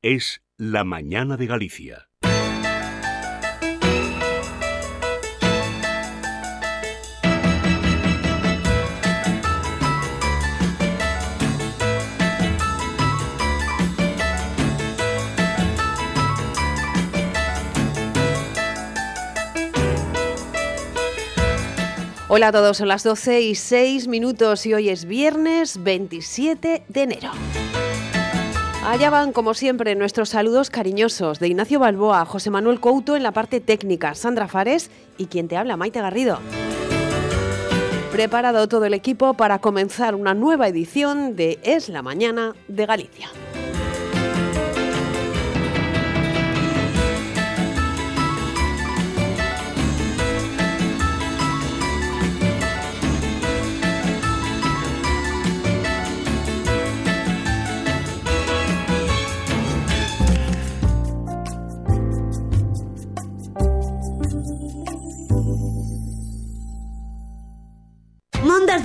Es La Mañana de Galicia. Hola a todos, son las 12 y 6 minutos y hoy es viernes 27 de enero. Allá van, como siempre, nuestros saludos cariñosos de Ignacio Balboa, José Manuel Couto en la parte técnica, Sandra Fares y quien te habla, Maite Garrido. Preparado todo el equipo para comenzar una nueva edición de Es la Mañana de Galicia.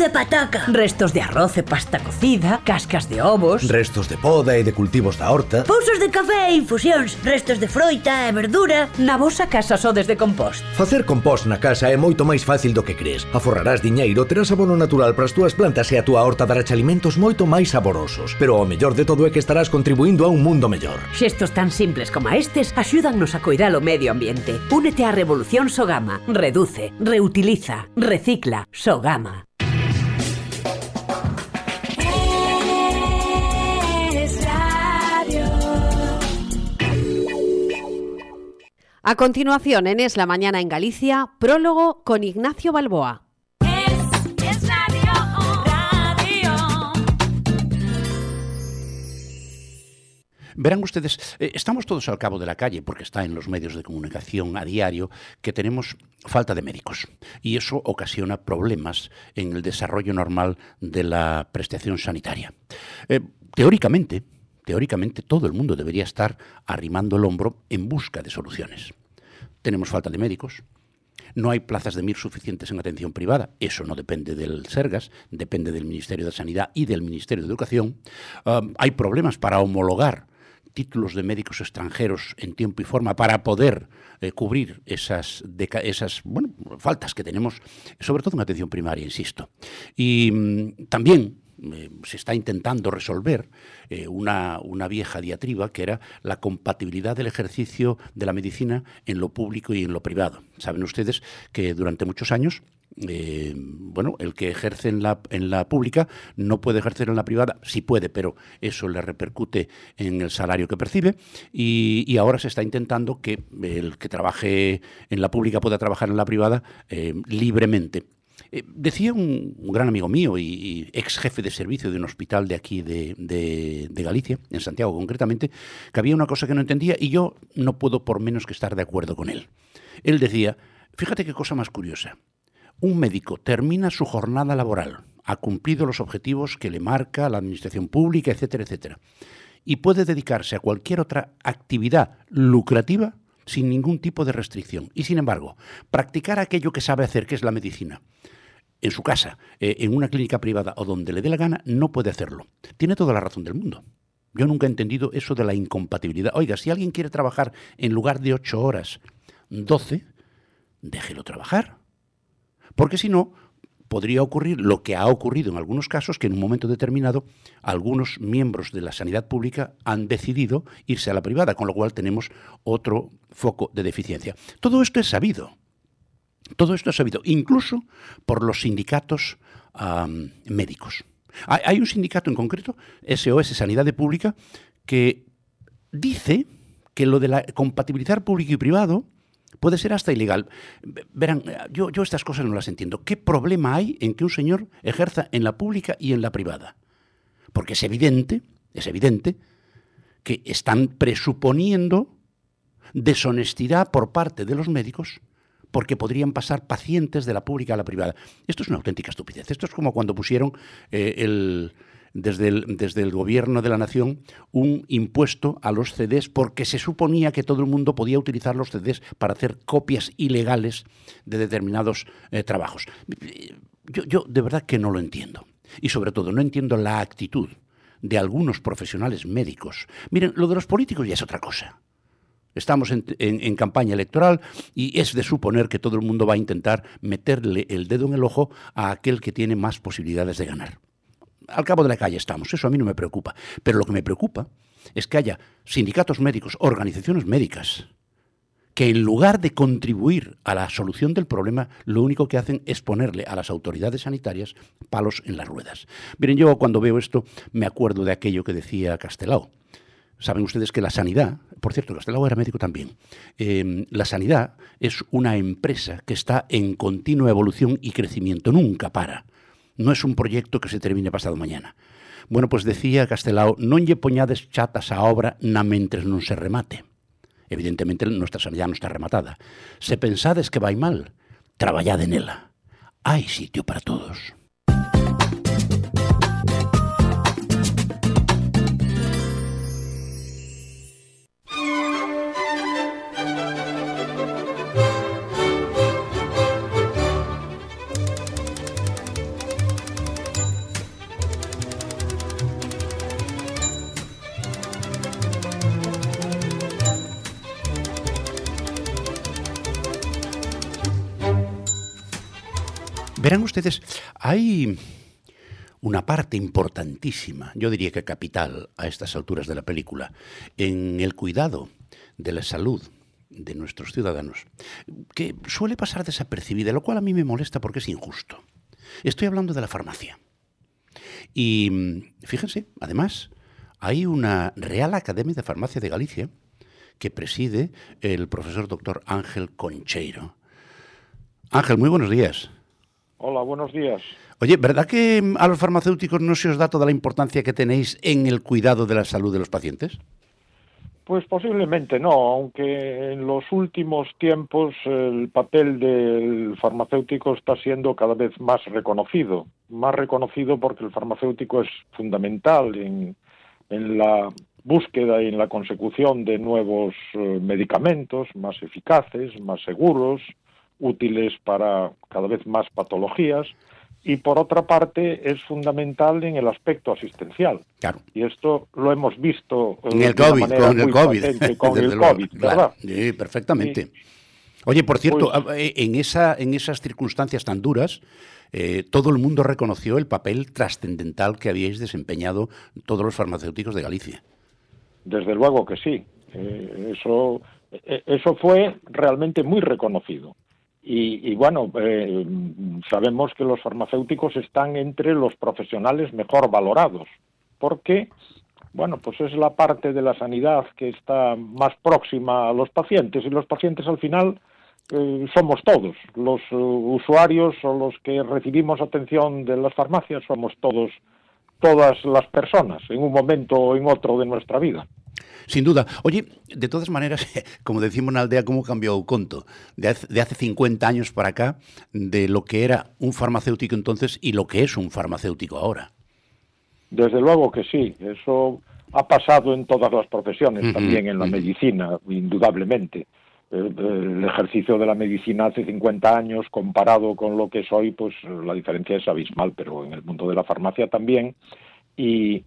de pataca. Restos de arroz e pasta cocida, cascas de ovos, restos de poda e de cultivos da horta, pousos de café e infusións, restos de froita e verdura. Na vosa casa sodes de compost. Facer compost na casa é moito máis fácil do que crees. Aforrarás diñeiro, terás abono natural para as túas plantas e a túa horta darás alimentos moito máis saborosos. Pero o mellor de todo é que estarás contribuindo a un mundo mellor. Xestos tan simples como estes axúdannos a coidar o medio ambiente. Únete á revolución Sogama. Reduce, reutiliza, recicla, Sogama. A continuación, en Es la Mañana en Galicia, prólogo con Ignacio Balboa. Verán ustedes, eh, estamos todos al cabo de la calle, porque está en los medios de comunicación a diario, que tenemos falta de médicos. Y eso ocasiona problemas en el desarrollo normal de la prestación sanitaria. Eh, teóricamente, teóricamente todo el mundo debería estar arrimando el hombro en busca de soluciones. Tenemos falta de médicos, no hay plazas de MIR suficientes en atención privada, eso no depende del Sergas, depende del Ministerio de Sanidad y del Ministerio de Educación. Um, hay problemas para homologar títulos de médicos extranjeros en tiempo y forma para poder eh, cubrir esas, esas bueno, faltas que tenemos, sobre todo en atención primaria, insisto. Y mm, también eh, se está intentando resolver eh, una, una, vieja diatriba que era la compatibilidad del ejercicio de la medicina en lo público y en lo privado. Saben ustedes que durante muchos años eh, bueno, el que ejerce en la, en la pública no puede ejercer en la privada, sí puede, pero eso le repercute en el salario que percibe y, ahora se está intentando que el que trabaje en la pública pueda trabajar en la privada libremente. Eh, decía un, gran amigo mío y, ex jefe de servicio de un hospital de aquí de, de, Galicia, en Santiago concretamente, que había una cosa que no entendía y yo no puedo por menos que estar de acuerdo con él. Él decía, fíjate qué cosa más curiosa, un médico termina su jornada laboral, ha cumplido los objetivos que le marca la administración pública, etcétera, etcétera, y puede dedicarse a cualquier otra actividad lucrativa sin ningún tipo de restricción. Y sin embargo, practicar aquello que sabe hacer, que es la medicina, en su casa, eh, en una clínica privada o donde le dé la gana, no puede hacerlo. Tiene toda la razón del mundo. Yo nunca he entendido eso de la incompatibilidad. Oiga, si alguien quiere trabajar en lugar de ocho horas, doce, déjelo trabajar. Porque si no, podría ocurrir lo que ha ocurrido en algunos casos, que en un momento determinado algunos miembros de la sanidad pública han decidido irse a la privada, con lo cual tenemos otro foco de deficiencia. Todo esto es sabido. Todo esto es sabido, incluso por los sindicatos médicos. Hay, hay un sindicato en concreto, SOS Sanidad de Pública, que dice que lo de la compatibilizar público y privado puede ser hasta ilegal. Verán, yo, yo estas cosas no las entiendo. ¿Qué problema hay en que un señor ejerza en la pública y en la privada? Porque es evidente, es evidente, que están presuponiendo deshonestidad por parte de los médicos porque podrían pasar pacientes de la pública a la privada. Esto es una auténtica estupidez. Esto es como cuando pusieron eh, el, desde el, gobierno de la nación un impuesto a los CDs porque se suponía que todo el mundo podía utilizar los CDs para hacer copias ilegales de determinados eh, trabajos. Yo, de verdad que no lo entiendo. Y sobre todo no entiendo la actitud de algunos profesionales médicos. Miren, lo de los políticos ya es otra cosa. Estamos en, campaña electoral y es de suponer que todo el mundo va a intentar meterle el dedo en el ojo a aquel que tiene más posibilidades de ganar. Al cabo de la calle estamos, eso a mí no me preocupa. Pero lo que me preocupa es que haya sindicatos médicos, organizaciones médicas, que en lugar de contribuir a la solución del problema, lo único que hacen es ponerle a las autoridades sanitarias palos en las ruedas. Miren, yo cuando veo esto me acuerdo de aquello que decía Castelao. Saben ustedes que la sanidad, por cierto, Castelao era médico también, eh, la sanidad es una empresa que está en continua evolución y crecimiento, nunca para. No es un proyecto que se termine pasado mañana. Bueno, pues decía Castelao, non lle poñades chatas á obra na mentres non se remate. Evidentemente, nuestra sanidad non está rematada. Se pensades que vai mal, traballade nela. Hai sitio para todos. Verán ustedes, hay una parte importantísima, yo diría que capital a estas alturas de la película, en el cuidado de la salud de nuestros ciudadanos, que suele pasar desapercibida, lo cual a mí me molesta porque es injusto. Estoy hablando de la farmacia. Y fíjense, además, hay una Real Academia de Farmacia de Galicia que preside el profesor doctor Ángel Concheiro. Ángel, muy buenos días. Hola, buenos días. Oye, ¿verdad que mm, a los farmacéuticos no se os da toda la importancia que tenéis en el cuidado de la salud de los pacientes? Pues posiblemente no, aunque en los últimos tiempos el papel del farmacéutico está siendo cada vez más reconocido, más reconocido porque el farmacéutico es fundamental en, en la búsqueda y en la consecución de nuevos eh, medicamentos más eficaces, más seguros, útiles para cada vez más patologías y por otra parte es fundamental en el aspecto asistencial. Claro. Y esto lo hemos visto en el COVID, con el COVID, con el COVID, ¿verdad? Sí, perfectamente. Oye, por cierto, pues eh, en esa en esas circunstancias tan duras, eh, todo el mundo reconoció el papel trascendental que habíais desempeñado todos los farmacéuticos de Galicia. Desde luego que sí. Eh, eso eso fue realmente muy reconocido. Y, bueno, eh, sabemos que los farmacéuticos están entre los profesionales mejor valorados, porque, bueno, pues es la parte de la sanidad que está más próxima a los pacientes y los pacientes al final eh, somos todos, los uh, usuarios o los que recibimos atención de las farmacias somos todos, todas las personas en un momento o en otro de nuestra vida. Sin duda. Oye, de todas maneras, como decimos en la aldea, ¿cómo cambió el conto? De hace, de hace 50 años para acá, de lo que era un farmacéutico entonces y lo que es un farmacéutico ahora. Desde luego que sí. Eso ha pasado en todas las profesiones, uh -huh, también en la uh -huh. medicina, indudablemente. El, el, ejercicio de la medicina hace 50 años comparado con lo que es hoy, pues la diferencia es abismal, pero en el mundo de la farmacia también. Y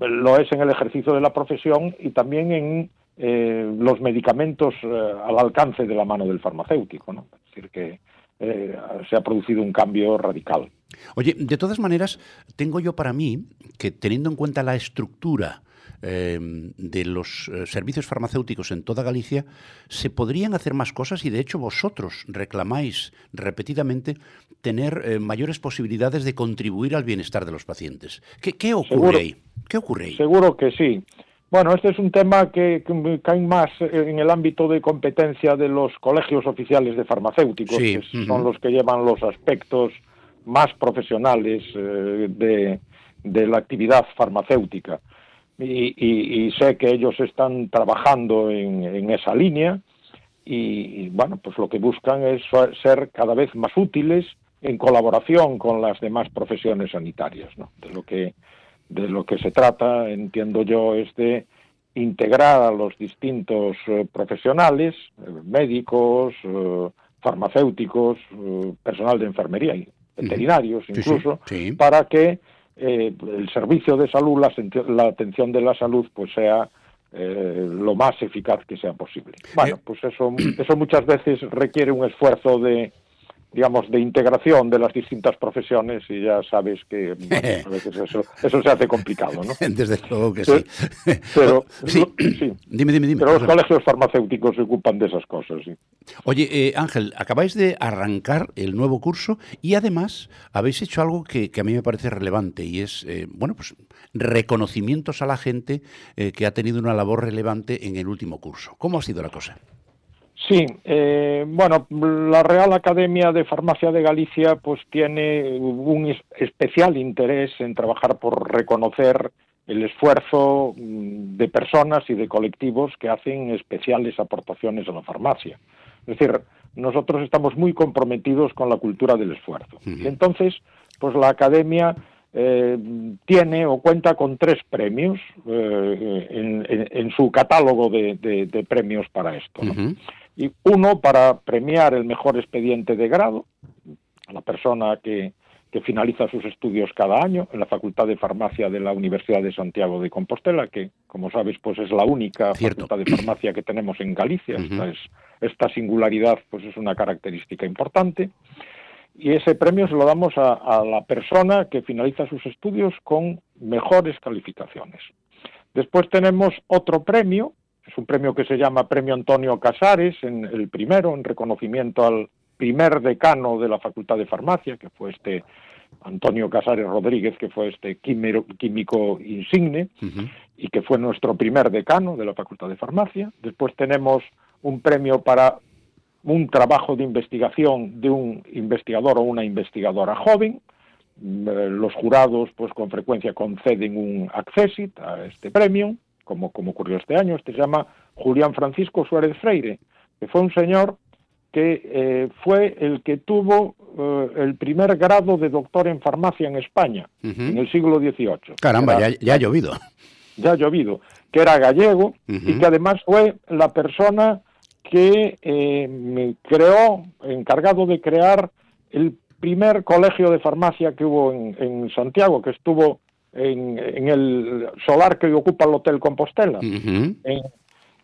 lo es en el ejercicio de la profesión y también en eh, los medicamentos eh, al alcance de la mano del farmacéutico. Es decir, que eh, se ha producido un cambio radical. Oye, de todas maneras, tengo yo para mí que teniendo en cuenta la estructura eh, de los servicios farmacéuticos en toda Galicia, se podrían hacer más cosas y de hecho vosotros reclamáis repetidamente tener eh, mayores posibilidades de contribuir al bienestar de los pacientes. ¿Qué, qué ocurre Seguro, ahí? ¿Qué ocurre ahí? Seguro que sí. Bueno, este es un tema que, que cae más en el ámbito de competencia de los colegios oficiales de farmacéuticos, Sí, que uh -huh. son los que llevan los aspectos más profesionales eh, de, de la actividad farmacéutica. y, sé que ellos están trabajando en, esa línea y, bueno, pues lo que buscan es ser cada vez más útiles en colaboración con las demás profesiones sanitarias, ¿no? De lo que de lo que se trata, entiendo yo, es de integrar a los distintos eh, profesionales, eh, médicos, eh, farmacéuticos, personal de enfermería y veterinarios incluso, para que el servicio de salud, la, atención de la salud, pues sea lo más eficaz que sea posible. Bueno, pues eso, eso muchas veces requiere un esfuerzo de, digamos, de integración de las distintas profesiones y ya sabes que a veces eso, eso se hace complicado, ¿no? Desde luego que sí. Pero, sí. Dime, dime, dime. Pero los colegios farmacéuticos se ocupan de esas cosas, sí. Oye, eh, Ángel, acabáis de arrancar el nuevo curso y además habéis hecho algo que, a mí me parece relevante y es, eh, bueno, pues reconocimientos a la gente eh, que ha tenido una labor relevante en el último curso. ¿Cómo ha sido la cosa? Sí, eh, bueno, la Real Academia de Farmacia de Galicia pues tiene un especial interés en trabajar por reconocer el esfuerzo mm, de personas y de colectivos que hacen especiales aportaciones a la farmacia. Es decir, nosotros estamos muy comprometidos con la cultura del esfuerzo. Y entonces, pues la Academia eh, tiene o cuenta con tres premios eh, en, su catálogo de, premios para esto. ¿no? Y uno para premiar el mejor expediente de grado, a la persona que, finaliza sus estudios cada año en la Facultad de Farmacia de la Universidad de Santiago de Compostela, que, como sabes, pues es la única facultad de farmacia que tenemos en Galicia. esta, es, esta singularidad pues es una característica importante. Y ese premio se lo damos a la persona que finaliza sus estudios con mejores calificaciones. Después tenemos otro premio es un premio que se llama Premio Antonio Casares, en el primero, en reconocimiento al primer decano de la Facultad de Farmacia, que fue este Antonio Casares Rodríguez, que fue este químico, insigne y que fue nuestro primer decano de la Facultad de Farmacia. Después tenemos un premio para un trabajo de investigación de un investigador o una investigadora joven. Eh, los jurados, pues con frecuencia conceden un accessit a este premio como, como ocurrió este año. Este se llama Julián Francisco Suárez Freire, que fue un señor que eh, fue el que tuvo eh, el primer grado de doctor en farmacia en España en el siglo XVIII. Caramba, ya, ha llovido. Ya ha llovido, que era gallego y que además fue la persona que eh, creó, encargado de crear el primer colegio de farmacia que hubo en Santiago, que estuvo en, el solar que ocupa el Hotel Compostela,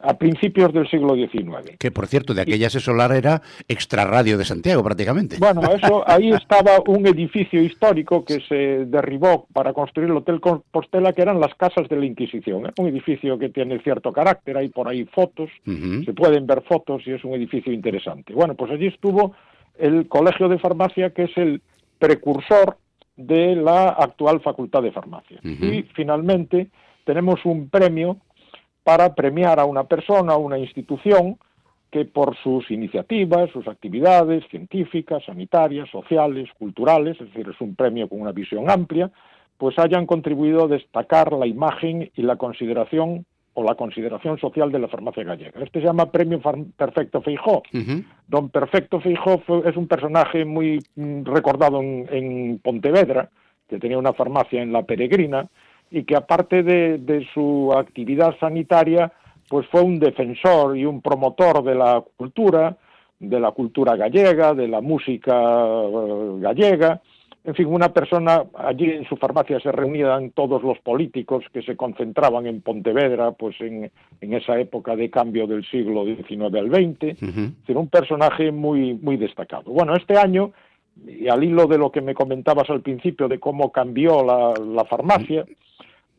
a principios del siglo XIX. Que, por cierto, de aquella ese solar era extrarradio de Santiago, prácticamente. Bueno, eso ahí estaba un edificio histórico que se derribó para construir el Hotel Compostela, que eran las casas de la Inquisición. ¿eh? Un edificio que tiene cierto carácter, hay por ahí fotos, se pueden ver fotos y es un edificio interesante. Bueno, pues allí estuvo el Colegio de Farmacia, que es el precursor de la actual Facultad de Farmacia. Y finalmente tenemos un premio para premiar a una persona, a una institución que por sus iniciativas, sus actividades científicas, sanitarias, sociales, culturales, es decir, es un premio con una visión amplia, pues hayan contribuido a destacar la imagen y la consideración o la consideración social de la farmacia gallega. Este se llama Premio Perfecto Feijó. Don Perfecto Feijó es un personaje muy mm, recordado en, Pontevedra, que tenía una farmacia en La Peregrina, y que aparte de, su actividad sanitaria, pues fue un defensor y un promotor de la cultura, de la cultura gallega, de la música eh, gallega, en fin, una persona, allí en su farmacia se reunían todos los políticos que se concentraban en Pontevedra, pues en, esa época de cambio del siglo XIX al XX, uh un personaje muy, muy destacado. Bueno, este año, y al hilo de lo que me comentabas al principio de cómo cambió la, farmacia,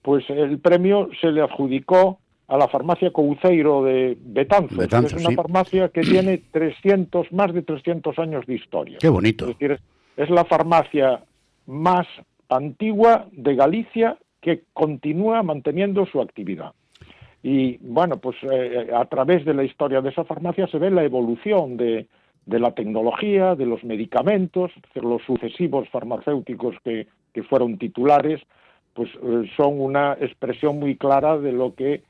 pues el premio se le adjudicó a la farmacia Couceiro de Betanzos, que es una farmacia que tiene 300, más de 300 años de historia. Qué bonito es la farmacia más antigua de Galicia que continúa manteniendo su actividad. Y bueno, pues eh, a través de la historia de esa farmacia se ve la evolución de, la tecnología, de los medicamentos, los sucesivos farmacéuticos que, fueron titulares, pues eh, son una expresión muy clara de lo que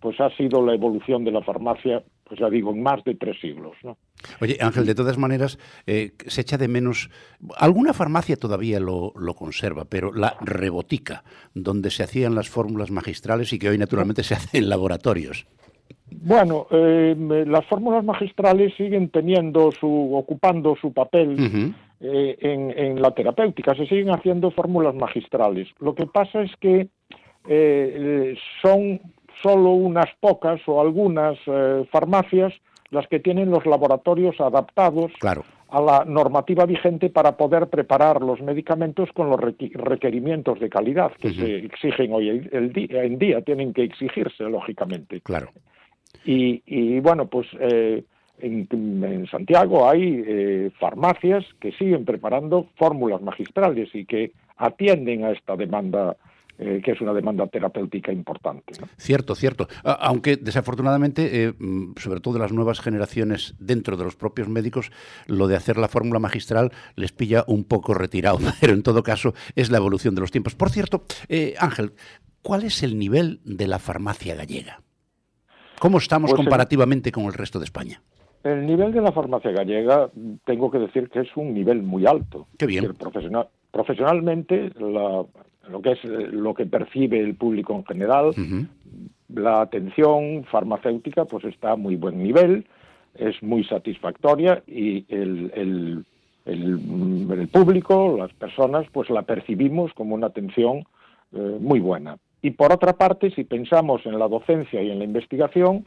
pues ha sido la evolución de la farmacia, pues ya digo, en más de tres siglos. ¿no? Oye, Ángel, de todas maneras, eh, se echa de menos. Alguna farmacia todavía lo, lo, conserva, pero la rebotica, donde se hacían las fórmulas magistrales y que hoy naturalmente se hace en laboratorios. Bueno, eh, las fórmulas magistrales siguen teniendo su, ocupando su papel uh -huh. eh, en, en, la terapéutica, se siguen haciendo fórmulas magistrales. Lo que pasa es que son solo unas pocas o algunas eh, farmacias las que tienen los laboratorios adaptados claro. a la normativa vigente para poder preparar los medicamentos con los requerimientos de calidad que uh -huh. se exigen hoy el, el día, en día, tienen que exigirse, lógicamente. Claro. Y, y bueno, pues eh, en, en, Santiago hay eh, farmacias que siguen preparando fórmulas magistrales y que atienden a esta demanda eh, que es una demanda terapéutica importante. ¿no? Cierto, cierto. Aunque desafortunadamente, eh, sobre todo las nuevas generaciones dentro de los propios médicos, lo de hacer la fórmula magistral les pilla un poco retirado, pero en todo caso es la evolución de los tiempos. Por cierto, eh, Ángel, ¿cuál es el nivel de la farmacia gallega? ¿Cómo estamos pues comparativamente el, con el resto de España? El nivel de la farmacia gallega, tengo que decir que es un nivel muy alto. Qué bien. Profesional, profesionalmente, la, lo que es lo que percibe el público en general, uh -huh. la atención farmacéutica pues está a muy buen nivel, es muy satisfactoria y el, el, el, el público, las personas, pues la percibimos como una atención eh, muy buena. Y por otra parte, si pensamos en la docencia y en la investigación,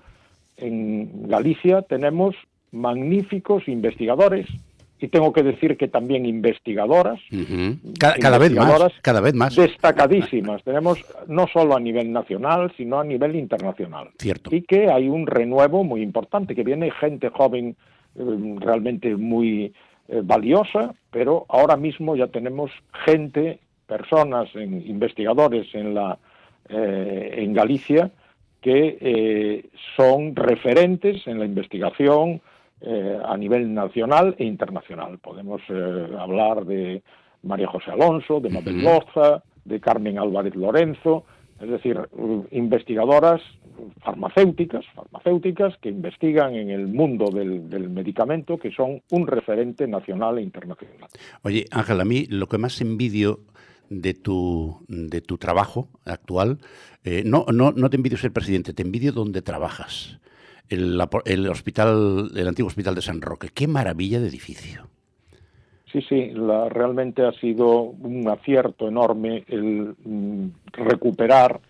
en Galicia tenemos magníficos investigadores, y tengo que decir que también investigadoras, uh -huh. cada, cada investigadoras vez más, cada vez más destacadísimas. Tenemos no solo a nivel nacional, sino a nivel internacional. Cierto. Y que hay un renuevo muy importante, que viene gente joven eh, realmente muy eh, valiosa, pero ahora mismo ya tenemos gente, personas, en, investigadores en la eh, en Galicia que eh, son referentes en la investigación eh, a nivel nacional e internacional. Podemos eh, hablar de María José Alonso, de Mabel. Loza, de Carmen Álvarez Lorenzo, es decir, investigadoras farmacéuticas, farmacéuticas que investigan en el mundo del, del, medicamento, que son un referente nacional e internacional. Oye, Ángel, a mí lo que más envidio de tu, de tu trabajo actual, eh, no, no, no te envidio ser presidente, te envidio donde trabajas el, el, hospital, el antiguo hospital de San Roque. Qué maravilla de edificio. Sí, sí, la, realmente ha sido un acierto enorme el mm, recuperar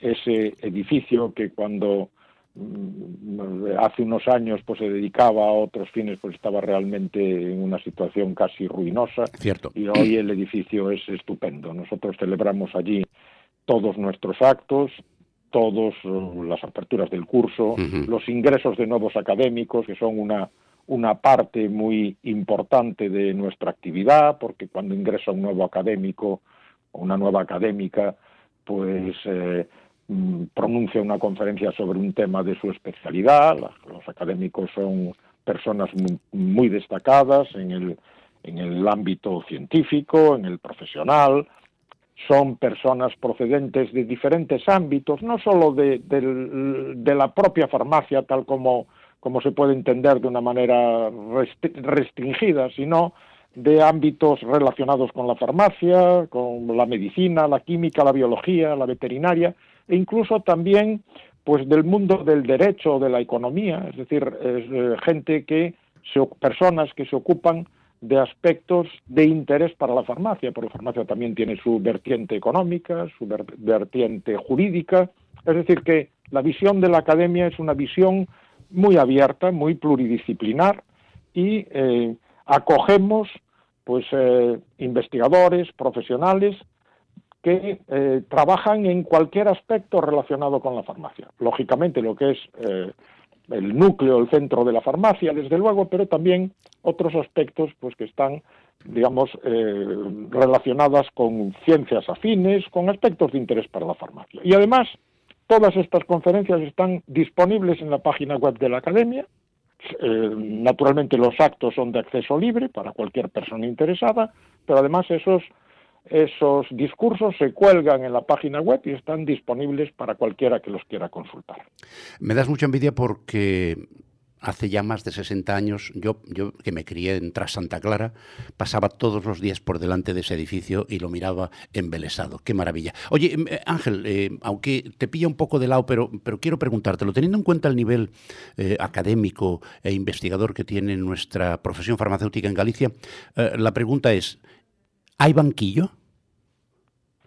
ese edificio que cuando mm, hace unos años pues se dedicaba a otros fines pues estaba realmente en una situación casi ruinosa Cierto. y hoy el edificio es estupendo nosotros celebramos allí todos nuestros actos todas uh, las aperturas del curso, uh -huh. los ingresos de nuevos académicos, que son una, una parte muy importante de nuestra actividad, porque cuando ingresa un nuevo académico o una nueva académica, pues eh, pronuncia una conferencia sobre un tema de su especialidad. Los académicos son personas muy, muy destacadas en el, en el ámbito científico, en el profesional, son personas procedentes de diferentes ámbitos, no solo de, de, de la propia farmacia, tal como, como, se puede entender de una manera restringida, sino de ámbitos relacionados con la farmacia, con la medicina, la química, la biología, la veterinaria, e incluso también pues del mundo del derecho, de la economía, es decir, eh, gente que, se, personas que se ocupan de aspectos de interés para la farmacia, porque la farmacia también tiene su vertiente económica, su vertiente jurídica, es decir, que la visión de la academia es una visión muy abierta, muy pluridisciplinar y eh, acogemos pues eh, investigadores, profesionales que eh, trabajan en cualquier aspecto relacionado con la farmacia. Lógicamente, lo que es el núcleo, el centro de la farmacia, desde luego, pero también otros aspectos pues que están digamos eh, relacionadas con ciencias afines, con aspectos de interés para la farmacia. Y además, todas estas conferencias están disponibles en la página web de la academia. Eh, naturalmente los actos son de acceso libre para cualquier persona interesada, pero además esos esos discursos se cuelgan en la página web y están disponibles para cualquiera que los quiera consultar. Me das mucha envidia porque hace ya más de 60 años, yo, yo que me crié en Tras Santa Clara, pasaba todos los días por delante de ese edificio y lo miraba embelesado. Qué maravilla. Oye, em, eh, Ángel, eh, aunque te pilla un poco de lado, pero, pero quiero preguntártelo, teniendo en cuenta el nivel eh, académico e investigador que tiene nuestra profesión farmacéutica en Galicia, la pregunta es, ¿hay banquillo?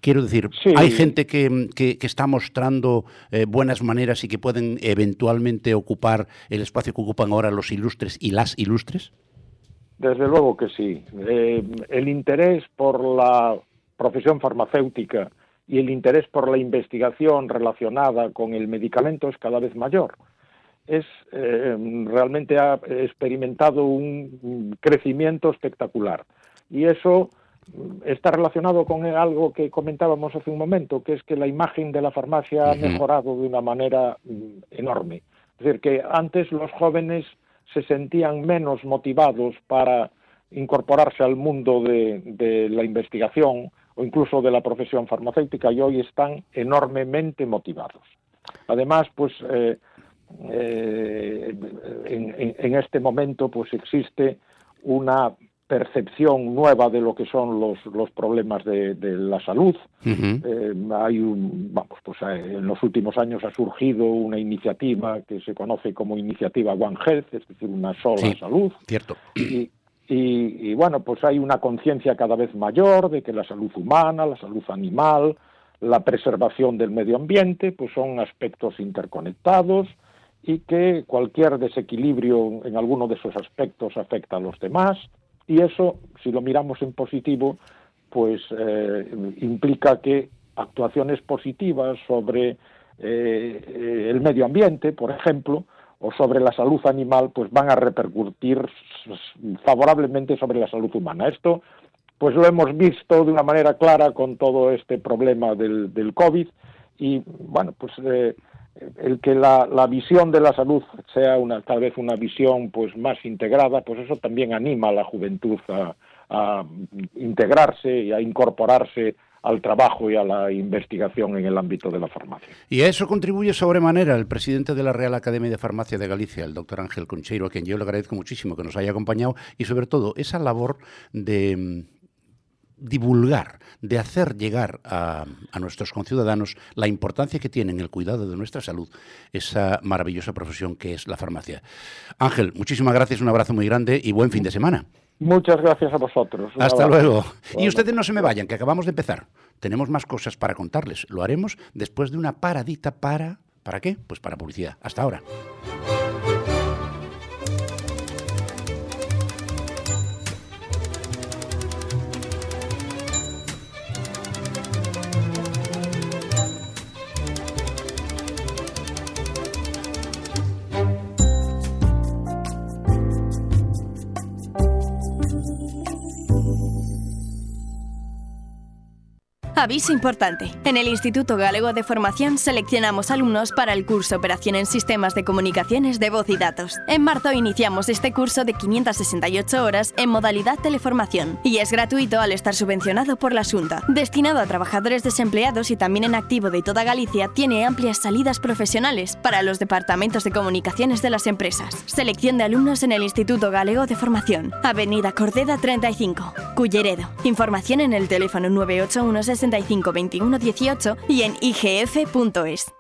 Quiero decir, Sí. hay gente que, que- que está mostrando eh, buenas maneras y que pueden eventualmente ocupar el espacio que ocupan ahora los ilustres y las ilustres. Desde luego que sí. Eh, el interés por la profesión farmacéutica y el interés por la investigación relacionada con el medicamento es cada vez mayor. Es eh, realmente ha experimentado un crecimiento espectacular y eso está relacionado con algo que comentábamos hace un momento, que es que la imagen de la farmacia ha mejorado de una manera mm, enorme. Es decir, que antes los jóvenes se sentían menos motivados para incorporarse al mundo de, de la investigación o incluso de la profesión farmacéutica y hoy están enormemente motivados. Además, pues eh, eh, en, en- en este momento pues existe una percepción nueva de lo que son los, los problemas de, de la salud. Eh, hay un, vamos, pues eh, en los últimos años ha surgido una iniciativa que se conoce como iniciativa One Health, es decir, una sola Sí. salud. Cierto. Y, y- y, bueno, pues hay una conciencia cada vez mayor de que la salud humana, la salud animal, la preservación del medio ambiente, pues son aspectos interconectados y que cualquier desequilibrio en alguno de esos aspectos afecta a los demás y eso, si lo miramos en positivo, pues eh, implica que actuaciones positivas sobre eh, el medio ambiente, por ejemplo, o sobre la salud animal, pues van a repercutir favorablemente sobre la salud humana. Esto, pues lo hemos visto de una manera clara con todo este problema del, del COVID y, bueno, pues eh, el que la, la visión de la salud sea una tal vez una visión pues más integrada, pues eso también anima a la juventud a, a integrarse y a incorporarse al trabajo y a la investigación en el ámbito de la farmacia. Y a eso contribuye sobremanera el presidente de la Real Academia de Farmacia de Galicia, el doctor Ángel Concheiro, a quien yo le agradezco muchísimo que nos haya acompañado y sobre todo esa labor de divulgar, de hacer llegar a, a nuestros conciudadanos la importancia que tiene en el cuidado de nuestra salud esa maravillosa profesión que es la farmacia. Ángel, muchísimas gracias, un abrazo muy grande y buen fin de semana. Muchas gracias a vosotros. Un Hasta abrazo. luego. Y ustedes no se me vayan, que acabamos de empezar. Tenemos más cosas para contarles. Lo haremos después de una paradita para... ¿Para qué? Pues para publicidad. Hasta ahora. Aviso importante. En el Instituto Galego de Formación seleccionamos alumnos para el curso Operación en Sistemas de Comunicaciones de Voz y Datos. En marzo iniciamos este curso de 568 horas en modalidad teleformación y es gratuito al estar subvencionado por la Junta. Destinado a trabajadores desempleados y también en activo de toda Galicia, tiene amplias salidas profesionales para los departamentos de comunicaciones de las empresas. Selección de alumnos en el Instituto Galego de Formación. Avenida Cordeda 35, Culleredo. Información en el teléfono 981 65 21 18 y en igf.es.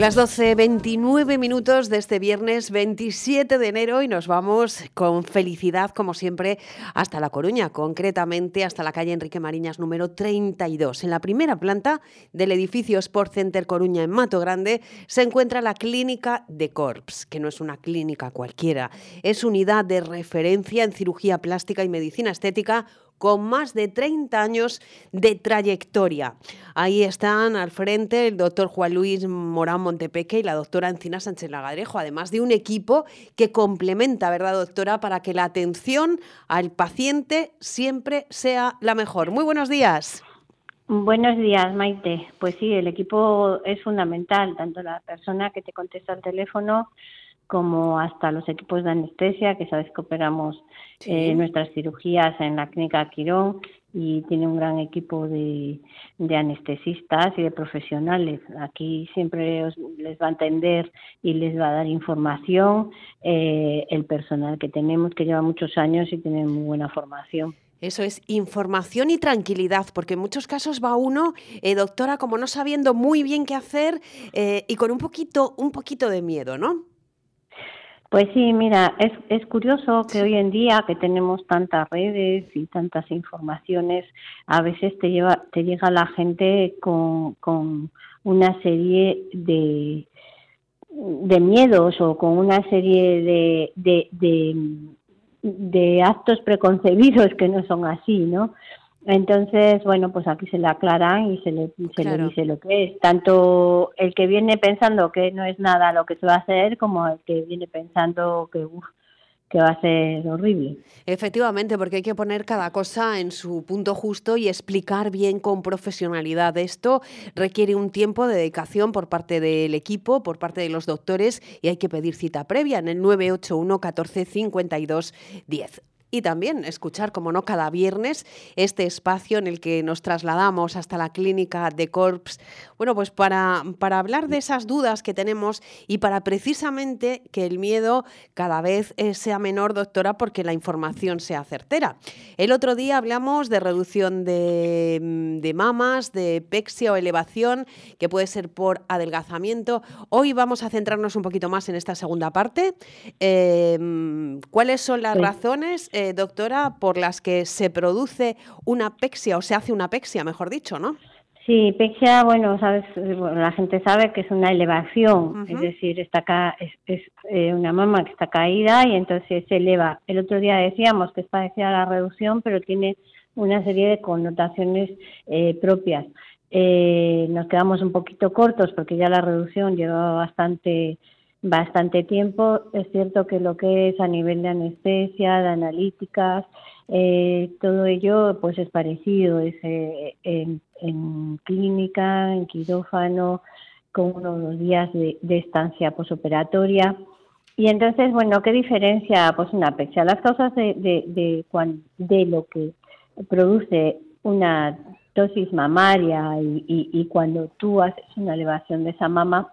Las 12.29 minutos de este viernes 27 de enero y nos vamos con felicidad, como siempre, hasta La Coruña, concretamente hasta la calle Enrique Mariñas número 32. En la primera planta del edificio Sport Center Coruña en Mato Grande se encuentra la clínica de Corps, que no es una clínica cualquiera, es unidad de referencia en cirugía plástica y medicina estética con más de 30 años de trayectoria. Ahí están al frente el doctor Juan Luis Morán Montepeque y la doctora Encina Sánchez Lagadrejo, además de un equipo que complementa, ¿verdad, doctora?, para que la atención al paciente siempre sea la mejor. Muy buenos días. Buenos días, Maite. Pues sí, el equipo es fundamental, tanto la persona que te contesta al teléfono como hasta los equipos de anestesia, que sabes que operamos eh, nuestras cirugías en la clínica Quirón y tiene un gran equipo de, anestesistas y de profesionales. Aquí siempre les va a atender y les va a dar información eh, el personal que tenemos, que lleva muchos años y tiene muy buena formación. Eso es información y tranquilidad, porque en muchos casos va uno, eh, doctora, como no sabiendo muy bien qué hacer eh, y con un poquito, un poquito de miedo, ¿no? Pues sí, mira, es, es curioso que hoy en día que tenemos tantas redes y tantas informaciones, a veces te lleva, te llega la gente con, con una serie de, de miedos o con una serie de, de, de actos preconcebidos que no son así, ¿no? Entonces, bueno, pues aquí se le aclaran y se le, se le dice lo que es. Tanto el que viene pensando que no es nada lo que se va a hacer, como el que viene pensando que, uf, que va a ser horrible. Efectivamente, porque hay que poner cada cosa en su punto justo y explicar bien con profesionalidad. Esto requiere un tiempo de dedicación por parte del equipo, por parte de los doctores y hay que pedir cita previa en el 981 14 52 10 y también escuchar, como no, cada viernes este espacio en el que nos trasladamos hasta la clínica de Corps, bueno, pues para, para hablar de esas dudas que tenemos y para precisamente que el miedo cada vez eh, sea menor, doctora, porque la información sea certera. El otro día hablamos de reducción de, mm, de mamas, de pexia o elevación, que puede ser por adelgazamiento. Hoy vamos a centrarnos un poquito más en esta segunda parte. Em, ¿Cuáles son las razones? Eh, doctora, por las que se produce una pexia o se hace una pexia, mejor dicho, ¿no? Sí, pexia, bueno, sabes, la gente sabe que es una elevación, es decir, está acá, es, eh, una mama que está caída y entonces se eleva. El otro día decíamos que es parecida la reducción, pero tiene una serie de connotaciones eh, propias. nos quedamos un poquito cortos porque ya la reducción lleva bastante bastante tiempo. Es cierto que lo que es a nivel de anestesia, de analíticas, eh, todo ello pues es parecido, es eh, en, clínica, en quirófano, con unos días de, estancia posoperatoria. Y entonces, bueno, ¿qué diferencia? Pues una pecha. Las causas de, de, de, de lo que produce una dosis mamaria y, y cuando tú haces una elevación de esa mama,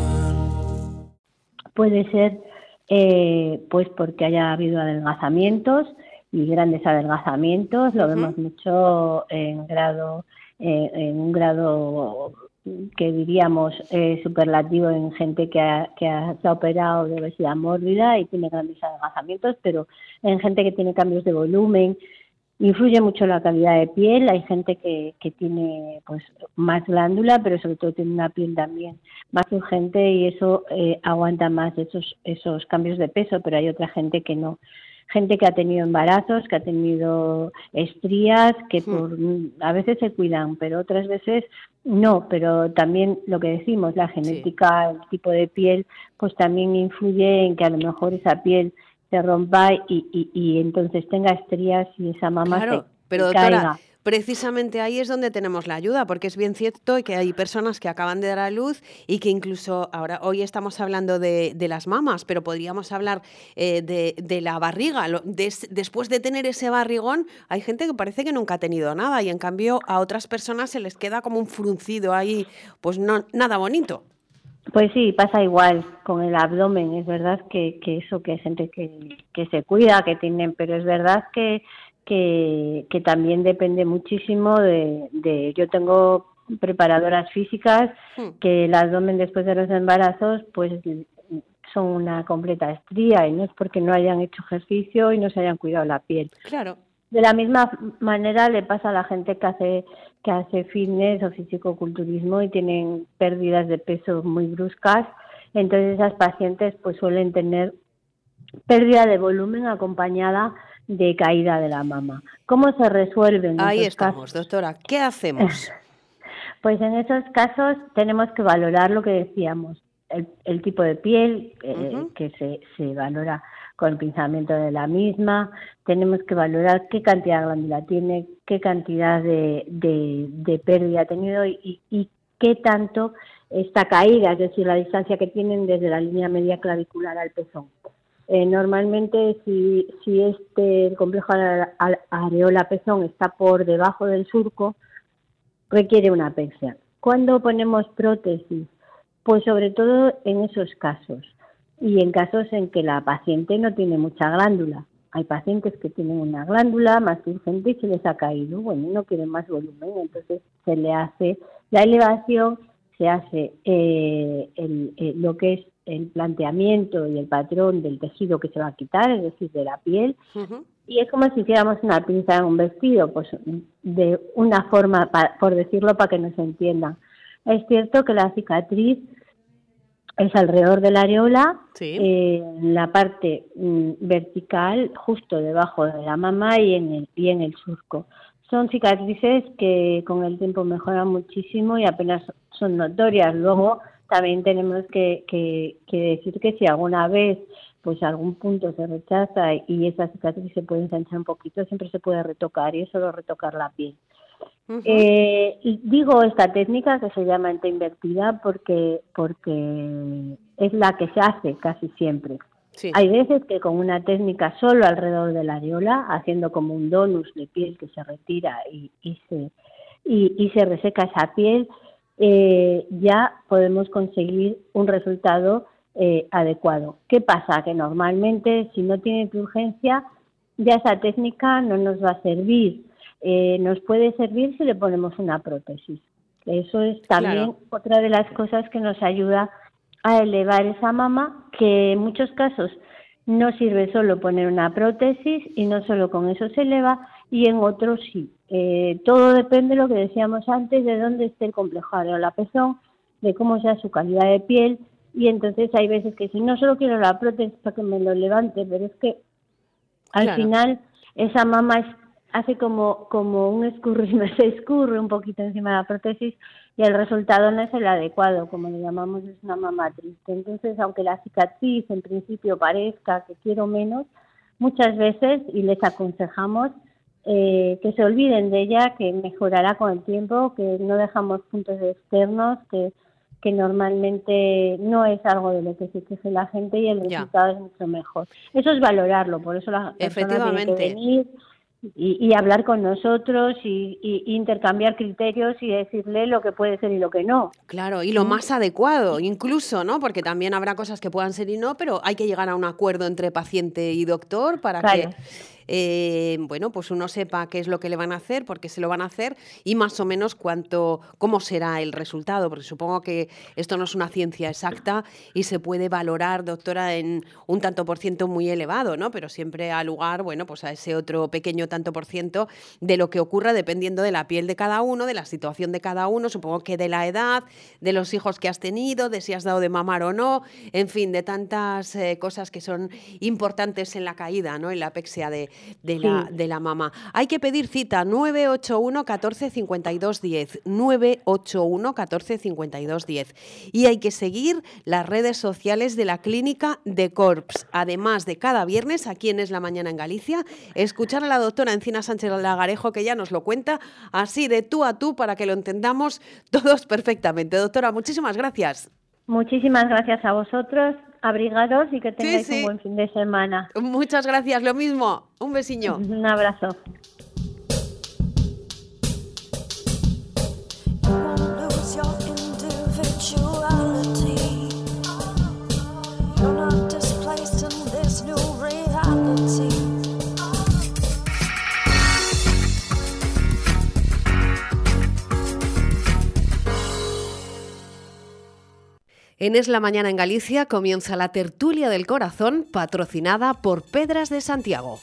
Puede ser eh, pues porque haya habido adelgazamientos y grandes adelgazamientos, lo vemos mucho en grado eh, en un grado que diríamos eh, superlativo en gente que, ha, que ha, se ha operado de obesidad mórbida y tiene grandes adelgazamientos, pero en gente que tiene cambios de volumen, Influye mucho la calidad de piel, hay gente que, que tiene pues más glándula, pero sobre todo tiene una piel también más urgente y eso eh, aguanta más esos, esos cambios de peso, pero hay otra gente que no. Gente que ha tenido embarazos, que ha tenido estrías, que por, a veces se cuidan, pero otras veces no, pero también lo que decimos, la genética, el tipo de piel, pues también influye en que a lo mejor esa piel se rompa y, y, y entonces tenga estrías y esa mamá claro, pero doctora, precisamente ahí es donde tenemos la ayuda, porque es bien cierto que hay personas que acaban de dar a luz y que incluso ahora hoy estamos hablando de, de las mamas, pero podríamos hablar eh, de, de, la barriga. después de tener ese barrigón, hay gente que parece que nunca ha tenido nada y en cambio a otras personas se les queda como un fruncido ahí, pues no nada bonito. Pues sí, pasa igual con el abdomen. Es verdad que, que eso, que hay gente que, que se cuida, que tienen, pero es verdad que, que, que también depende muchísimo de, de, yo tengo preparadoras físicas Hmm. que el abdomen después de los embarazos pues son una completa estría y no es porque no hayan hecho ejercicio y no se hayan cuidado la piel. Claro. De la misma manera le pasa a la gente que hace que hace fitness o fisicoculturismo y tienen pérdidas de peso muy bruscas, entonces esas pacientes pues suelen tener pérdida de volumen acompañada de caída de la mama. ¿Cómo se resuelven Ahí estamos, casos? doctora. ¿Qué hacemos? Pues en esos casos tenemos que valorar lo que decíamos, el, el tipo de piel eh, que se, se valora con el pinzamiento de la misma, tenemos que valorar qué cantidad de glándula tiene, qué cantidad de, de, pérdida ha tenido y, y qué tanto está caída, es decir, la distancia que tienen desde la línea media clavicular al pezón. Eh, normalmente, si, si este complejo are- are- areola-pezón está por debajo del surco, requiere una apexia. ¿Cuándo ponemos prótesis? Pues sobre todo en esos casos y en casos en que la paciente no tiene mucha glándula. Hay pacientes que tienen una glándula más urgente y se les ha caído, bueno, no quieren más volumen, entonces se le hace la elevación, se hace eh, el- eh, lo que es el planteamiento y el patrón del tejido que se va a quitar, es decir, de la piel, y es como si hiciéramos una pinza en un vestido, pues de una forma, pa- por decirlo para que nos entiendan. Es cierto que la cicatriz es alrededor de la areola, eh, en la parte mm, vertical, justo debajo de la mama y en el, y en el surco. Son cicatrices que con el tiempo mejoran muchísimo y apenas son notorias. Luego también tenemos que, que, que decir que si alguna vez pues algún punto se rechaza y esa cicatriz se puede ensanchar un poquito, siempre se puede retocar y es solo retocar la piel. Eh, y digo esta técnica que se llama ente invertida porque, porque es la que se hace casi siempre. Hay veces que con una técnica solo alrededor de la areola, haciendo como un donus de piel que se retira y, y se, y, y se reseca esa piel, eh, ya podemos conseguir un resultado eh, adecuado. ¿Qué pasa? Que normalmente si no tiene urgencia, ya esa técnica no nos va a servir. Eh, nos puede servir si le ponemos una prótesis. Eso es también Claro. otra de las cosas que nos ayuda a elevar esa mama, que en muchos casos no sirve solo poner una prótesis y no solo con eso se eleva, y en otros sí. Eh, todo depende de lo que decíamos antes, de dónde esté el complejo areola-pezón, de cómo sea su calidad de piel, y entonces hay veces que si no solo quiero la prótesis para que me lo levante, pero es que al Claro. final esa mama es- hace como, como un escurrirme, se escurre un poquito encima de la prótesis y el resultado no es el adecuado, como le llamamos, es una mama triste. Entonces, aunque la cicatriz en principio parezca que quiero menos, muchas veces, y les aconsejamos, eh, que se olviden de ella, que mejorará con el tiempo, que no dejamos puntos externos, que, que normalmente no es algo de lo que se queje la gente y el Ya. resultado es mucho mejor. Eso es valorarlo, por eso la persona tiene que Efectivamente. venir y, y hablar con nosotros y, y- intercambiar criterios y decirle lo que puede ser y lo que no. Claro, y lo más adecuado, incluso, ¿no? Porque también habrá cosas que puedan ser y no, pero hay que llegar a un acuerdo entre paciente y doctor para Claro. que, eh, bueno, pues uno sepa qué es lo que le van a hacer, por qué se lo van a hacer y más o menos cuánto, cómo será el resultado, porque supongo que esto no es una ciencia exacta y se puede valorar, doctora, en un tanto por ciento muy elevado, ¿no? Pero siempre al lugar, bueno, pues a ese otro pequeño tanto por ciento de lo que ocurra dependiendo de la piel de cada uno, de la situación de cada uno, supongo que de la edad, de los hijos que has tenido, de si has dado de mamar o no, en fin, de tantas eh, cosas que son importantes en la caída, ¿no? En la apexia de, de la, Sí. de la mama. Hay que pedir cita 981 14 52 10, 981 14 52 10. Y hay que seguir las redes sociales de la clínica de Corps. Además de cada viernes, aquí en Es la Mañana en Galicia, escuchar a la doctora Encina Sánchez Lagarejo, que ya nos lo cuenta así de tú a tú para que lo entendamos todos perfectamente. Doctora, muchísimas gracias. Muchísimas gracias a vosotros, abrigaros y que tengáis sí. un buen fin de semana. Muchas gracias, lo mismo. Un besiño. Un abrazo. En Es la Mañana en Galicia comienza la tertulia del corazón patrocinada por Pedras de Santiago.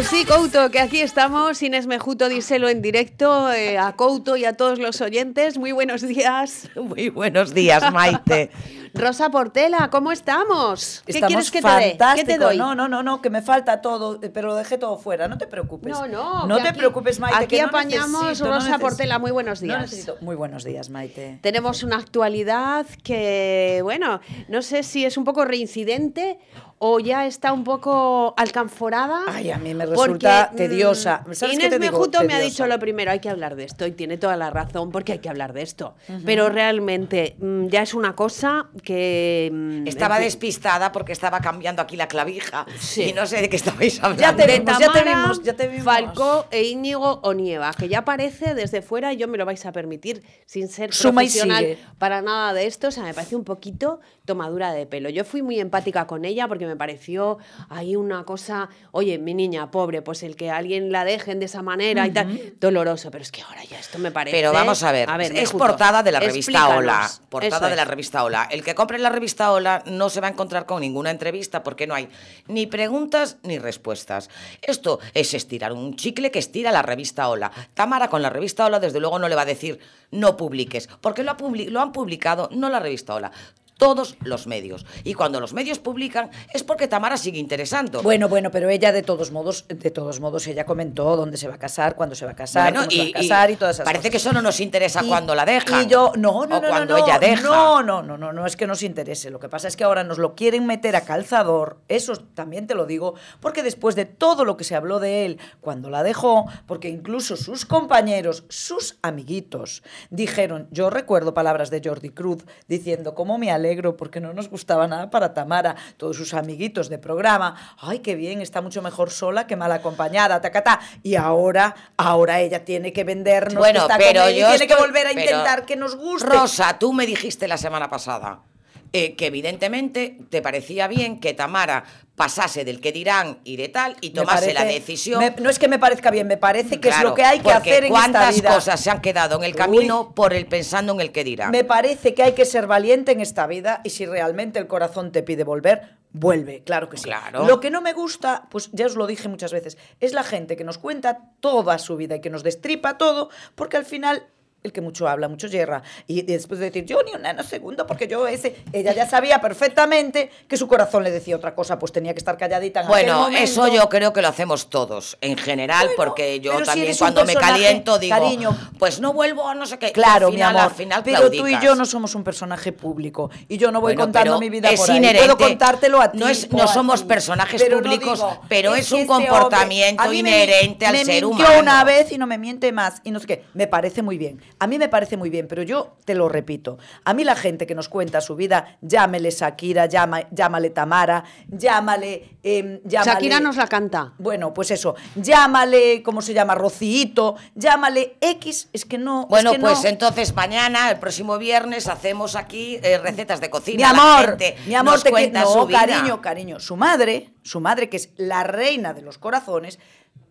Que sí, Couto, que aquí estamos. Inés Mejuto, díselo en directo eh, a Couto y a todos los oyentes. Muy buenos días. Muy buenos días, Maite. Rosa Portela, ¿cómo estamos? ¿Qué Estamos quieres que te dé? ¿Qué fantástico. te doy? No, no, no, no, que me falta todo, eh, pero lo dejé todo fuera. No te preocupes. No, no. No te aquí- preocupes, Maite. Aquí que no apañamos necesito, no Rosa. Portela. Muy buenos No días. necesito- Muy buenos días, Maite. Tenemos una actualidad que, bueno, no sé si es un poco reincidente o ya está un poco alcanforada. Ay, a mí me resulta porque, mm, tediosa. ¿Sabes qué Inés digo? Mejuto me ha dicho lo primero, hay que hablar de esto y tiene toda la razón porque hay que hablar de esto. Pero realmente mm, ya es una cosa que... mm, Estaba en fin, despistada porque estaba cambiando aquí la clavija Sí. y no sé de qué estabais hablando. Ya te vimos, ya te Tamara, vimos, ya te vimos. Falcó e Íñigo Onieva, que ya aparece desde fuera y yo me lo vais a permitir sin ser Suma y profesional sigue. para nada de esto. O sea, me parece un poquito tomadura de pelo. Yo fui muy empática con ella porque me pareció ahí una cosa, oye, mi niña, pobre, pues el que a alguien la dejen de esa manera y tal, doloroso. Pero es que ahora ya esto me parece... Pero vamos a ver, es portada de la revista explícanos. Hola. Portada Eso de la revista Hola. El que compre la revista Hola no se va a encontrar con ninguna entrevista porque no hay ni preguntas ni respuestas. Esto es estirar un chicle que estira la revista Hola. Tamara con la revista Hola desde luego no le va a decir no publiques, porque lo, lo han publicado no la revista Hola. Todos los medios. Y cuando los medios publican es porque Tamara sigue interesando. Bueno, bueno, pero ella de todos modos, de todos modos, ella comentó dónde se va a casar, cuándo se va a casar, Bueno, cómo se va y, a casar y, todas esas parece cosas. que eso no nos interesa Y- cuando la deja. Y yo, no, no, o no, cuando no, ella deja. No, no, no, no, no es que nos interese. Lo que pasa es que ahora nos lo quieren meter a calzador. Eso también te lo digo, porque después de todo lo que se habló de él cuando la dejó, porque incluso sus compañeros, sus amiguitos, dijeron, yo recuerdo palabras de Jordi Cruz diciendo, cómo me alegro porque no nos gustaba nada para Tamara, todos sus amiguitos de programa, ay, qué bien, está mucho mejor sola que mal acompañada, tacata. Y ahora, ahora ella tiene que vendernos, Bueno, que está pero con él y yo tiene que volver a intentar que nos guste. Rosa, tú me dijiste la semana pasada eh, que evidentemente te parecía bien que Tamara pasase del que dirán y de tal y tomase la decisión. me- no es que me parezca bien, me parece que es lo que hay que hacer en esta cuántas vida. cosas se han quedado en el camino por el pensando en el que dirán. Me parece que hay que ser valiente en esta vida y si realmente el corazón te pide volver, vuelve, claro que sí. Claro. Lo que no me gusta, pues ya os lo dije muchas veces, es la gente que nos cuenta toda su vida y que nos destripa todo, porque al final el que mucho habla, mucho yerra. Y después de decir, yo ni un nanosegundo, porque yo ese, ella ya sabía perfectamente que su corazón le decía otra cosa, pues tenía que estar calladita en aquel Bueno, momento. eso yo creo que lo hacemos todos, en general, porque yo si también un cuando me caliento digo, cariño, pues no vuelvo a no sé qué. y Claro, al final, mi amor. Al final pero tú y yo no somos un personaje público y yo no voy Bueno, contando mi vida es por ahí. inherente. Puedo contártelo a ti. No es- no somos ti. personajes Pero no públicos, digo, pero es un que este comportamiento mí me- inherente al me ser mintió humano. una vez y no me miente más y no sé qué. Me parece muy bien. A mí me parece muy bien, pero yo te lo repito. A mí la gente que nos cuenta su vida, llámele Shakira, llama, llámale Tamara, llámale, em, llámale Shakira nos la canta. Bueno, pues eso. Llámale, ¿cómo se llama? Rocíito. Llámale X. Es que no. es Bueno, que pues no. entonces mañana, el próximo viernes, hacemos aquí eh, recetas de Mi cocina. La amor, gente mi amor, nos te que- cuenta no, su vida. cariño, cariño. Su madre, su madre, que es la reina de los corazones,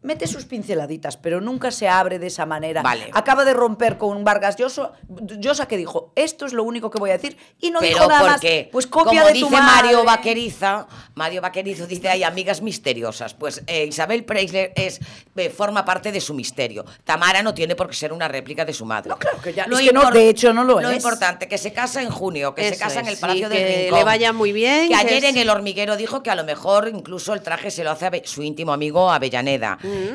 mete sus pinceladitas, pero nunca se abre de esa manera. Vale. Acaba de romper con Vargas Llosa, Llosa que dijo, esto es lo único que voy a decir, y no Pero dijo nada más. Pues copia como de dice tu madre. Mario Vaqueriza, Mario Vaquerizo dice hay amigas misteriosas. Pues eh, Isabel Preisler es, eh, forma parte de su misterio. Tamara no tiene por qué ser una réplica de su madre. No, claro que ya- es que no, de hecho no lo es. importante, que se casa en junio, que se casa en el Palacio sí, del que Rincón. le vaya muy bien, Que que ayer es- en El Hormiguero dijo que a lo mejor incluso el traje se lo hace a su íntimo amigo Avellaneda.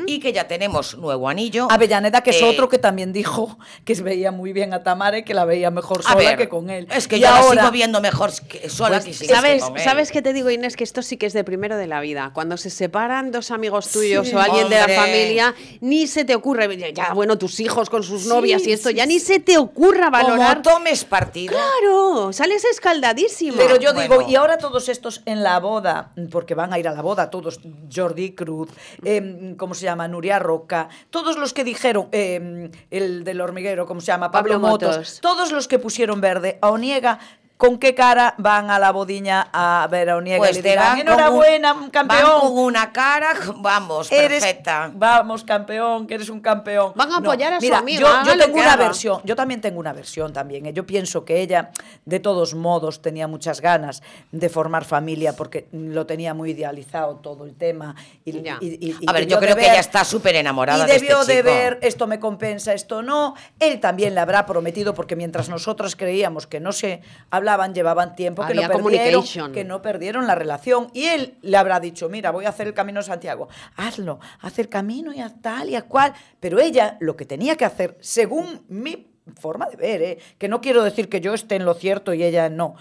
Y que ya tenemos nuevo anillo. Avellaneda, que es Eh, otro que también dijo que se veía muy bien a Tamara y que la veía mejor sola ver, que con él. Es que Y yo la ahora- sigo viendo mejor que sola Pues, que sin ¿Sabes, que con él. ¿Sabes qué te digo, Inés? Que esto sí que es de primero de la vida. Cuando se separan dos amigos tuyos Sí, o alguien de la familia, ni se te ocurre, ya bueno, tus hijos con sus Sí, novias y esto, sí, ya ni se te ocurra valorar. Como tomes partido. Claro, sales escaldadísimo. Pero yo Bueno. digo, y ahora todos estos en la boda, porque van a ir a la boda, todos, Jordi Cruz, eh, ¿cómo se llama? Nuria Roca, todos los que dijeron, eh, el del hormiguero, ¿cómo se llama? Pablo, Pablo Motos, Motos. todos los que pusieron verde a Oniega, ¿con qué cara van a la bodiña a ver a Oniega? Pues y le dirán, enhorabuena, un- campeón. Van con una cara, vamos, Eres- perfecta. Vamos, campeón, que eres un campeón. Van a No, apoyar a su mira, amiga, Yo, yo tengo una versión, yo también tengo una versión también. ¿eh? Yo pienso que ella, de todos modos, tenía muchas ganas de formar familia porque lo tenía muy idealizado todo el tema. Y, y- y- y A ver, debió yo creo de que ella está súper enamorada y de este debió de chico. ver esto me compensa, esto no. Él también le habrá prometido porque mientras nosotras creíamos que no se hablaban, llevaban tiempo que no perdieron, que no perdieron la relación y él le habrá dicho, mira, voy a hacer el camino de Santiago, hazlo, haz el camino y a tal y a cual, pero ella lo que tenía que hacer, según mi forma de ver, ¿eh? que no quiero decir que yo esté en lo cierto y ella no,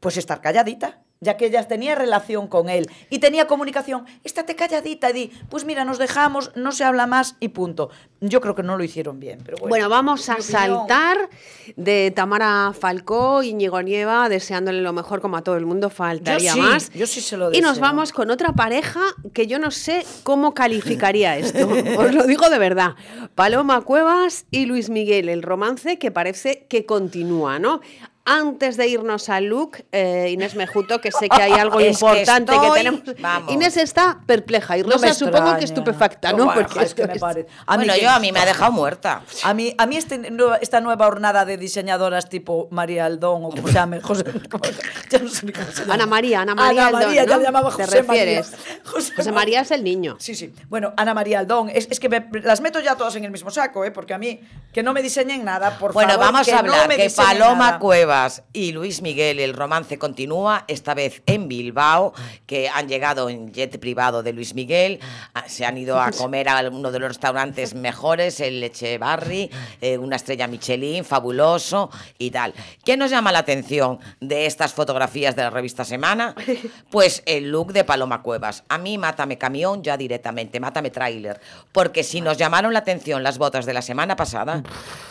pues estar calladita. Ya que ella tenía relación con él y tenía comunicación, estate calladita y di, pues mira, nos dejamos, no se habla más y punto. Yo creo que no lo hicieron bien, pero bueno. Bueno, vamos a saltar de Tamara Falcó, Íñigo Nieva, deseándole lo mejor como a todo el mundo, faltaría Yo sí, más. yo sí se lo Y nos deseo. vamos con otra pareja que yo no sé cómo calificaría esto. Os lo digo de verdad. Paloma Cuevas y Luis Miguel, el romance que parece que continúa, ¿no? Antes de irnos al look, eh, Inés Mejuto, que sé que hay algo Es que importante que, estoy- tenemos. vamos. Inés está perpleja y No Rosa me supongo que extraña. estupefacta, ¿no? Bueno, Porque es que me parece. bueno, que- yo a mí me ha dejado muerta. A mí, a mí este esta nueva hornada de diseñadoras tipo María Aldón o como se llame, José, ¿cómo- ya no sé cómo se llama. Ana María, Ana María, Ana Aldón, María, ya ¿no? le llamaba ¿Te José refieres? María. José María es el niño. Sí, sí. Bueno, Ana María Aldón, es, es que me- las meto ya todas en el mismo saco, ¿eh? porque a mí que no me diseñen nada, por Bueno, favor. vamos que a no hablar me que Paloma nada. Y Luis Miguel, el romance continúa, esta vez en Bilbao, que han llegado en jet privado de Luis Miguel, ah, se han ido a comer a uno de los restaurantes mejores, el Leche Barri, eh, una estrella Michelin, fabuloso y tal. ¿Qué nos llama la atención de estas fotografías de la revista Semana? Pues el look de Paloma Cuevas. A mí mátame camión ya directamente, mátame tráiler, porque si nos llamaron la atención las botas de la semana pasada,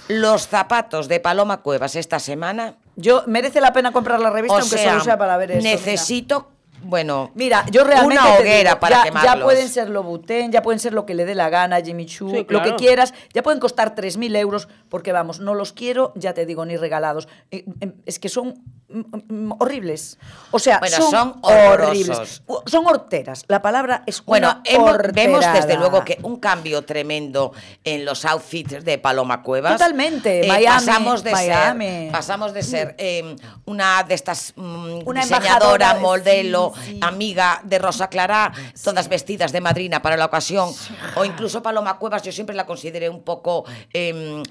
los zapatos de Paloma Cuevas esta semana Yo merece la pena comprar la revista, o aunque sea, solo sea para ver esto. mira. Bueno, Mira, yo realmente una hoguera digo, para ya, quemarlos. ya pueden ser Louboutin, ya pueden ser lo que le dé la gana, Jimmy Choo, Sí, lo claro. que quieras, ya pueden costar 3.000 euros, porque vamos, no los quiero, ya te digo, ni regalados. Eh, eh, Es que son mm, mm, horribles. O sea, Bueno, son, son horribles. Son horteras. La palabra es Bueno, una hemos- vemos desde luego que un cambio tremendo en los outfits de Paloma Cuevas. Totalmente, Eh, Miami, pasamos de Miami. ser, pasamos de ser eh, una de estas mm, Una diseñadora, embajadora, modelo, sí. amiga de Rosa Clara, todas vestidas de madrina para la ocasión, o incluso Paloma Cuevas, yo siempre la consideré un poco eh,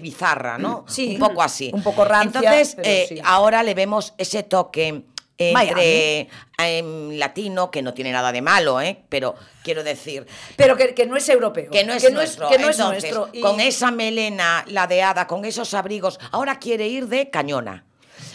bizarra, ¿no? Sí, un poco así. un poco rancia, Entonces, eh, sí. ahora le vemos ese toque entre em, latino, que no tiene nada de malo, ¿eh? pero quiero decir, Pero que, que no es europeo. que no es nuestro. que no es Entonces, nuestro. Y- con esa melena ladeada, con esos abrigos, ahora quiere ir de cañona.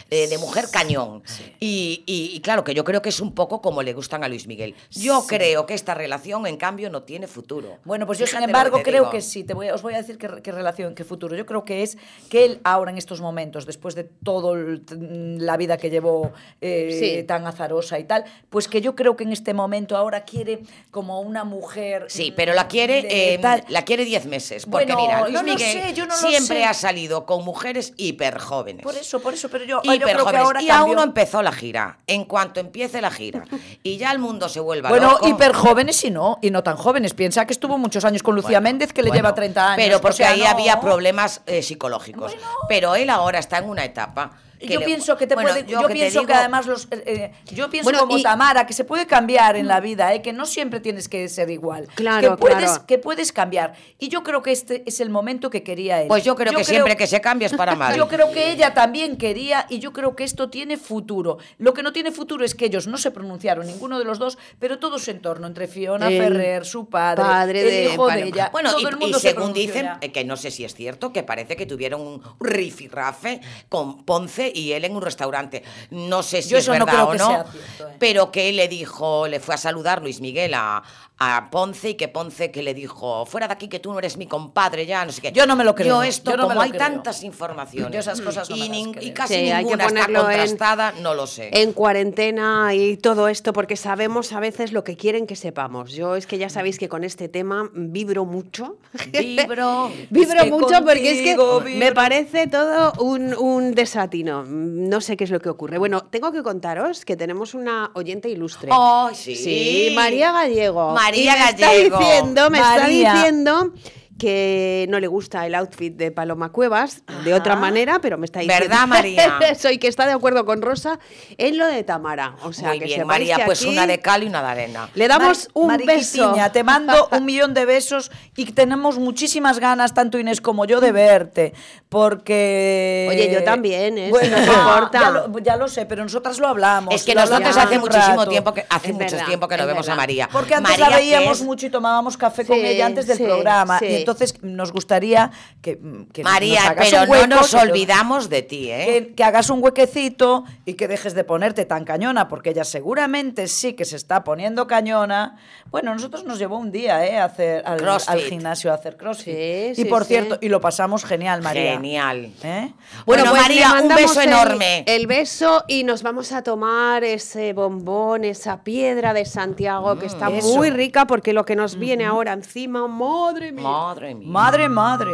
De mujer cañón. Y, y- y claro, que yo creo que es un poco como le gustan a Luis Miguel. Yo Sí. creo que esta relación, en cambio, no tiene futuro. Bueno, pues yo sin embargo creo digo. que sí. Te voy, os voy a decir qué, qué relación, qué futuro. Yo creo que es que él ahora en estos momentos, después de toda la vida que llevó eh, Sí. tan azarosa y tal, pues que yo creo que en este momento ahora quiere como una mujer. Sí, pero la quiere, de eh, la quiere 10 meses. Porque Bueno, mira, Luis no Miguel sé, yo no siempre ha salido con mujeres hiper jóvenes. Por eso, por eso, pero yo. Ahora y aún no empezó la gira. En cuanto empiece la gira y ya el mundo se vuelva Bueno, loco. hiper jóvenes y no, y no tan jóvenes. Piensa que estuvo muchos años con Lucía Méndez, que le Bueno, lleva 30 años. Pero porque o sea, ahí no. había problemas eh, psicológicos. Pero él ahora está en una etapa. Y yo le- pienso que te Bueno, puede, yo, que pienso que además los, eh, eh, yo pienso Bueno, como y- Tamara que se puede cambiar en la vida, eh, que no siempre tienes que ser igual, Claro, que puedes, claro. que puedes cambiar. Y yo creo que este es el momento que quería él. Pues yo creo que siempre que se cambia es para mal. Yo creo que ella también quería y yo creo que esto tiene futuro. Lo que no tiene futuro es que ellos no se pronunciaron ninguno de los dos, pero todo su entorno entre Fiona El Ferrer, su padre, padre el de hijo de ella, Bueno, todo y, el y mundo se según dicen, eh, que no sé si es cierto, que parece que tuvieron un rifirrafe con Ponce y él en un restaurante. No sé si Yo es eso no verdad creo o que no, sea cierto, eh. pero que él le dijo, le fue a saludar Luis Miguel a, a Ponce y que Ponce que le dijo, fuera de aquí que tú no eres mi compadre ya, no sé qué. Yo no me lo creo, Yo esto, yo no me como lo hay creo. tantas informaciones Yo esas cosas no y, me las y casi Sí, hay que ninguna está ponerlo en- contrastada, no lo sé. En cuarentena y todo esto, porque sabemos a veces lo que quieren que sepamos. Yo es que ya sabéis que con este tema vibro mucho. Vibro. Vibro Es que mucho porque es que me parece todo un, un desatino. No sé qué es lo que ocurre. Bueno, tengo que contaros que tenemos una oyente ilustre. ¡Ay, sí! Sí, María Gallego. María Y me Gallego. Está diciendo, me María. está diciendo que no le gusta el outfit de Paloma Cuevas de otra manera, pero me está diciendo ¿Verdad, María? eso y que está de acuerdo con Rosa en lo de Tamara. O sea, Muy que bien, María, que pues una de cal y una de arena. Le damos un beso. te mando un millón de besos y tenemos muchísimas ganas, tanto Inés como yo, de verte. Porque. Oye, yo también, ¿eh? Bueno, No importa. Ya lo, ya lo sé, pero nosotras lo hablamos. Es que nosotros hace muchísimo tiempo que hace Es mucho verdad, tiempo que no vemos a. María. Porque antes María, la veíamos es- mucho y tomábamos café con ella antes del sí, programa. sí. Y entonces nos gustaría que, que María, nos hagas pero un hueco, no nos que- olvidamos de ti, ¿eh? que, que hagas un huequecito y que dejes de ponerte tan cañona, porque ella seguramente sí que se está poniendo cañona. Bueno, nosotros nos llevó un día ¿eh? a hacer, al, al gimnasio a hacer crossfit. Sí, y sí, por sí. cierto, y lo pasamos genial, María. Genial. ¿Eh? Bueno, pues María, un beso el- enorme. El beso y nos vamos a tomar ese bombón, esa piedra de Santiago que está eso. muy rica porque lo que nos viene ahora encima, madre mía. Madre mía. Madre, madre.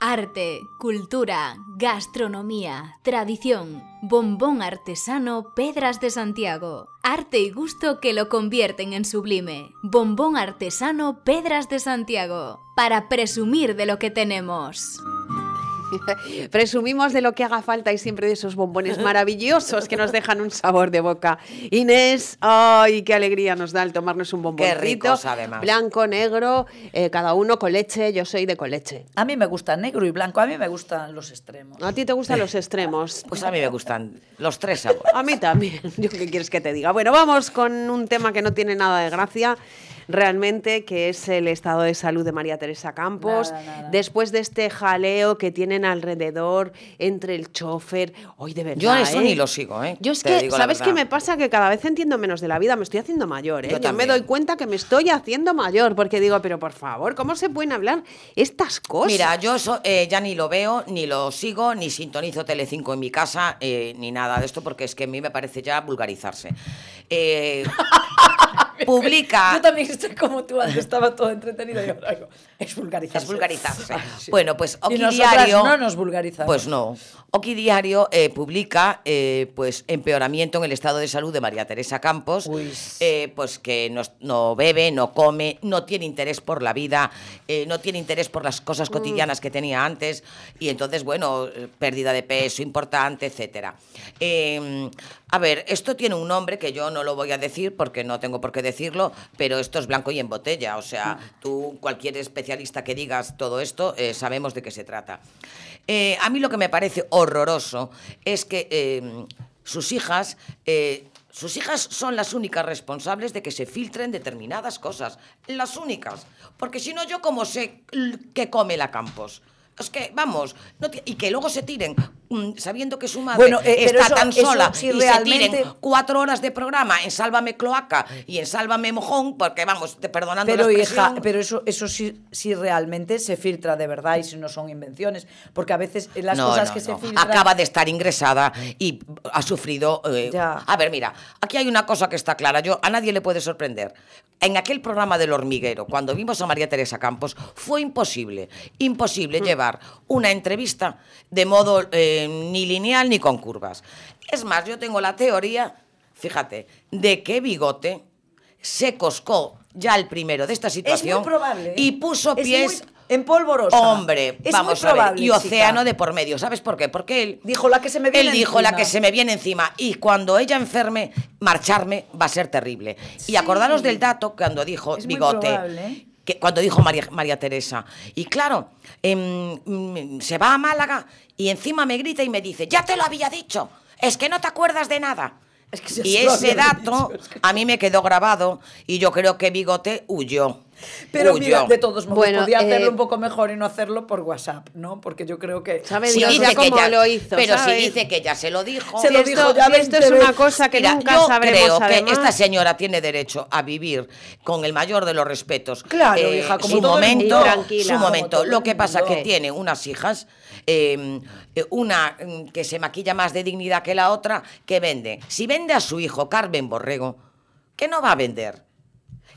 Arte, cultura, gastronomía, tradición, bombón artesano Pedras de Santiago. Arte y gusto que lo convierten en sublime. Bombón artesano Pedras de Santiago. Para presumir de lo que tenemos. Presumimos de lo que haga falta y siempre de esos bombones maravillosos que nos dejan un sabor de boca. Inés, ay, qué alegría nos da el tomarnos un bomboncito. ricos, además. Blanco, negro, eh, cada uno con leche, yo soy de con leche. A mí me gusta negro y blanco, a mí me gustan los extremos. ¿A ti te gustan los extremos? Pues a mí me gustan los tres sabores. A mí también. Yo qué quieres que te diga. Bueno, vamos con un tema que no tiene nada de gracia realmente, que es el estado de salud de María Teresa Campos. Nada, nada. Después de este jaleo que tienen alrededor entre el chofer. Hoy de verdad. Yo eso ¿eh? ni lo sigo, ¿eh? Yo es Te que, ¿sabes qué me pasa? Que cada vez entiendo menos de la vida. Me estoy haciendo mayor, ¿eh? Yo Yo, me doy cuenta que me estoy haciendo mayor, porque digo, pero por favor, ¿cómo se pueden hablar estas cosas? Mira, yo eso, eh, ya ni lo veo, ni lo sigo, ni sintonizo Telecinco en mi casa, eh, ni nada de esto, porque es que a mí me parece ya vulgarizarse. Eh, publica... Yo también estoy como tú, antes estaba todo entretenido y ahora es vulgarizarse. Es vulgarizarse. Ah, sí. Bueno, pues Oki Diario. no nos vulgarizamos. Pues no. Oki Diario eh, publica eh, pues empeoramiento en el estado de salud de María Teresa Campos. eh, pues que no, no bebe, no come, no tiene interés por la vida, eh, no tiene interés por las cosas cotidianas que tenía antes. Y entonces, bueno, pérdida de peso importante, etcétera. Eh, a ver, esto tiene un nombre que yo no lo voy a decir porque no tengo por qué decirlo, pero esto es blanco y en botella. O sea, tú, cualquier especialista que digas todo esto, eh, sabemos de qué se trata. Eh, a mí lo que me parece horroroso es que eh, sus hijas... sus hijas son las únicas responsables de que se filtren determinadas cosas. Las únicas. Porque si no, yo como sé qué come la Campos. Es que, vamos, y que luego se tiren, sabiendo que su madre Bueno, eh, está eso- tan sola sí y realmente- se tiren cuatro horas de programa en Sálvame Cloaca y en Sálvame Mojón, porque vamos, te perdonando Pero la hija, pero eso, eso sí, sí realmente se filtra de verdad y si no son invenciones. Porque a veces eh, las No, cosas no, que no. se filtran. Acaba de estar ingresada y ha sufrido. eh. A ver, mira, aquí hay una cosa que está clara. Yo a nadie le puede sorprender. En aquel programa del hormiguero, cuando vimos a María Teresa Campos, fue imposible, imposible llevar una entrevista de modo eh, eh, ni lineal ni con curvas. Es más, yo tengo la teoría, fíjate, de que Bigote se coscó ya el primero de esta situación probable, ¿eh? y puso Es pies muy- en polvorosa. Hombre, Es vamos muy a ver, y chica. océano de por medio, ¿sabes por qué? Porque él dijo la que se me viene Él dijo la encima". que se me viene encima y cuando ella enferme, marcharme va a ser terrible. Y acordaros del dato cuando dijo Es muy Bigote, probable, ¿eh? Que cuando dijo María, María Teresa. Y claro, em, mm, se va a Málaga y encima me grita y me dice, ya te lo había dicho, es que no te acuerdas de nada. y ese dato a mí me quedó grabado y yo creo que Bigote huyó. Pero mira, de todos modos, Bueno, podía hacerlo eh, un poco mejor y no hacerlo por WhatsApp, ¿no? Porque yo creo que... Sabe Si Dios dice ya que cómo ya- lo hizo, Pero ¿sabes? si dice que ya se lo dijo. Se lo Si dijo ya si esto 20 es una cosa que Mira, nunca yo sabremos creo además. que esta señora tiene derecho a vivir con el mayor de los respetos. Eh, Claro, hija, como su todo momento, su momento. Lo que pasa mundo. que tiene unas hijas, eh, eh, una mm, que se maquilla más de dignidad que la otra, que vende. Si vende a su hijo Carmen Borrego, ¿qué no va a vender?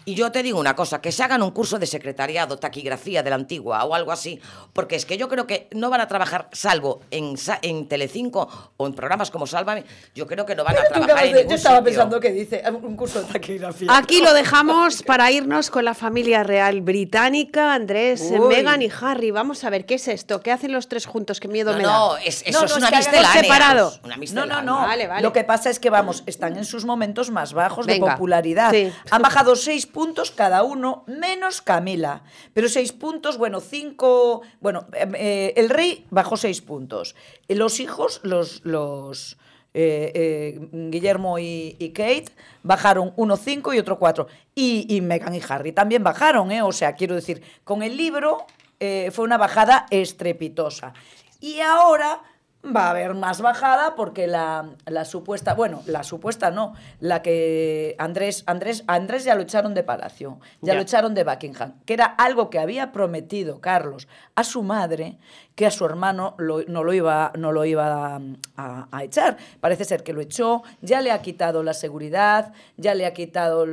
Y yo te digo una cosa, que se hagan un curso de secretariado, taquigrafía de la antigua o algo así, porque es que yo creo que no van a trabajar, salvo en, en Telecinco o en programas como Sálvame, yo creo que no van a trabajar acabas en de- ningún yo estaba sitio. pensando que dice un curso de taquigrafía. Aquí lo dejamos para irnos con la familia real británica, Andrés, Uy. Meghan y Harry. Vamos a ver, ¿qué es esto? ¿Qué hacen los tres juntos? Qué miedo No, me no, da. es- eso es una miscelánea. separado. Una No, no, no. Vale, vale. Lo que pasa es que, vamos, están en sus momentos más bajos de popularidad. sí. Han bajado seis puntos cada uno, menos Camila. Pero seis puntos, bueno, cinco... Bueno, em, eh, el rey bajó seis puntos. Los hijos, los... los eh, eh, Guillermo y, y Kate bajaron uno cinco y otro cuatro. Y, y Meghan y Harry también bajaron, ¿eh? O sea, quiero decir, con el libro fue una bajada estrepitosa. Y ahora va a haber más bajada porque la, la supuesta, bueno, la supuesta no, la que Andrés, Andrés, Andrés ya lo echaron de Palacio, ya, Ya. lo echaron de Buckingham, que era algo que había prometido Carlos a su madre, que a su hermano lo- no lo iba, no lo iba a, a- a echar. Parece ser que lo echó, ya le ha quitado la seguridad, ya le ha quitado,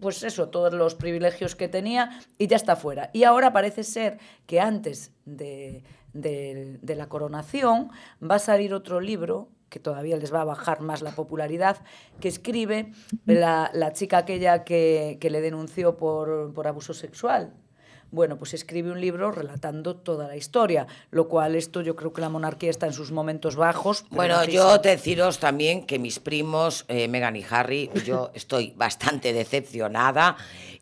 pues eso, todos los privilegios que tenía y ya está fuera. Y ahora parece ser que antes de, de- de la coronación va a salir otro libro que todavía les va a bajar más la popularidad, que escribe la, la chica aquella que, que le denunció por, por abuso sexual. Bueno, pues escribe un libro relatando toda la historia, lo cual esto yo creo que la monarquía está en sus momentos bajos. Bueno, yo deciros también que mis primos, eh, Megan y Harry, yo estoy bastante decepcionada.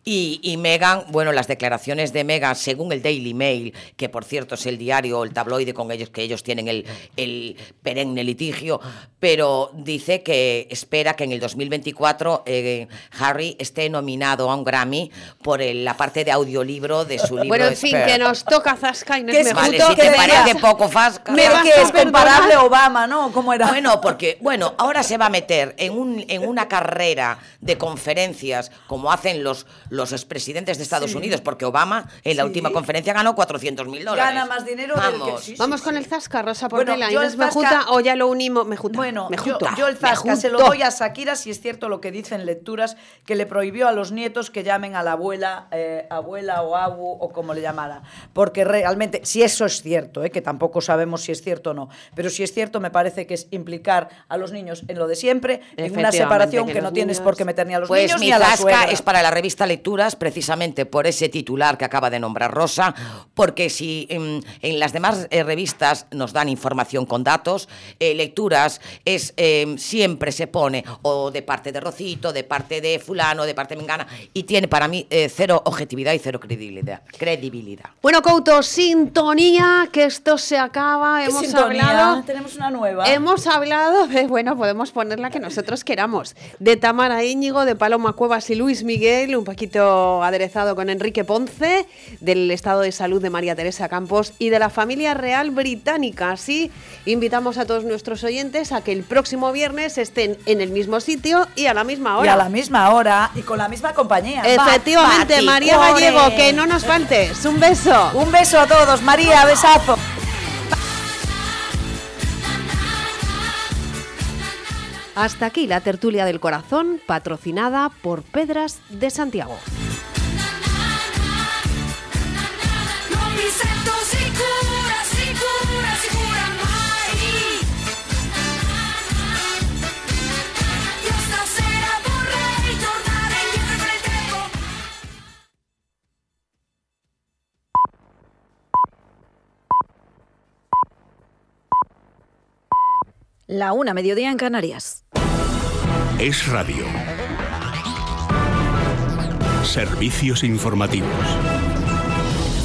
Y, y Megan, bueno, las declaraciones de Megan, según el Daily Mail, que por cierto es el diario o el tabloide con ellos, que ellos tienen el, el perenne litigio, pero dice que espera que en el 2024 eh, Harry esté nominado a un Grammy por el- la parte de audiolibro de su libro. Bueno, en fin, Expert. que nos toca Zasca y no es es Vale, si que te parece poco fasca. Creo vas que a es comparable a Obama, ¿no? ¿Cómo era? Bueno, porque, bueno, ahora se va a meter en, un, en una carrera de conferencias como hacen los, los expresidentes de Estados Sí. Unidos, porque Obama en la Sí. última conferencia ganó 400 mil dólares. Gana más dinero del que- Vamos. sí, sí, Vamos sí. con el Zasca, Rosa Bueno, Portela. yo el Inés Mejuta Zasca- o ya lo unimos. Mejuta. Bueno, yo, Mejuto. yo el Zasca se lo doy a Shakira si es cierto lo que dicen lecturas, que le prohibió a los nietos que llamen a la abuela, eh, abuela o abu o como le llamara. Porque realmente, si eso es cierto, eh, que tampoco sabemos si es cierto o no, pero si es cierto me parece que es implicar a los niños en lo de siempre, en una separación que que, no tienes por qué meter ni a los Pues niños mi ni a la zasca suegra. es para la revista Lecturas, precisamente por ese titular que acaba de nombrar Rosa, porque si em, en las demás eh, revistas nos dan información con datos, eh, Lecturas es em, siempre se pone o de parte de Rocito, de parte de fulano, de parte de Mengana, y tiene para mí eh, cero objetividad y cero credibilidad. credibilidad. Bueno, Couto, sintonía, que esto se acaba. ¿Qué Hemos sintonía? hablado. Tenemos una nueva. Hemos hablado de, bueno, podemos ponerla que nosotros queramos, de Tamara Íñigo, de Paloma Cuevas y Luis Miguel, un poquito aderezado con Enrique Ponce, del estado de salud de María Teresa Campos y de la familia real británica. Así, invitamos a todos nuestros oyentes a que el próximo viernes estén en el mismo sitio y a la misma Y hora. a la misma hora y con la misma compañía. Efectivamente, María. Gallego, que no nos faltes. Un beso. Un beso a todos, María, besazo. Hasta aquí la tertulia del corazón, patrocinada por Pedras de Santiago. La una, mediodía en Canarias. Es radio. Servicios informativos.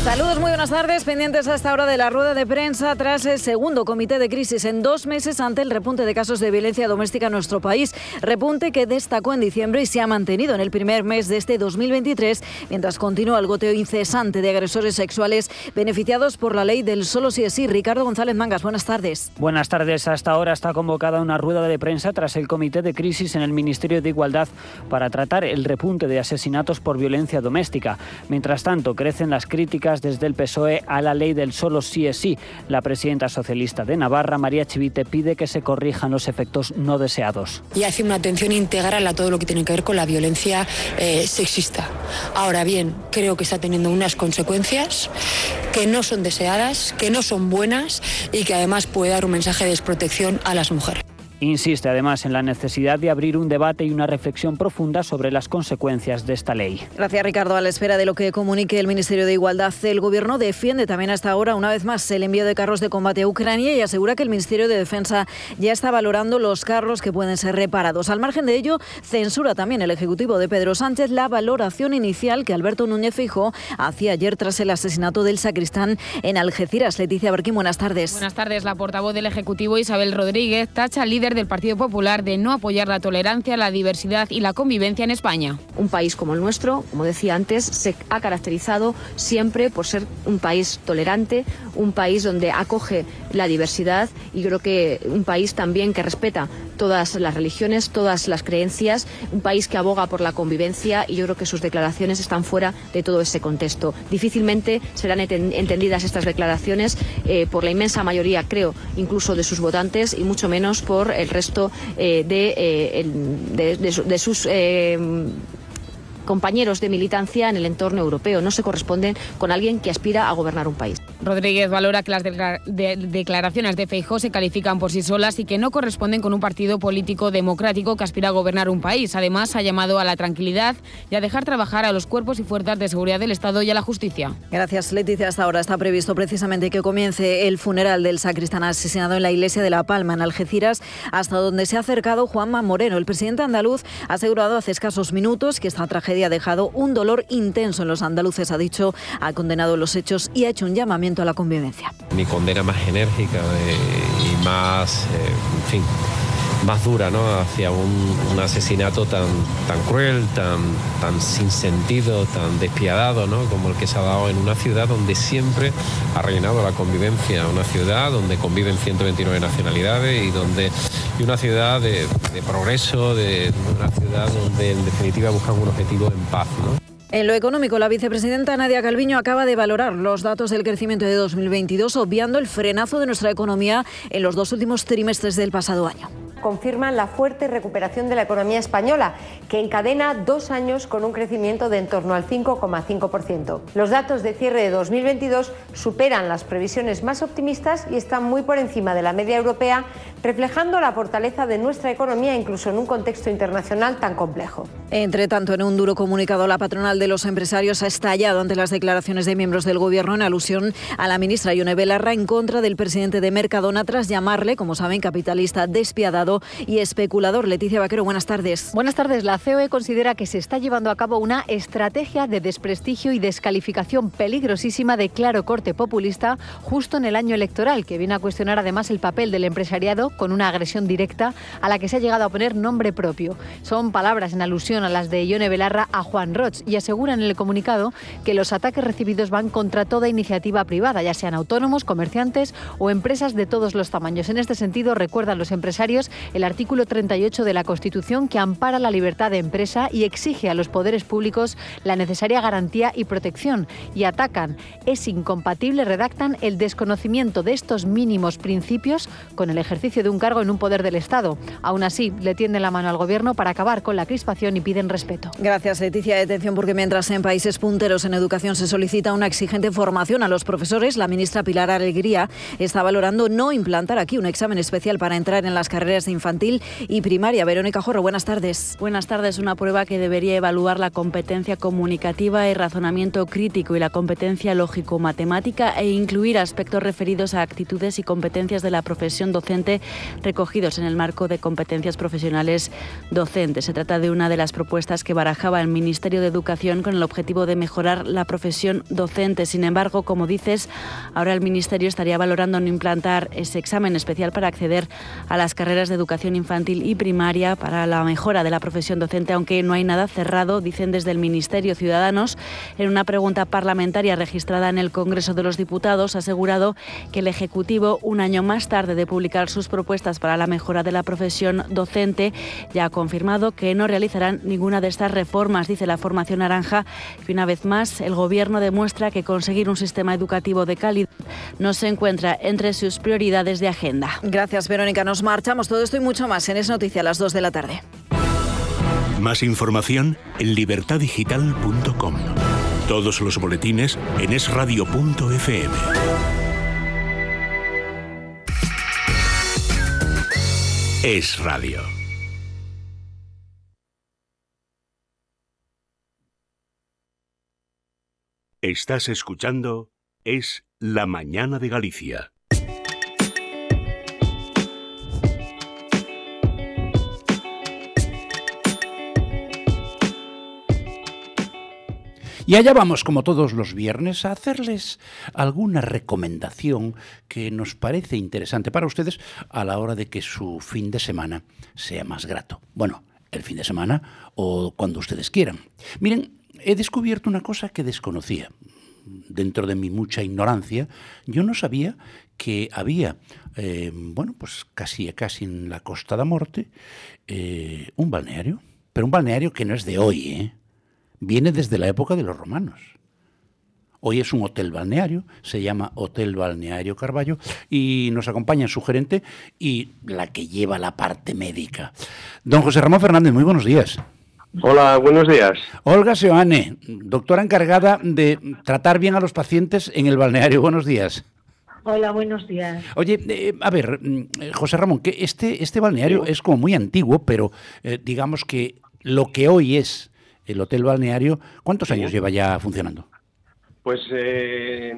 Saludos, muy buenas tardes. Pendientes a esta hora de la rueda de prensa tras el segundo comité de crisis en dos meses ante el repunte de casos de violencia doméstica en nuestro país. Repunte que destacó en diciembre y se ha mantenido en el primer mes de este 2023, mientras continúa el goteo incesante de agresores sexuales beneficiados por la ley del solo si es sí. Ricardo González Mangas, buenas tardes. Buenas tardes. Hasta ahora está convocada una rueda de prensa tras el comité de crisis en el Ministerio de Igualdad para tratar el repunte de asesinatos por violencia doméstica. Mientras tanto, crecen las críticas desde el PSOE a la ley del solo sí es sí. La presidenta socialista de Navarra, María Chivite, pide que se corrijan los efectos no deseados. y hace una atención integral a todo lo que tiene que ver con la violencia eh, sexista. Ahora bien, creo que está teniendo unas consecuencias que no son deseadas, que no son buenas y que además puede dar un mensaje de desprotección a las mujeres. Insiste además en la necesidad de abrir un debate y una reflexión profunda sobre las consecuencias de esta ley. Gracias, Ricardo. A la espera de lo que comunique el Ministerio de Igualdad, el Gobierno defiende también hasta ahora, una vez más, el envío de carros de combate a Ucrania y asegura que el Ministerio de Defensa ya está valorando los carros que pueden ser reparados. Al margen de ello, censura también el Ejecutivo de Pedro Sánchez la valoración inicial que Alberto Núñez Fijó hacía ayer tras el asesinato del sacristán en Algeciras. Leticia Berquín, buenas tardes. Buenas tardes. La portavoz del Ejecutivo, Isabel Rodríguez, tacha al del Partido Popular de no apoyar la tolerancia, la diversidad y la convivencia en España. Un país como el nuestro, como decía antes, se ha caracterizado siempre por ser un país tolerante, un país donde acoge la diversidad y creo que un país también que respeta todas las religiones, todas las creencias, un país que aboga por la convivencia y yo creo que sus declaraciones están fuera de todo ese contexto. Difícilmente serán enten- entendidas estas declaraciones eh, por la inmensa mayoría, creo, incluso de sus votantes y mucho menos por el resto eh, de, eh, de- de de sus eh, compañeros de militancia en el entorno europeo. No se corresponden con alguien que aspira a gobernar un país. Rodríguez valora que las decla- de- declaraciones de Feijó se califican por sí solas y que no corresponden con un partido político democrático que aspira a gobernar un país. Además, ha llamado a la tranquilidad y a dejar trabajar a los cuerpos y fuerzas de seguridad del Estado y a la justicia. Gracias, Leticia. Hasta ahora está previsto precisamente que comience el funeral del sacristán asesinado en la iglesia de La Palma, en Algeciras, hasta donde se ha acercado Juanma Moreno. El presidente andaluz ha asegurado hace escasos minutos que esta tragedia ha dejado un dolor intenso en los andaluces, ha dicho, ha condenado los hechos y ha hecho un llamamiento a la convivencia. mi condena más enérgica eh, y más, eh, en fin, más dura, ¿no? Hacia un, asesinato tan, tan cruel, tan, tan sin sentido, tan despiadado, ¿no? Como el que se ha dado en una ciudad donde siempre ha reinado la convivencia, una ciudad donde conviven 129 nacionalidades y donde y una ciudad de, de progreso, de, una ciudad donde en definitiva buscan un objetivo en paz, ¿no? En lo económico, la vicepresidenta Nadia Calviño acaba de valorar los datos del crecimiento de 2022, obviando el frenazo de nuestra economía en los dos últimos trimestres del pasado año. confirman la fuerte recuperación de la economía española, que encadena dos años con un crecimiento de en torno al 5,5%. Los datos de cierre de 2022 superan las previsiones más optimistas y están muy por encima de la media europea, reflejando la fortaleza de nuestra economía incluso en un contexto internacional tan complejo. Entre tanto, en un duro comunicado, la patronal de los empresarios ha estallado ante las declaraciones de miembros del Gobierno en alusión a la ministra Ione Belarra en contra del presidente de Mercadona tras llamarle, como saben, capitalista despiadado y especulador. Leticia Vaquero, buenas tardes. Buenas tardes. La COE considera que se está llevando a cabo una estrategia de desprestigio y descalificación peligrosísima de claro corte populista justo en el año electoral, que viene a cuestionar además el papel del empresariado con una agresión directa a la que se ha llegado a poner nombre propio. Son palabras en alusión a las de Ione Belarra a Juan Roch y aseguran en el comunicado que los ataques recibidos van contra toda iniciativa privada, ya sean autónomos, comerciantes o empresas de todos los tamaños. En este sentido, recuerdan los empresarios el artículo 38 de la Constitución que ampara la libertad de empresa y exige a los poderes públicos la necesaria garantía y protección. Y atacan, es incompatible, redactan el desconocimiento de estos mínimos principios con el ejercicio de un cargo en un poder del Estado. Aún así, le tienden la mano al Gobierno para acabar con la crispación y piden respeto. Gracias, Leticia. Detención porque mientras en países punteros en educación se solicita una exigente formación a los profesores, la ministra Pilar Alegría está valorando no implantar aquí un examen especial para entrar en las carreras de infantil y primaria. Verónica Jorro, buenas tardes. Buenas tardes. Una prueba que debería evaluar la competencia comunicativa y razonamiento crítico y la competencia lógico-matemática e incluir aspectos referidos a actitudes y competencias de la profesión docente recogidos en el marco de competencias profesionales docentes. Se trata de una de las propuestas que barajaba el Ministerio de Educación con el objetivo de mejorar la profesión docente. Sin embargo, como dices, ahora el Ministerio estaría valorando no implantar ese examen especial para acceder a las carreras de educación infantil y primaria para la mejora de la profesión docente, aunque no hay nada cerrado, dicen desde el Ministerio Ciudadanos. En una pregunta parlamentaria registrada en el Congreso de los Diputados, ha asegurado que el Ejecutivo, un año más tarde de publicar sus propuestas para la mejora de la profesión docente, ya ha confirmado que no realizarán ninguna de estas reformas, dice la formación naranja, y una vez más el Gobierno demuestra que conseguir un sistema educativo de calidad no se encuentra entre sus prioridades de agenda. Gracias, Verónica. Nos marchamos. Todo esto y mucho más en Es Noticia a las 2 de la tarde. Más información en libertadigital.com. Todos los boletines en esradio.fm. Es Radio. Estás escuchando Es la mañana de Galicia. Y allá vamos, como todos los viernes, a hacerles alguna recomendación que nos parece interesante para ustedes a la hora de que su fin de semana sea más grato. Bueno, el fin de semana o cuando ustedes quieran. Miren, he descubierto una cosa que desconocía. Dentro de mi mucha ignorancia, yo no sabía que había, eh, bueno, pues casi casi en la Costa da Morte, eh, un balneario. Pero un balneario que no es de hoy, ¿eh? viene desde la época de los romanos. Hoy es un hotel balneario, se llama Hotel Balneario Carballo y nos acompaña su gerente y la que lleva la parte médica. Don José Ramón Fernández, muy buenos días. Hola, buenos días. Olga Seoane, doctora encargada de tratar bien a los pacientes en el balneario. Buenos días. Hola, buenos días. Oye, eh, a ver, mm, José Ramón, que este, este balneario es como muy antiguo, pero eh, digamos que lo que hoy es el hotel balneario, ¿cuántos años lleva ya funcionando? Pues eh,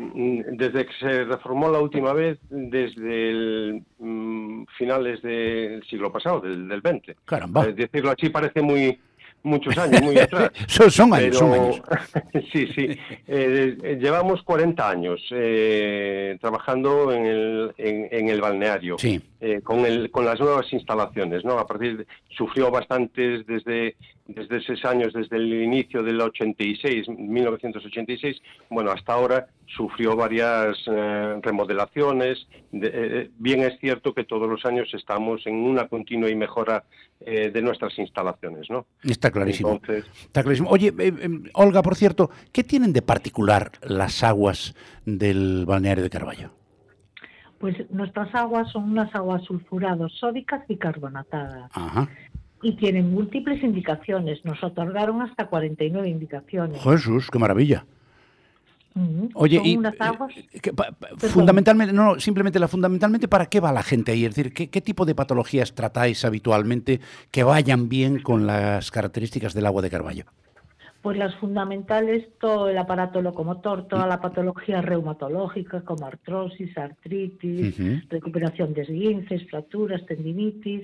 desde que se reformó la última vez, desde el, mm, finales del siglo pasado, del, del 20. Caramba. Eh, decirlo así parece muy muchos años, muy atrás. son, son años, son Pero- años. sí, sí. Eh, llevamos 40 años eh, trabajando en el, en, en el balneario. Sí. eh, con, el, con las nuevas instalaciones, ¿no? A partir de, sufrió bastantes desde, desde esos años, desde el inicio del 86, 1986, bueno, hasta ahora sufrió varias eh, remodelaciones. De- eh, bien es cierto que todos los años estamos en una continua y mejora eh, de nuestras instalaciones, ¿no? Está clarísimo. Entonces, Está clarísimo. Oye, eh, eh, Olga, por cierto, ¿qué tienen de particular las aguas del balneario de Carballo? Pues nuestras aguas son unas aguas sulfuradas, sódicas y carbonatadas. Ajá. Y tienen múltiples indicaciones. Nos otorgaron hasta 49 indicaciones. Jesús, qué maravilla. Oye, y, unas aguas... Que pa- pa- Perdón. fundamentalmente, no, simplemente la fundamentalmente para qué va la gente ahí, es decir, ¿qué, qué tipo de patologías tratáis habitualmente que vayan bien con las características del agua de Carballo? Pues las fundamentales, todo el aparato locomotor, toda la patología reumatológica como artrosis, artritis, recuperación de esguinces, fracturas, tendinitis.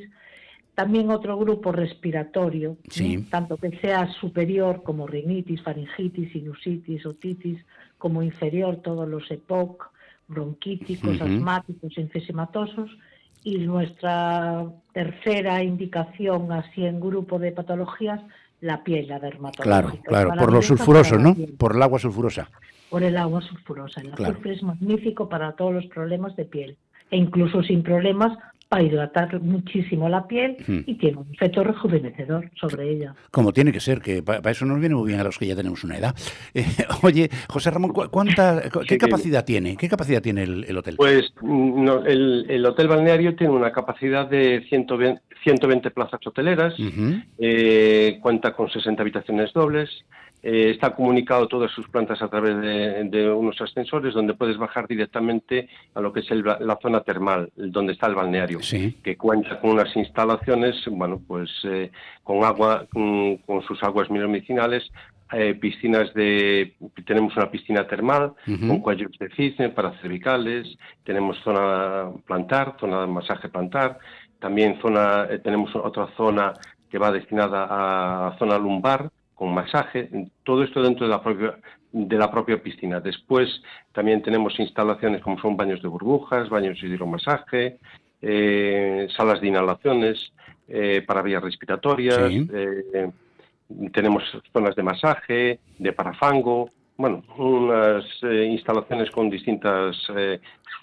También otro grupo respiratorio, Sí. ¿no? tanto que sea superior como rinitis, faringitis, sinusitis, otitis, como inferior todos los EPOC, bronquíticos, asmáticos, enfisematosos. Y nuestra tercera indicación, así en grupo de patologías, la piel, la dermatológica. Claro, claro, por sulfurosos, para ¿no? Por el agua sulfurosa. Por el agua sulfurosa. El Claro. azufre es magnífico para todos los problemas de piel. E incluso sin problemas para hidratar muchísimo la piel Hmm. y tiene un efecto rejuvenecedor sobre ella. Como tiene que ser, que para eso nos viene muy bien a los que ya tenemos una edad. Eh, oye, José Ramón, ¿cu- ¿cuánta, cu- ¿qué Sí, capacidad tiene? ¿Qué capacidad tiene el, el hotel? Pues mm, no, el, el hotel balneario tiene una capacidad de 120, 120 plazas hoteleras, eh, cuenta con 60 habitaciones dobles, eh, está comunicado todas sus plantas a través de, de unos ascensores donde puedes bajar directamente a lo que es el la zona termal, donde está el balneario, que cuenta con unas instalaciones, bueno, pues eh, con agua, con, con sus aguas medicinales eh, piscinas de tenemos una piscina termal Ujú. con cuellos de cisne para cervicales, tenemos zona plantar, zona de masaje plantar, también zona eh, tenemos otra zona que va destinada a zona lumbar con masaje, todo esto dentro de la propia de la propia piscina. Después también tenemos instalaciones como son baños de burbujas, baños de hidromasaje, eh, salas de inhalaciones eh, para vías respiratorias, Sí. eh, tenemos zonas de masaje, de parafango, bueno, unas instalaciones con distintos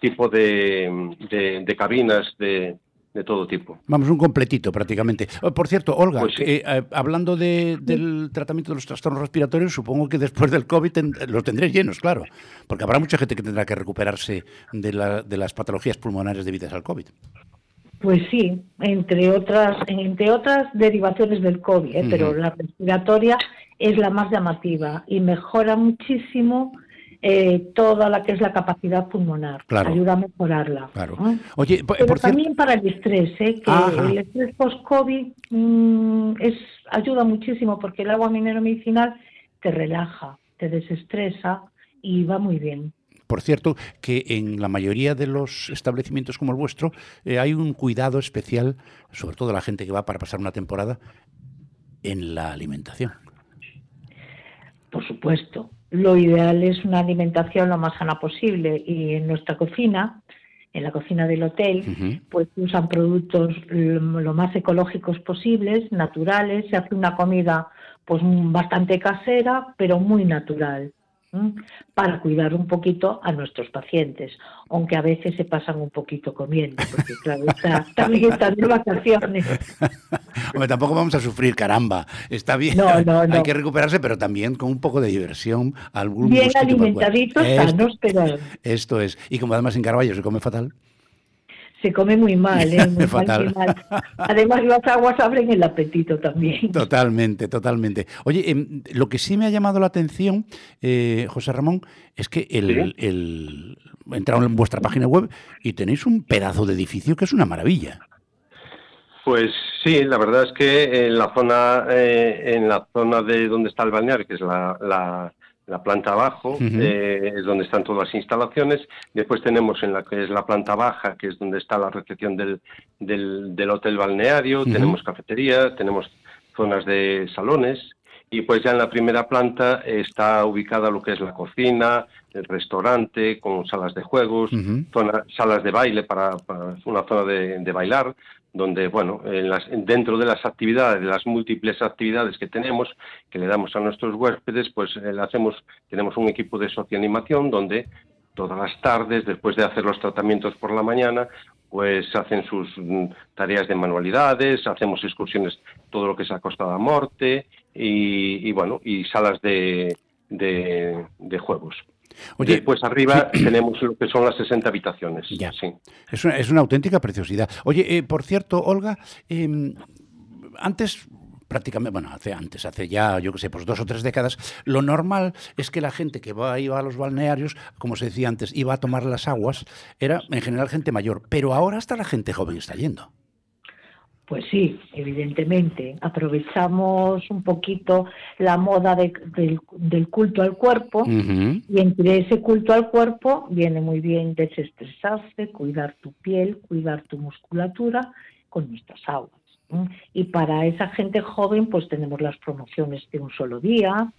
tipos de, de- de cabinas de, de todo tipo. Vamos, un completito prácticamente. Oh, Por cierto, Olga, Pues sí. eh, eh, hablando de- del tratamiento de los trastornos respiratorios, supongo que después del COVID ten- los tendréis llenos, claro, porque habrá mucha gente que tendrá que recuperarse de, la- de las patologías pulmonares debidas al COVID. Pues sí, entre otras, entre otras derivaciones del COVID, ¿eh? pero la respiratoria es la más llamativa y mejora muchísimo eh, toda la que es la capacidad pulmonar. Claro. Ayuda a mejorarla. Claro. Oye, Pero por cierto, también para el estrés, ¿eh? que Ajá. el estrés post-COVID mm, es, ayuda muchísimo porque el agua minero medicinal te relaja, te desestresa y va muy bien. por cierto, que en la mayoría de los establecimientos como el vuestro eh, hay un cuidado especial, sobre todo la gente que va para pasar una temporada, en la alimentación. Por supuesto. Lo ideal es una alimentación lo más sana posible. Y en nuestra cocina, en la cocina del hotel, pues usan productos lo lo más ecológicos posibles, naturales, se hace una comida pues bastante casera, pero muy natural. Para cuidar un poquito a nuestros pacientes, aunque a veces se pasan un poquito comiendo, porque claro, está- también están de vacaciones. Hombre, tampoco vamos a sufrir, caramba. Está bien, No, no, hay que recuperarse, pero también con un poco de diversión. Algún Bien alimentaditos, sanos, pero Esto es. Y como además en Carballo se come fatal. Se come muy mal, ¿eh? Muy mal, Fatal. muy mal. Además, las aguas abren el apetito también. Totalmente, totalmente. Oye, em, lo que sí me ha llamado la atención, eh, José Ramón, es que el, el- entraron en vuestra página web y tenéis un pedazo de edificio que es una maravilla. Pues sí, la verdad es que en la zona, eh, en la zona de donde está el balneario, que es la, la- la planta abajo, eh, es donde están todas las instalaciones. Después tenemos en la que es la planta baja, que es donde está la recepción del, del, del hotel balneario. Tenemos cafetería, tenemos zonas de salones. Y pues ya en la primera planta está ubicada lo que es la cocina, el restaurante con salas de juegos, zona- salas de baile para, para una zona de, de bailar, donde, bueno, en las- dentro de las actividades, de las múltiples actividades que tenemos, que le damos a nuestros huéspedes, pues eh, hacemos, tenemos un equipo de socioanimación donde todas las tardes, después de hacer los tratamientos por la mañana, pues hacen sus mm, tareas de manualidades, hacemos excursiones, todo lo que es a Costa da Morte y, y, bueno, y salas de, de juegos. Oye, Después arriba tenemos lo que son las 60 habitaciones. Ya. Sí. Es una, es una auténtica preciosidad. Oye, eh, por cierto, Olga, em, antes prácticamente, bueno, hace antes, hace ya, yo qué sé, pues dos o tres décadas, lo normal es que la gente que va, iba a los balnearios, como se decía antes, iba a tomar las aguas, era en general gente mayor, pero ahora hasta la gente joven está yendo. Pues sí, evidentemente. Aprovechamos un poquito la moda de- del, del culto al cuerpo y entre ese culto al cuerpo viene muy bien desestresarse, cuidar tu piel, cuidar tu musculatura con nuestras aguas. Y para esa gente joven pues tenemos las promociones de un solo día,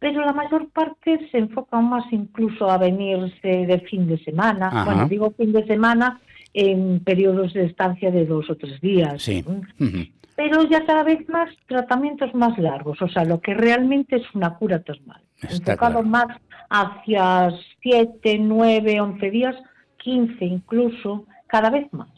pero la mayor parte se enfocan más incluso a venirse de fin de semana. Bueno, digo fin de semana en periodos de estancia de dos o tres días. Sí. pero ya cada vez más tratamientos más largos, o sea, lo que realmente es una cura termal, Está enfocado más hacia 7, 9, 11 días, 15 incluso, cada vez más.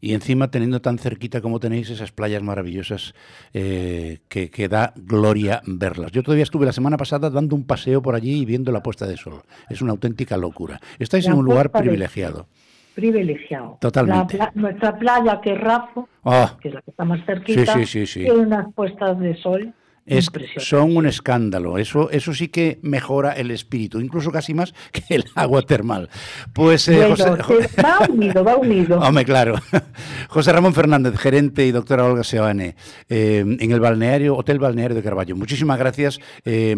Y encima teniendo tan cerquita como tenéis esas playas maravillosas eh, que, que da gloria verlas. Yo todavía estuve la semana pasada dando un paseo por allí y viendo la puesta de sol. Es una auténtica locura. Estáis La en un lugar de privilegiado. Totalmente. La nuestra playa, que es Rafo, Ah, que es la que está más cerquita, Sí, sí, sí, sí. tiene unas puestas de sol Es, son un escándalo. Eso, eso sí que mejora el espíritu, incluso casi más que el agua termal. Pues eh, Bueno, José, va unido, va unido. Hombre, claro. José Ramón Fernández, gerente y doctora Olga Seoane, eh, en el balneario, Hotel Balneario de Carballo. Muchísimas gracias. Eh,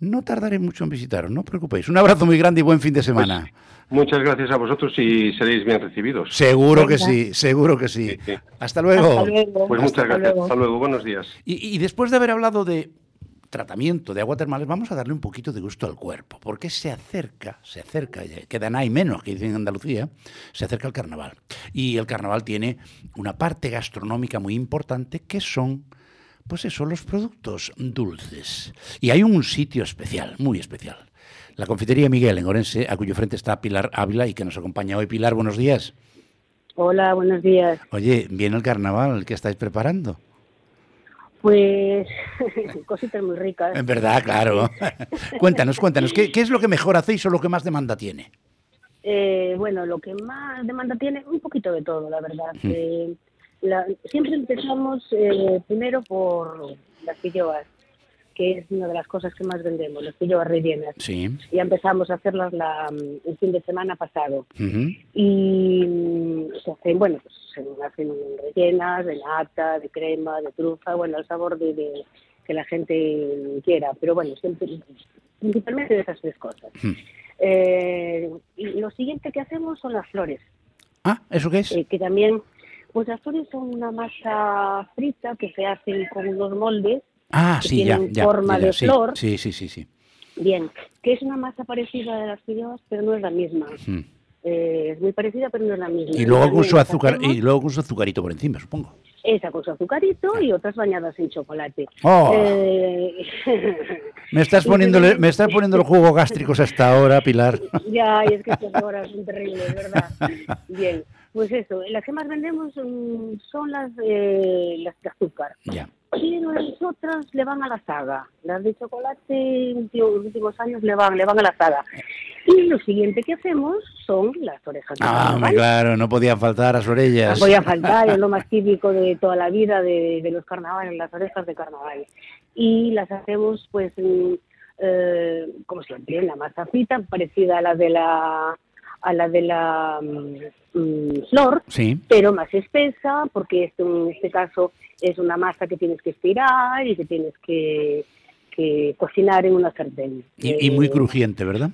no tardaré mucho en visitaros, no os preocupéis. Un abrazo muy grande y buen fin de semana. Muchas gracias a vosotros y seréis bien recibidos. Seguro que sí, seguro que sí. Hasta luego. Pues muchas gracias. Hasta luego. Buenos días. Y, y después de haber hablado de tratamiento de agua termales, vamos a darle un poquito de gusto al cuerpo, porque se acerca, se acerca, ya queda nada y menos que dicen en Andalucía, se acerca el carnaval. Y el carnaval tiene una parte gastronómica muy importante que son, pues eso, los productos dulces. Y hay un sitio especial, muy especial. La confitería Miguel en Orense, a cuyo frente está Pilar Ávila y que nos acompaña hoy. Pilar, buenos días. Hola, buenos días. Oye, viene el carnaval, ¿qué estáis preparando? Pues cositas muy ricas. En verdad, claro. cuéntanos, cuéntanos, ¿qué, qué es lo que mejor hacéis o lo que más demanda tiene? Eh, bueno, lo que más demanda tiene, un poquito de todo, la verdad. Mm. Eh, la- siempre empezamos eh, primero por las pilloas, que es una de las cosas que más vendemos, las pilloas rellenas. Sí. Ya empezamos a hacerlas la, mm, el fin de semana pasado. Ujú. y mm, se hacen, bueno, pues se hacen rellenas de nata, de crema, de trufa, bueno, el sabor de, de- que la gente quiera, pero bueno, siempre, principalmente de esas tres cosas. Eh, y lo siguiente que hacemos son las flores, Ah, ¿eso qué es? eh, que también, pues las flores son una masa frita que se hacen con unos moldes, Ah, que sí, ya, tienen ya. forma ya, ya, de sí, flor. Sí, sí, sí, sí. bien, que es una masa parecida a las pilloas, pero no es la misma. Mm. Eh, es muy parecida, pero no es la misma. Y luego con su azúcar y luego con su azucarito por encima, supongo. Esa con su azucarito y otras bañadas en chocolate. Oh. Eh, Me estás tenemos- me estás poniendo los jugos gástricos hasta ahora, Pilar. Ya, y es que estas horas son terribles, ¿verdad? Bien, pues eso, las que más vendemos mm, son las, eh, las de azúcar. Ya. Pero las otras le van a la saga. Las de chocolate en los últimos años le van, le van a la saga. Y lo siguiente que hacemos son las orejas de Ah, claro, no podían faltar las No orellas. podía faltar, es lo más típico de toda la vida de, de los carnavales, las orejas de carnaval. Y las hacemos, pues, mm, eh, como siempre, en la masa frita, parecida a la de la a la de la mm, mm, flor, Sí. pero más espesa, porque esto en este caso es una masa que tienes que estirar y que tienes que, que cocinar en una sartén. Y, y muy crujiente, ¿verdad?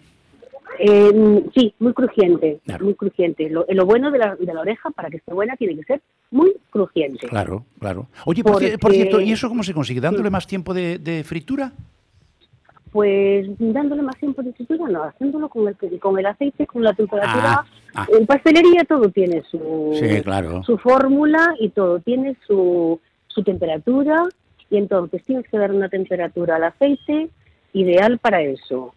Eh, sí, muy crujiente, muy crujiente. Lo, lo bueno de la, de la oreja, para que esté buena, tiene que ser muy crujiente. Claro, claro. Oye, por, Porque- cier- por cierto, ¿y eso cómo se consigue? ¿Dándole más tiempo de, de fritura? Pues dándole más tiempo de fritura, no, haciéndolo con el, con el aceite, con la temperatura. Ah, ah. En pastelería todo tiene su, Sí, claro. su fórmula y todo tiene su, su temperatura y entonces tienes que dar una temperatura al aceite ideal para eso.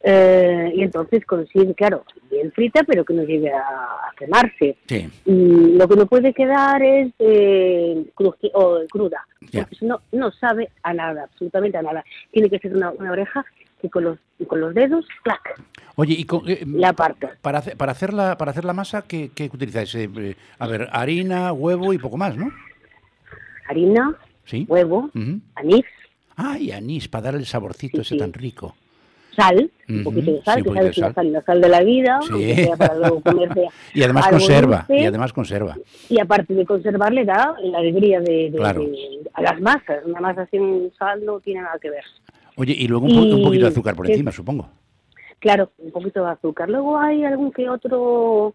Eh, y entonces consigue, claro, bien frita, pero que no llegue a, a quemarse. Sí. Y lo que no puede quedar es eh, o cruda, porque no, no sabe a nada, absolutamente a nada. Tiene que ser una, una oreja que con los, con los dedos, clac, Oye, y con- eh, la parta. para, hacer, para, hacer la, para hacer la masa, ¿qué, qué utilizáis? Eh, eh, a ver, harina, huevo y poco más, ¿no? Harina, Sí. huevo, anís, Ay, anís, para dar el saborcito ese tan rico. Sal, un poquito de sal, sí, poquito de sabes la sal. la sal de la vida, Sí. aunque sea para luego comerse Y además algo conserva, dulce. y además conserva. Y aparte de conservar, le da la alegría de, de- Claro. de- a las masas. Una masa sin sal no tiene nada que ver. Oye, y luego un, poquito de azúcar por encima, supongo. Claro, un poquito de azúcar. Luego hay algún que otro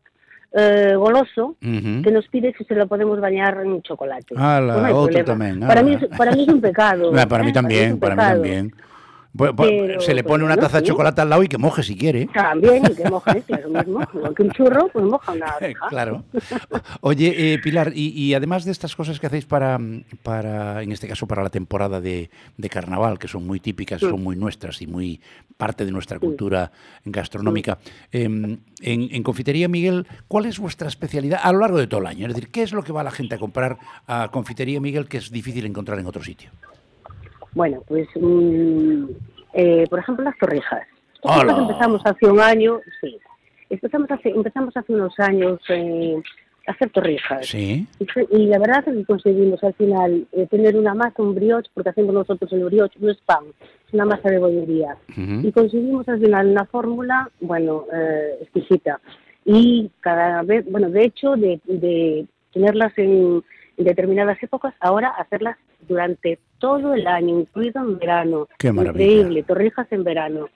eh, goloso que nos pide si se lo podemos bañar en chocolate. Ala, Pues no otro también, Para mí, es, para mí es un pecado. Ah, para mí también, para mí también. Pues- pues, Pero- se le pero pone una taza de sí. chocolate al lado y que moje si quiere. También, y que moje, claro mismo. Igual que un churro, pues moja una oreja. Claro. Oye, eh, Pilar, y, y además de estas cosas que hacéis para, para, en este caso, para la temporada de, de carnaval, que son muy típicas, Mm. son muy nuestras y muy parte de nuestra cultura gastronómica, em, en, en Confitería Miguel, ¿cuál es vuestra especialidad a lo largo de todo el año? Es decir, ¿qué es lo que va la gente a comprar a Confitería Miguel que es difícil encontrar en otro sitio? Bueno, pues, mm, eh, por ejemplo, las torrijas. Empezamos hace un año, sí. Empezamos hace, empezamos hace unos años eh, hacer torrijas. Sí. Y, la verdad es que conseguimos al final eh, tener una masa, un brioche, porque hacemos nosotros el brioche, no es pan, es una masa de bollería. Y conseguimos al final una fórmula, bueno, eh, exquisita. Y cada vez, bueno, de hecho, de, de tenerlas en, en determinadas épocas, ahora hacerlas durante todo el año, incluido en verano. Qué maravilla. Increíble, torrijas en verano.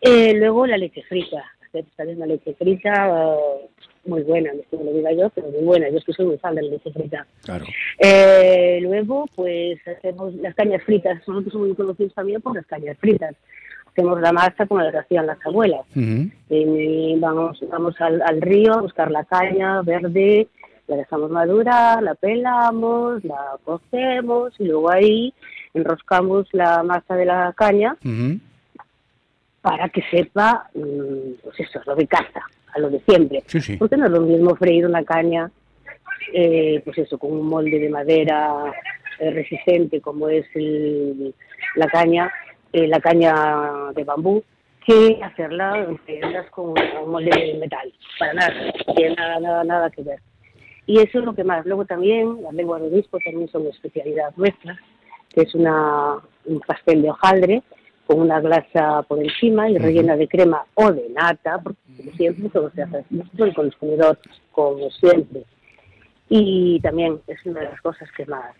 Eh, luego la leche frita, hacer también una leche frita eh, muy buena, no lo diga yo, pero muy buena. Yo es que soy muy fan de la leche frita. Claro. Eh, luego, pues hacemos las cañas fritas. Nosotros somos muy conocidos también por las cañas fritas. Hacemos la masa como la que hacían las abuelas. Ujú. Eh, vamos vamos al, al río a buscar la caña verde, la dejamos madurar, la pelamos, la cocemos y luego ahí enroscamos la masa de la caña para que sepa, mm, pues eso, lo de casa, a lo de siempre. Sí, sí. Porque no es lo mismo freír una caña, eh, pues eso, con un molde de madera eh, resistente como es el- la caña, eh, la caña de bambú, que hacerla en con un molde de metal. Para nada, tiene nada, nada, nada que ver. Y eso es lo que más. Luego también las lenguas de obispo también son especialidad nuestra, que es una, un pastel de hojaldre con una glasa por encima y rellena de crema o de nata, porque como siempre todo se hace el consumidor, como siempre. Y también es una de las cosas que más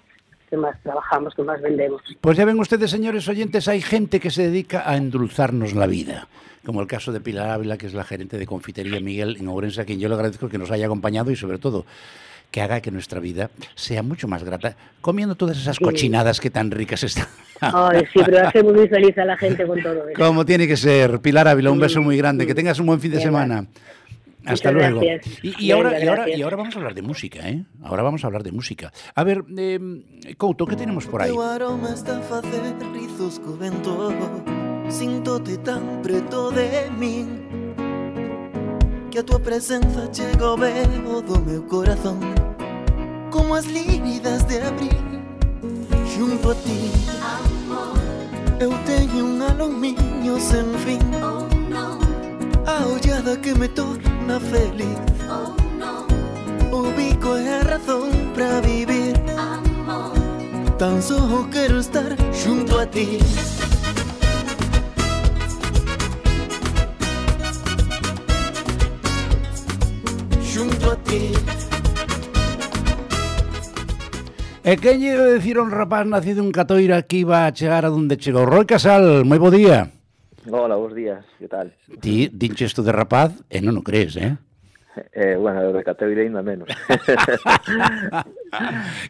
que más trabajamos, que más vendemos. Pues ya ven ustedes, señores oyentes, hay gente que se dedica a endulzarnos la vida. Como el caso de Pilar Ávila, que es la gerente de confitería Miguel en Ourense, a quien yo le agradezco que nos haya acompañado y sobre todo que haga que nuestra vida sea mucho más grata, comiendo todas esas Sí. cochinadas que tan ricas están. Ay, sí, pero hacemos muy feliz a la gente con todo eso. Como tiene que ser. Pilar Ávila, un beso muy grande. Que tengas un buen fin de semana. Hasta Muchas luego. Y, y ahora, y, ahora, y ahora vamos a hablar de música, ¿eh? Ahora vamos a hablar de música. A ver, eh, Couto, ¿qué tenemos por aí? Teu aroma está a facer rizos co vento Sintote tan preto de min Que a tua presenza chega ao veo do meu corazón Como as líridas de abril Junto a ti Eu teño un aluminio sen fin a ollada que me torna feliz. Oh, no. Ubico a razón para vivir. Amor. Tan só quero estar junto a ti. Junto a ti. E que lle dicir un rapaz nacido en Catoira que iba a chegar a donde chegou. Roy Casal, moi bo día. Hola, bons días, que tal? Ti dinche isto de rapaz e non o crees, eh? Eh, bueno, de categoría ainda menos.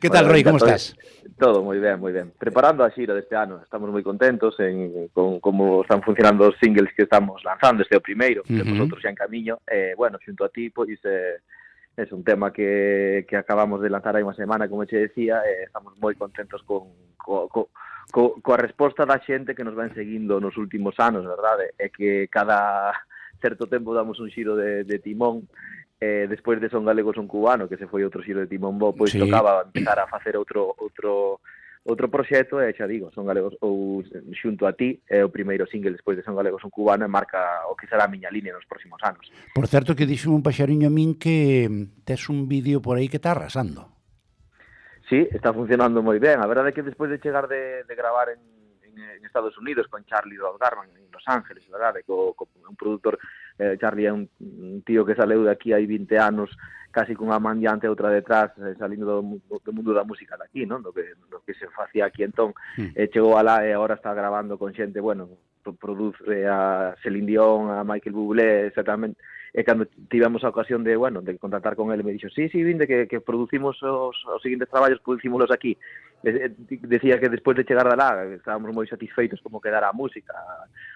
que tal, bueno, Roy, como estás? Todo moi ben, moi ben. Preparando a xira deste ano, estamos moi contentos en con como están funcionando os singles que estamos lanzando, este é o primeiro, uh -huh. temos outros xa en camiño. Eh, bueno, xunto a ti, pois eh, é un tema que, que acabamos de lanzar hai unha semana, como che decía, eh, estamos moi contentos con, con, con co, coa resposta da xente que nos ven seguindo nos últimos anos, verdade? É que cada certo tempo damos un xiro de, de timón eh, despois de Son Galego Son Cubano, que se foi outro xiro de Timón Bo, pois sí. tocaba empezar a facer outro outro outro proxecto e xa digo, Son Galegos ou Xunto a ti é o primeiro single despois de Son Galegos Son Cubano e marca o que será a miña línea nos próximos anos. Por certo que dixo un paxariño a min que tes un vídeo por aí que está arrasando. Sí, está funcionando moi ben. A verdade é que despois de chegar de, de gravar en, en, en Estados Unidos con Charlie Rod Garman en Los Ángeles, verdade, co, co un produtor, eh, Charlie é un, un tío que saleu de aquí hai 20 anos casi cunha e outra detrás eh, salindo do, do mundo da música de aquí, non? Do que, do que se facía aquí entón. Mm. Eh, chegou alá e agora está grabando con xente, bueno, produce a Celine Dion, a Michael Bublé, exactamente. E cando tivemos a ocasión de, bueno, de contactar con ele, me dixo, sí, sí, vinde, que, que producimos os, os seguintes traballos, producímolos aquí. E, decía que despois de chegar da lá, estábamos moi satisfeitos como quedara a música.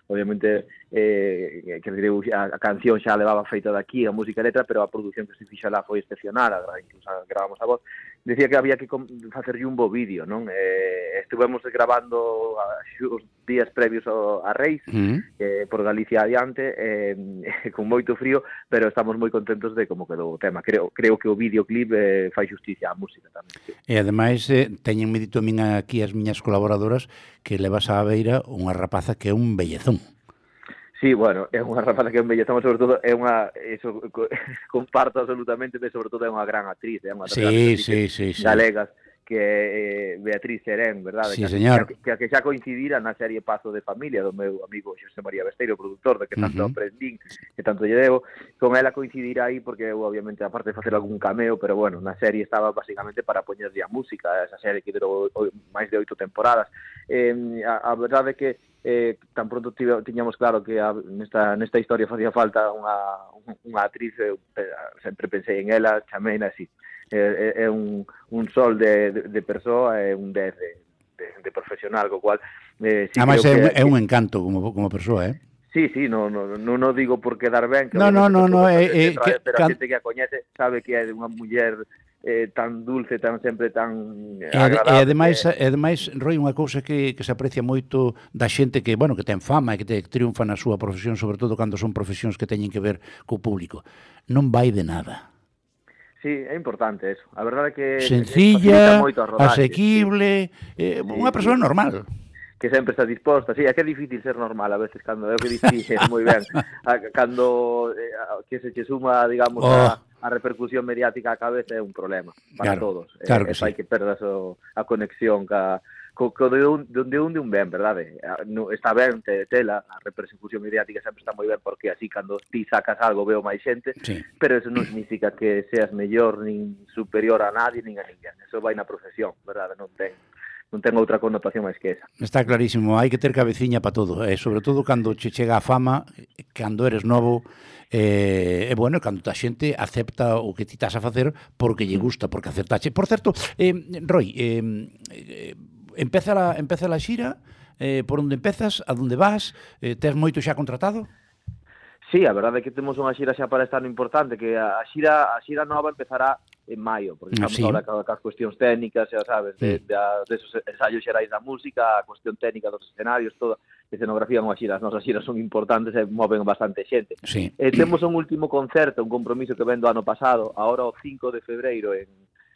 Obviamente, eh, que a, a canción xa levaba feita daqui, a música e letra, pero a produción que se fixa lá foi excepcional, incluso grabamos a voz decía que había que facerlle un bo vídeo, non? Eh, estuvemos gravando os días previos ao, a Reis, mm. eh, por Galicia adiante, eh, con moito frío, pero estamos moi contentos de como quedou o tema. Creo, creo que o videoclip eh, fai justicia á música tamén. E ademais, eh, teñen me dito a min aquí as miñas colaboradoras que levas á beira unha rapaza que é un bellezón. Sí, bueno, é unha rapaza que embellezamos sobre todo é unha eso comparto absolutamente, pero sobre todo é unha gran actriz, é unha sí, sí, sí, sí. galegas. Sí que é Beatriz Serén, verdade? Sí, que, señor. Que, que, que xa coincidira na serie Pazo de Familia do meu amigo Xosé María Besteiro, produtor de que tanto uh -huh. aprendín, que tanto lle debo, con ela coincidirá aí porque eu obviamente aparte de facer algún cameo, pero bueno, na serie estaba basicamente para poñerlle a música, esa serie que durou máis de oito temporadas. Eh, a, a verdade é que eh, tan pronto tive, tiñamos claro que a, nesta, nesta historia facía falta unha, unha actriz, eu, eh, sempre pensei en ela, chameina, así é, é un, un sol de, de, de persoa e un 10 de, de, de profesional, co cual... Eh, sí Además, é, que, é un encanto como, como persoa, eh? Sí, sí, no, no, no, no digo por quedar ben, que no, no, no, no, eh, eh, que, pero a xente que a coñece sabe que é unha muller eh, tan dulce, tan sempre tan eh, agradable. E, ademais, e ademais, Roi, unha cousa que, que se aprecia moito da xente que, bueno, que ten fama e que te triunfa na súa profesión, sobre todo cando son profesións que teñen que ver co público. Non vai de nada Sí, é importante eso. A verdade é que sencilla, moito a asequible, sí. eh, unha persoa normal que sempre está disposta, sí, é que é difícil ser normal a veces cando é o que difícil, moi ben, a, cando eh, a, que se che suma, digamos, oh. a, a repercusión mediática a cabeza é un problema para claro, todos. Eh, claro eh, que eh, sí. hai que perdas o, a conexión ca, co, co de, un, de onde un ben, verdade? Ah, no, está ben, te, tela, a repercusión mediática sempre está moi ben, porque así, cando ti sacas algo, veo máis xente, sí. pero eso non significa que seas mellor, nin superior a nadie, nin a ninguén. Eso vai na profesión, verdade? Non ten non ten outra connotación máis que esa. Está clarísimo, hai que ter cabeciña para todo, e eh? sobre todo cando che chega a fama, cando eres novo, eh, e bueno, cando a xente acepta o que ti estás a facer porque lle mm. gusta, porque acertache. Por certo, eh, Roy, eh, eh empeza a, empeza a xira, eh, por onde empezas, a onde vas, eh, tes moito xa contratado? Sí, a verdade é que temos unha xira xa para este ano importante, que a xira, a xira nova empezará en maio, porque estamos sí. agora ca, cas cuestións técnicas, xa sabes, de, de, de esos ensaios xerais da música, a cuestión técnica dos escenarios, toda escenografía unha xira, as nosas xiras son importantes e moven bastante xente. Sí. Eh, temos un último concerto, un compromiso que vendo ano pasado, agora o 5 de febreiro en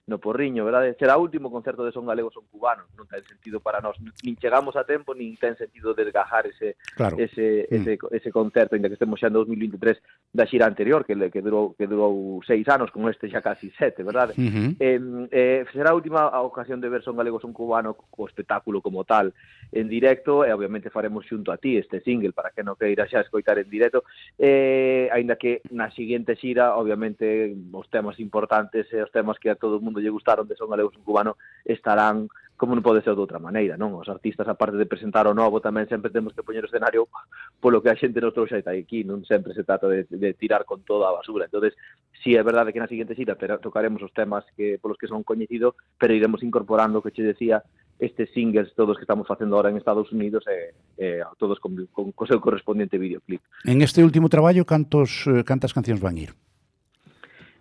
no Porriño, verdade? Será o último concerto de Son Galego Son Cubano, non ten sentido para nós, nin chegamos a tempo, nin ten sentido desgajar ese claro. ese, mm. ese ese concerto, ainda que estemos xa en 2023 da xira anterior, que que durou que durou seis anos, con este xa casi sete, verdade? Uh eh, eh, será a última ocasión de ver Son Galego Son Cubano co espectáculo como tal en directo, e obviamente faremos xunto a ti este single para que non queira xa escoitar en directo, eh, ainda que na seguinte xira, obviamente, os temas importantes e os temas que a todo o mundo lle gustaron de Son Galegos un Cubano estarán como non pode ser de outra maneira, non? Os artistas, aparte de presentar o novo, tamén sempre temos que poñer o escenario polo que a xente nos trouxe está aquí, non sempre se trata de, de tirar con toda a basura. entonces sí, é verdade que na seguinte xira tocaremos os temas que polos que son coñecidos, pero iremos incorporando, que che decía, estes singles todos que estamos facendo ahora en Estados Unidos e, eh, eh, todos con, con, co seu correspondiente videoclip. En este último traballo, cantos, eh, cantas cancións van ir?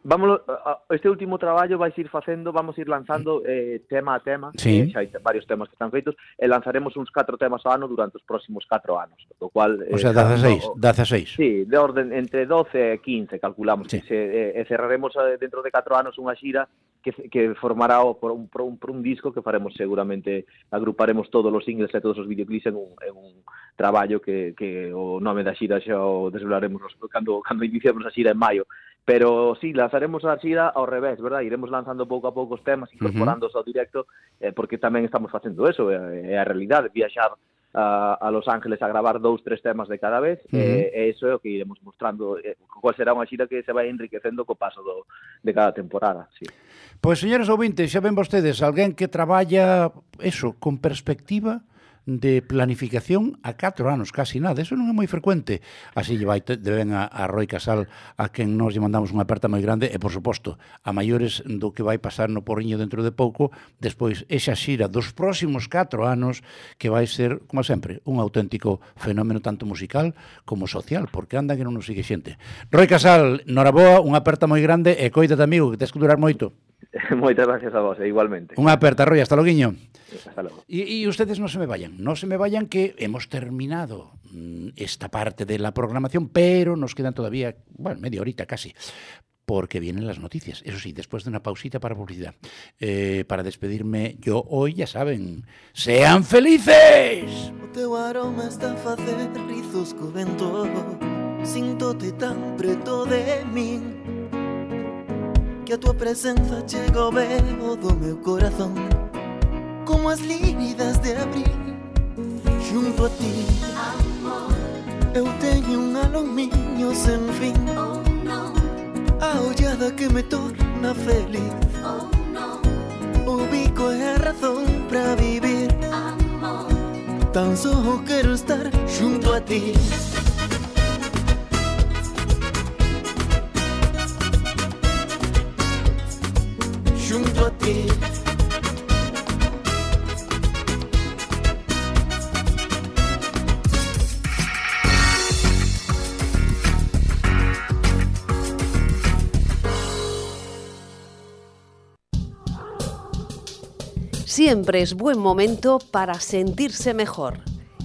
Vamos, este último traballo vais ir facendo, vamos ir lanzando eh, tema a tema, sí. Eh, xa hai varios temas que están feitos, e lanzaremos uns 4 temas ao ano durante os próximos 4 anos, do cual... Eh, o sea, 16, 16. Sí, de orden entre 12 e 15, calculamos, sí. que se, eh, cerraremos eh, dentro de 4 anos unha xira que, que formará o, por, un, por, un, por un disco que faremos seguramente, agruparemos todos os singles e todos os videoclips en un, en un traballo que, que o nome da xira xa o desvelaremos cando, cando iniciamos a xira en maio Pero sí, lanzaremos a xira ao revés, verdad? Iremos lanzando pouco a pouco os temas, incorporándoos ao directo, eh, porque tamén estamos facendo eso, é eh, a realidade, viaxar a, a Los Ángeles a gravar dous, tres temas de cada vez, uh -huh. eh, e iso é o que iremos mostrando, eh, cual será unha xira que se vai enriquecendo co paso do, de cada temporada. Sí. Pois, señores ouvintes, xa ven vostedes, alguén que traballa, eso, con perspectiva, de planificación a 4 anos, casi nada. Eso non é moi frecuente. Así lle vai deben a, a Roy Casal, a quen nos lle mandamos unha aperta moi grande, e, por suposto, a maiores do que vai pasar no Porriño dentro de pouco, despois esa xira dos próximos 4 anos, que vai ser, como sempre, un auténtico fenómeno tanto musical como social, porque anda que non nos sigue xente. Roy Casal, noraboa, unha aperta moi grande, e coídate, amigo, que tens que durar moito. Moitas gracias a vos, e igualmente. Unha aperta, Roy, hasta loguiño. Hasta logo. Y, y ustedes no se me vayan, no se me vayan que hemos terminado mm, esta parte de la programación, pero nos quedan todavía, bueno, media horita casi, porque vienen las noticias. Eso sí, después de una pausita para publicidad. Eh, para despedirme yo hoy, ya saben, ¡sean felices! O teu aroma está a facer rizos co vento Sinto-te tan preto de min que a tua presenza chega ao veo do meu corazón Como as lívidas de abril Junto a ti Amor. Eu teño un um alomiño sen fin oh, no. A ollada que me torna feliz oh, no. O bico é a razón para vivir Amor. Tan só quero estar junto a ti Siempre es buen momento para sentirse mejor.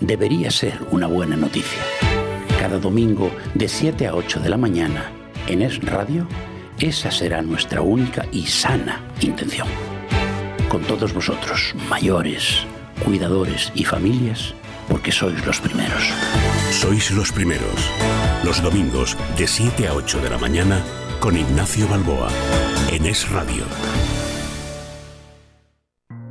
debería ser una buena noticia. Cada domingo de 7 a 8 de la mañana en Es Radio, esa será nuestra única y sana intención. Con todos vosotros, mayores, cuidadores y familias, porque sois los primeros. Sois los primeros. Los domingos de 7 a 8 de la mañana con Ignacio Balboa en Es Radio.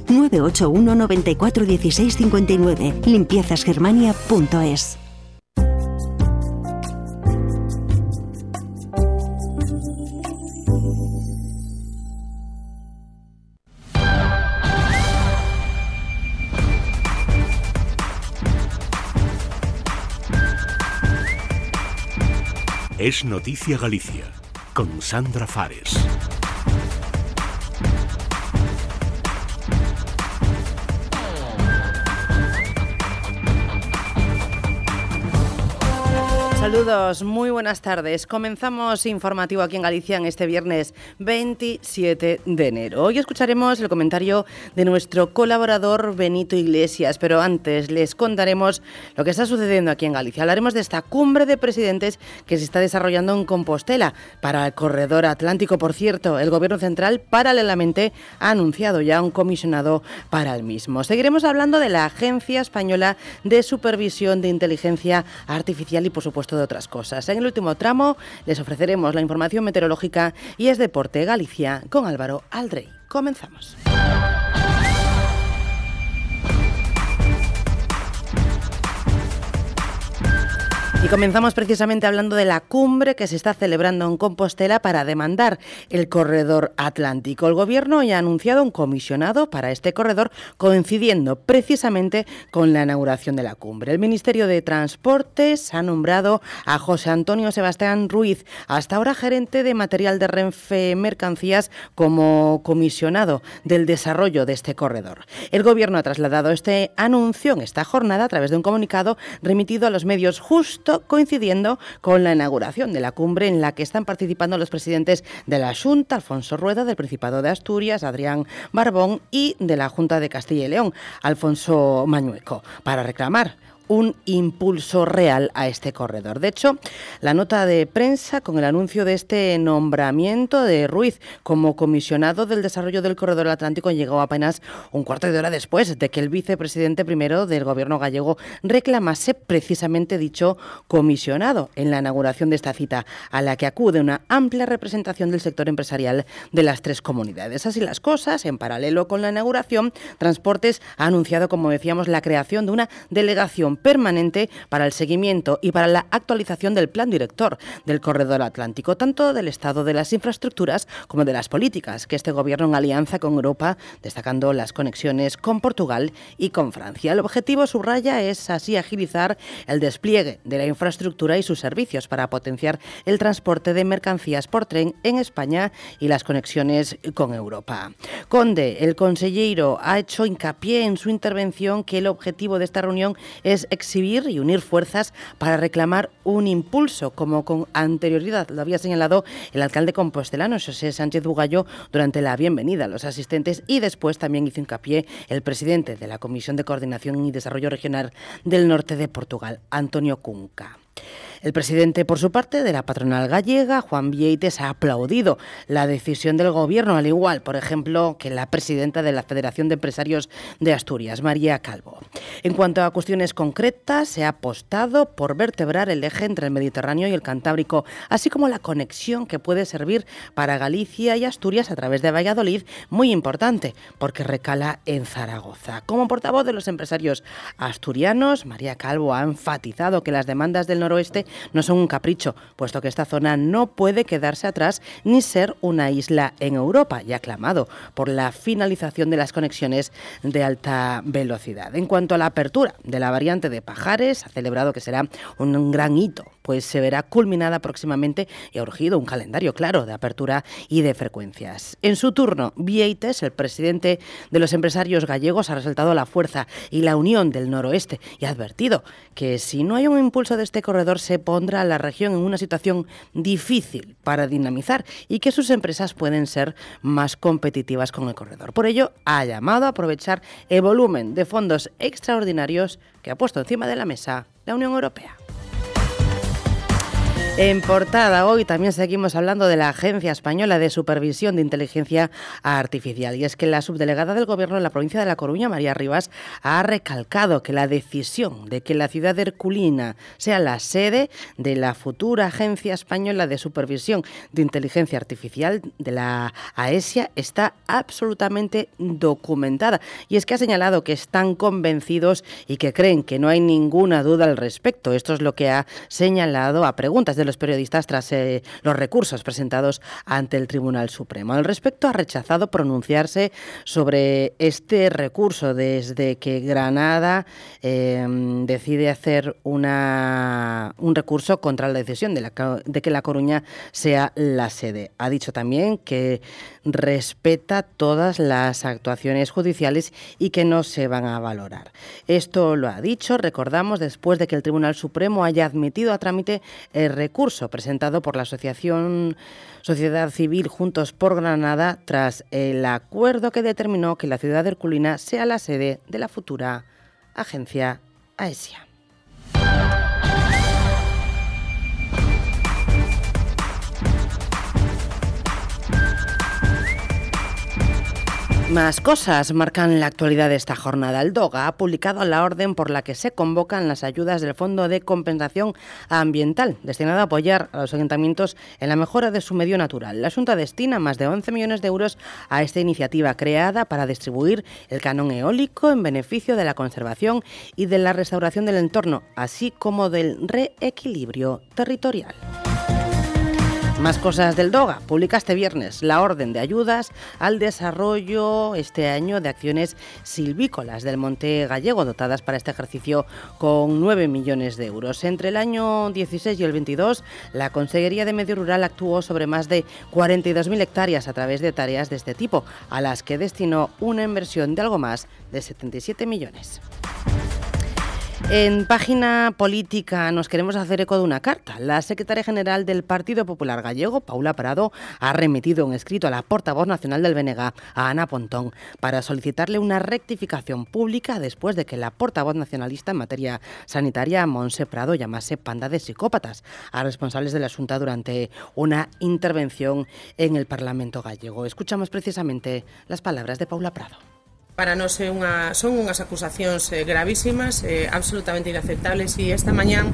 981 94 16 59. Limpiezasgermania.es. Es Noticia Galicia con Sandra Fares. Saludos, muy buenas tardes. Comenzamos informativo aquí en Galicia en este viernes 27 de enero. Hoy escucharemos el comentario de nuestro colaborador Benito Iglesias, pero antes les contaremos lo que está sucediendo aquí en Galicia. Hablaremos de esta cumbre de presidentes que se está desarrollando en Compostela para el corredor atlántico. Por cierto, el Gobierno Central paralelamente ha anunciado ya un comisionado para el mismo. Seguiremos hablando de la Agencia Española de Supervisión de Inteligencia Artificial y, por supuesto, de otras cosas. En el último tramo les ofreceremos la información meteorológica y es Deporte Galicia con Álvaro Aldrey. Comenzamos. Y comenzamos precisamente hablando de la cumbre que se está celebrando en Compostela para demandar el corredor atlántico. El gobierno ya ha anunciado un comisionado para este corredor coincidiendo precisamente con la inauguración de la cumbre. El Ministerio de Transportes ha nombrado a José Antonio Sebastián Ruiz, hasta ahora gerente de material de Renfe Mercancías, como comisionado del desarrollo de este corredor. El gobierno ha trasladado este anuncio en esta jornada a través de un comunicado remitido a los medios justo coincidiendo con la inauguración de la cumbre en la que están participando los presidentes de la Junta, Alfonso Rueda, del Principado de Asturias, Adrián Barbón, y de la Junta de Castilla y León, Alfonso Mañueco, para reclamar un impulso real a este corredor. De hecho, la nota de prensa con el anuncio de este nombramiento de Ruiz como comisionado del desarrollo del corredor atlántico llegó apenas un cuarto de hora después de que el vicepresidente primero del gobierno gallego reclamase precisamente dicho comisionado en la inauguración de esta cita, a la que acude una amplia representación del sector empresarial de las tres comunidades. Así las cosas, en paralelo con la inauguración, Transportes ha anunciado, como decíamos, la creación de una delegación permanente para el seguimiento y para la actualización del plan director del corredor atlántico, tanto del estado de las infraestructuras como de las políticas que este gobierno en alianza con Europa, destacando las conexiones con Portugal y con Francia. El objetivo, subraya, es así agilizar el despliegue de la infraestructura y sus servicios para potenciar el transporte de mercancías por tren en España y las conexiones con Europa. Conde, el consejero, ha hecho hincapié en su intervención que el objetivo de esta reunión es exhibir y unir fuerzas para reclamar un impulso, como con anterioridad lo había señalado el alcalde compostelano José Sánchez Bugallo durante la bienvenida a los asistentes y después también hizo hincapié el presidente de la Comisión de Coordinación y Desarrollo Regional del Norte de Portugal, Antonio Cunca. El presidente, por su parte, de la patronal gallega, Juan Vieites, ha aplaudido la decisión del gobierno, al igual, por ejemplo, que la presidenta de la Federación de Empresarios de Asturias, María Calvo. En cuanto a cuestiones concretas, se ha apostado por vertebrar el eje entre el Mediterráneo y el Cantábrico, así como la conexión que puede servir para Galicia y Asturias a través de Valladolid, muy importante, porque recala en Zaragoza. Como portavoz de los empresarios asturianos, María Calvo ha enfatizado que las demandas del noroeste no son un capricho, puesto que esta zona no puede quedarse atrás ni ser una isla en Europa, y ha clamado por la finalización de las conexiones de alta velocidad. En cuanto a la apertura de la variante de Pajares, ha celebrado que será un gran hito, pues se verá culminada próximamente y ha urgido un calendario claro de apertura y de frecuencias. En su turno, Vieites, el presidente de los empresarios gallegos, ha resaltado la fuerza y la unión del noroeste y ha advertido que si no hay un impulso de este corredor se pondrá a la región en una situación difícil para dinamizar y que sus empresas pueden ser más competitivas con el corredor. Por ello, ha llamado a aprovechar el volumen de fondos extraordinarios que ha puesto encima de la mesa la Unión Europea. En portada hoy también seguimos hablando de la Agencia Española de Supervisión de Inteligencia Artificial. Y es que la subdelegada del Gobierno en la provincia de La Coruña, María Rivas, ha recalcado que la decisión de que la ciudad de Herculina sea la sede de la futura Agencia Española de Supervisión de Inteligencia Artificial de la AESIA está absolutamente documentada. Y es que ha señalado que están convencidos y que creen que no hay ninguna duda al respecto. Esto es lo que ha señalado a preguntas los periodistas tras eh, los recursos presentados ante el Tribunal Supremo. Al respecto, ha rechazado pronunciarse sobre este recurso desde que Granada eh, decide hacer una, un recurso contra la decisión de, la, de que La Coruña sea la sede. Ha dicho también que respeta todas las actuaciones judiciales y que no se van a valorar. Esto lo ha dicho, recordamos, después de que el Tribunal Supremo haya admitido a trámite el recurso presentado por la Asociación Sociedad Civil Juntos por Granada tras el acuerdo que determinó que la ciudad de Herculina sea la sede de la futura agencia AESIA. Más cosas marcan la actualidad de esta jornada. El DOGA ha publicado la orden por la que se convocan las ayudas del Fondo de Compensación Ambiental, destinado a apoyar a los ayuntamientos en la mejora de su medio natural. La Junta destina más de 11 millones de euros a esta iniciativa creada para distribuir el canon eólico en beneficio de la conservación y de la restauración del entorno, así como del reequilibrio territorial. Más cosas del DOGA. Publica este viernes la orden de ayudas al desarrollo este año de acciones silvícolas del Monte Gallego, dotadas para este ejercicio con 9 millones de euros. Entre el año 16 y el 22, la Consejería de Medio Rural actuó sobre más de 42.000 hectáreas a través de tareas de este tipo, a las que destinó una inversión de algo más de 77 millones. En página política nos queremos hacer eco de una carta. La secretaria general del Partido Popular Gallego, Paula Prado, ha remitido un escrito a la portavoz nacional del BNG, a Ana Pontón, para solicitarle una rectificación pública después de que la portavoz nacionalista en materia sanitaria, Monse Prado, llamase panda de psicópatas a responsables del asunto durante una intervención en el Parlamento gallego. Escuchamos precisamente las palabras de Paula Prado. Para nós é unha, son unhas acusacións eh, gravísimas, eh, absolutamente inaceptables. E esta mañán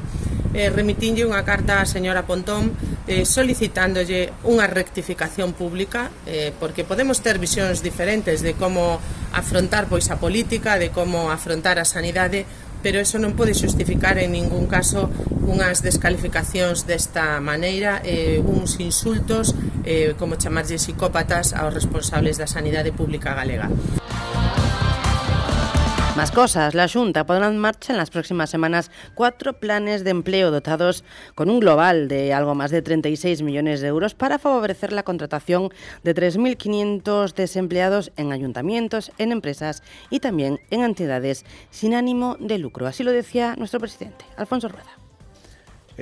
eh, remitinlle unha carta á señora Pontón eh, solicitándolle unha rectificación pública eh, porque podemos ter visións diferentes de como afrontar pois a política, de como afrontar a sanidade, pero eso non pode xustificar en ningún caso unhas descalificacións desta maneira, eh, uns insultos, eh, como chamarlle psicópatas aos responsables da sanidade pública galega. Más cosas. La Junta pondrá en marcha en las próximas semanas cuatro planes de empleo dotados con un global de algo más de 36 millones de euros para favorecer la contratación de 3.500 desempleados en ayuntamientos, en empresas y también en entidades sin ánimo de lucro. Así lo decía nuestro presidente, Alfonso Rueda.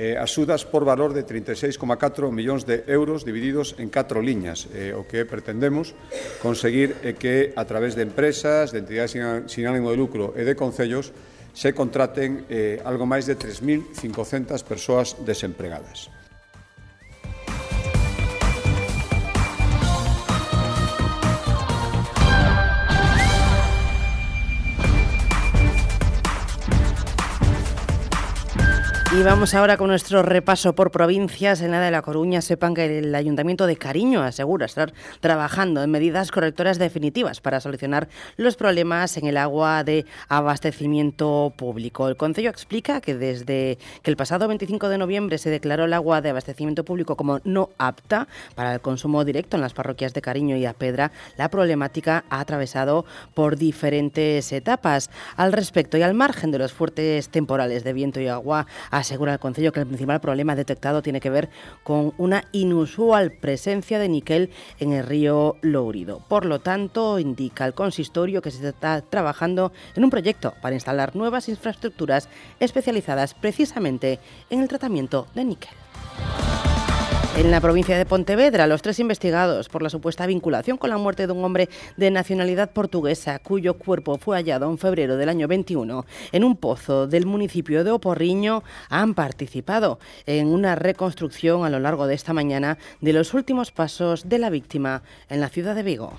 eh, axudas por valor de 36,4 millóns de euros divididos en catro liñas. Eh, o que pretendemos conseguir é que a través de empresas, de entidades sin ánimo de lucro e de concellos se contraten eh, algo máis de 3.500 persoas desempregadas. Y vamos ahora con nuestro repaso por provincias. En la de La Coruña sepan que el Ayuntamiento de Cariño asegura estar trabajando en medidas correctoras definitivas para solucionar los problemas en el agua de abastecimiento público. El Concello explica que desde que el pasado 25 de noviembre se declaró el agua de abastecimiento público como no apta para el consumo directo en las parroquias de Cariño y Apedra, la problemática ha atravesado por diferentes etapas. Al respecto y al margen de los fuertes temporales de viento y agua, asegura el Concello que el principal problema detectado tiene que ver con una inusual presencia de níquel en el río Lourido. Por lo tanto, indica el consistorio que se está trabajando en un proyecto para instalar nuevas infraestructuras especializadas precisamente en el tratamiento de níquel. En la provincia de Pontevedra, los tres investigados por la supuesta vinculación con la muerte de un hombre de nacionalidad portuguesa cuyo cuerpo fue hallado en febrero del año 21 en un pozo del municipio de Oporriño han participado en una reconstrucción a lo largo de esta mañana de los últimos pasos de la víctima en la ciudad de Vigo.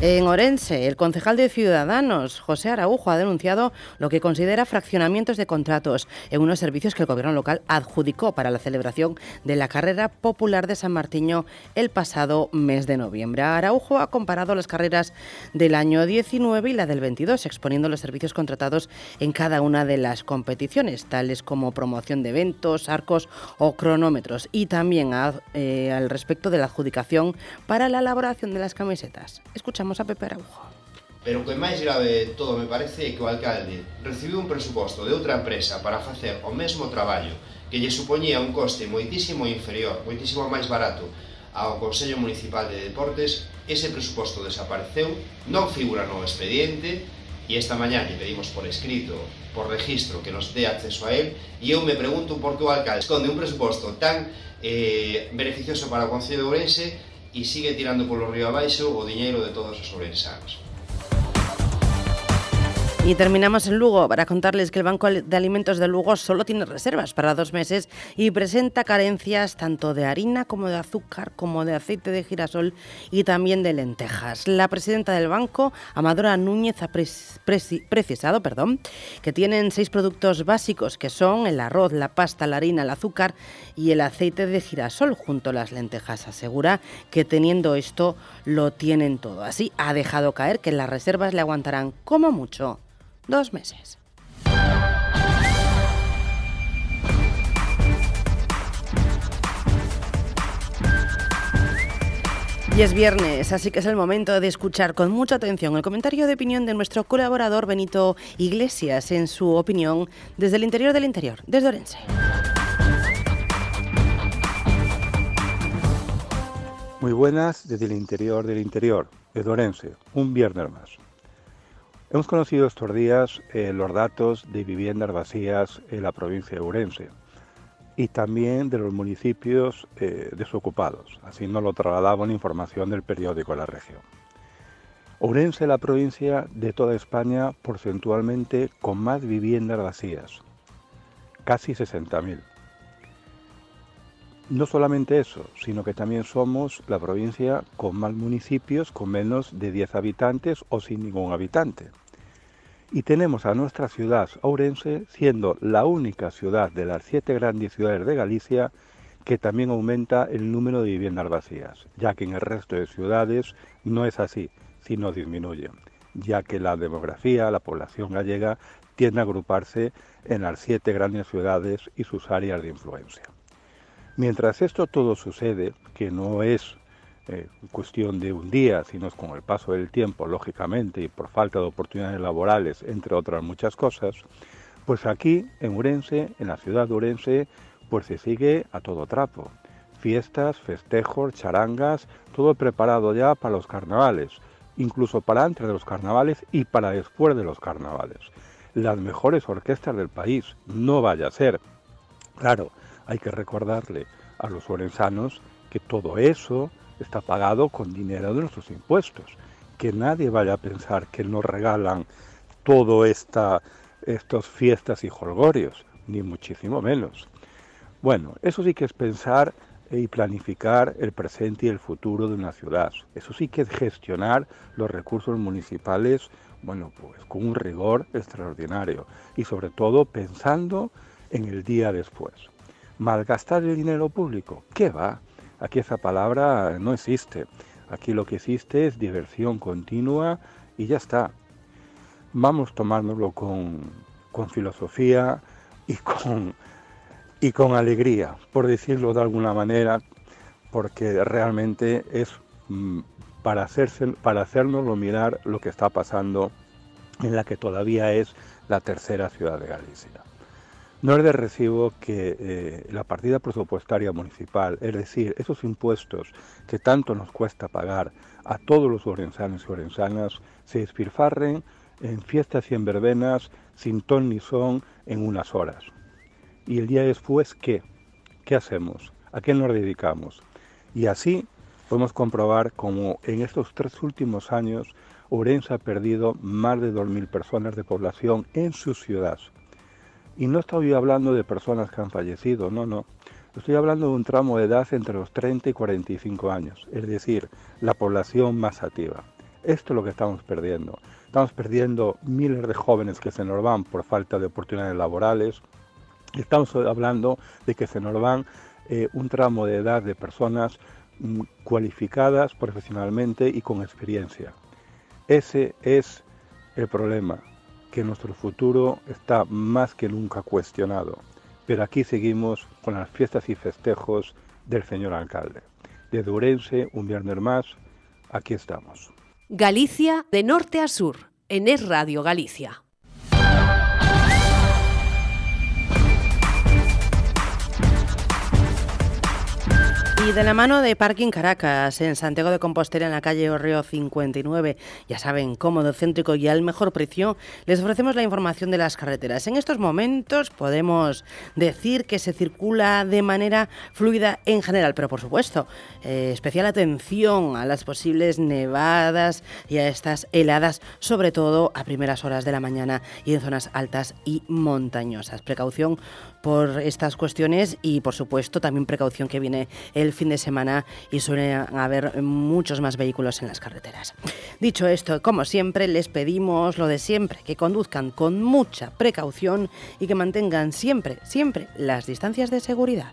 En Orense, el concejal de Ciudadanos, José Araujo, ha denunciado lo que considera fraccionamientos de contratos en unos servicios que el gobierno local adjudicó para la celebración de la carrera popular de San Martiño el pasado mes de noviembre. Araujo ha comparado las carreras del año 19 y la del 22, exponiendo los servicios contratados en cada una de las competiciones, tales como promoción de eventos, arcos o cronómetros, y también a- eh, al respecto de la adjudicación para la elaboración de las camisetas. Escuchamos escoitamos a Pepe Araujo. Pero o que máis grave de todo me parece é que o alcalde recibiu un presuposto de outra empresa para facer o mesmo traballo que lle supoñía un coste moitísimo inferior, moitísimo máis barato ao Consello Municipal de Deportes, ese presuposto desapareceu, non figura no expediente, e esta mañá lle pedimos por escrito, por registro, que nos dé acceso a él, e eu me pregunto por que o alcalde esconde un presuposto tan eh, beneficioso para o Concello de Ourense e sigue tirando polo río abaixo o diñeiro de todas as ourensanas. Y terminamos en Lugo para contarles que el Banco de Alimentos de Lugo solo tiene reservas para dos meses y presenta carencias tanto de harina como de azúcar, como de aceite de girasol y también de lentejas. La presidenta del banco, Amadora Núñez, ha precisado perdón, que tienen seis productos básicos que son el arroz, la pasta, la harina, el azúcar y el aceite de girasol junto a las lentejas. Asegura que teniendo esto lo tienen todo. Así ha dejado caer que las reservas le aguantarán como mucho dos meses. Y es viernes, así que es el momento de escuchar con mucha atención el comentario de opinión de nuestro colaborador Benito Iglesias en su opinión desde el interior del interior, desde Orense. Muy buenas desde el interior del interior, desde Orense, un viernes más. Hemos conocido estos días eh, los datos de viviendas vacías en la provincia de Urense y también de los municipios eh, desocupados. Así nos lo trasladaba una información del periódico La Región. Ourense es la provincia de toda España porcentualmente con más viviendas vacías, casi 60.000. No solamente eso, sino que también somos la provincia con más municipios con menos de 10 habitantes o sin ningún habitante. Y tenemos a nuestra ciudad, Ourense, siendo la única ciudad de las siete grandes ciudades de Galicia que también aumenta el número de viviendas vacías, ya que en el resto de ciudades no es así, sino disminuye, ya que la demografía, la población gallega, tiende a agruparse en las siete grandes ciudades y sus áreas de influencia. Mientras esto todo sucede, que no es eh, cuestión de un día, sino es con el paso del tiempo, lógicamente, y por falta de oportunidades laborales, entre otras muchas cosas, pues aquí en Urense, en la ciudad de Urense, pues se sigue a todo trapo. Fiestas, festejos, charangas, todo preparado ya para los carnavales, incluso para antes de los carnavales y para después de los carnavales. Las mejores orquestas del país, no vaya a ser. Claro, hay que recordarle a los orensanos que todo eso está pagado con dinero de nuestros impuestos. Que nadie vaya a pensar que nos regalan todo esta estas fiestas y jolgorios, ni muchísimo menos. Bueno, eso sí que es pensar y planificar el presente y el futuro de una ciudad. Eso sí que es gestionar los recursos municipales, bueno, pues con un rigor extraordinario y sobre todo pensando en el día después. Malgastar el dinero público, ¿qué va? Aquí esa palabra no existe. Aquí lo que existe es diversión continua y ya está. Vamos tomárnoslo con, con filosofía y con, y con alegría, por decirlo de alguna manera, porque realmente es mm, para, hacerse, para hacernoslo mirar lo que está pasando en la que todavía es la tercera ciudad de Galicia. No es de recibo que eh, la partida presupuestaria municipal, es decir, esos impuestos que tanto nos cuesta pagar a todos los orensanos y orensanas, se despilfarren en fiestas y en verbenas sin ton ni son en unas horas. Y el día después, ¿qué? ¿Qué hacemos? ¿A qué nos dedicamos? Y así podemos comprobar cómo en estos tres últimos años Orense ha perdido más de 2.000 personas de población en su ciudad. Y no estoy hablando de personas que han fallecido, no, no. Estoy hablando de un tramo de edad entre los 30 y 45 años, es decir, la población más activa. Esto es lo que estamos perdiendo. Estamos perdiendo miles de jóvenes que se nos van por falta de oportunidades laborales. Estamos hablando de que se nos van eh, un tramo de edad de personas mm, cualificadas profesionalmente y con experiencia. Ese es el problema que nuestro futuro está más que nunca cuestionado. Pero aquí seguimos con las fiestas y festejos del señor alcalde. De Durense, un viernes más, aquí estamos. Galicia de norte a sur, en Es Radio Galicia. Y de la mano de Parking Caracas, en Santiago de Compostela, en la calle Orreo 59, ya saben, cómodo, céntrico y al mejor precio, les ofrecemos la información de las carreteras. En estos momentos podemos decir que se circula de manera fluida en general, pero por supuesto, eh, especial atención a las posibles nevadas y a estas heladas, sobre todo a primeras horas de la mañana y en zonas altas y montañosas. Precaución por estas cuestiones y, por supuesto, también precaución que viene el fin de semana y suelen haber muchos más vehículos en las carreteras. Dicho esto, como siempre, les pedimos lo de siempre, que conduzcan con mucha precaución y que mantengan siempre, siempre las distancias de seguridad.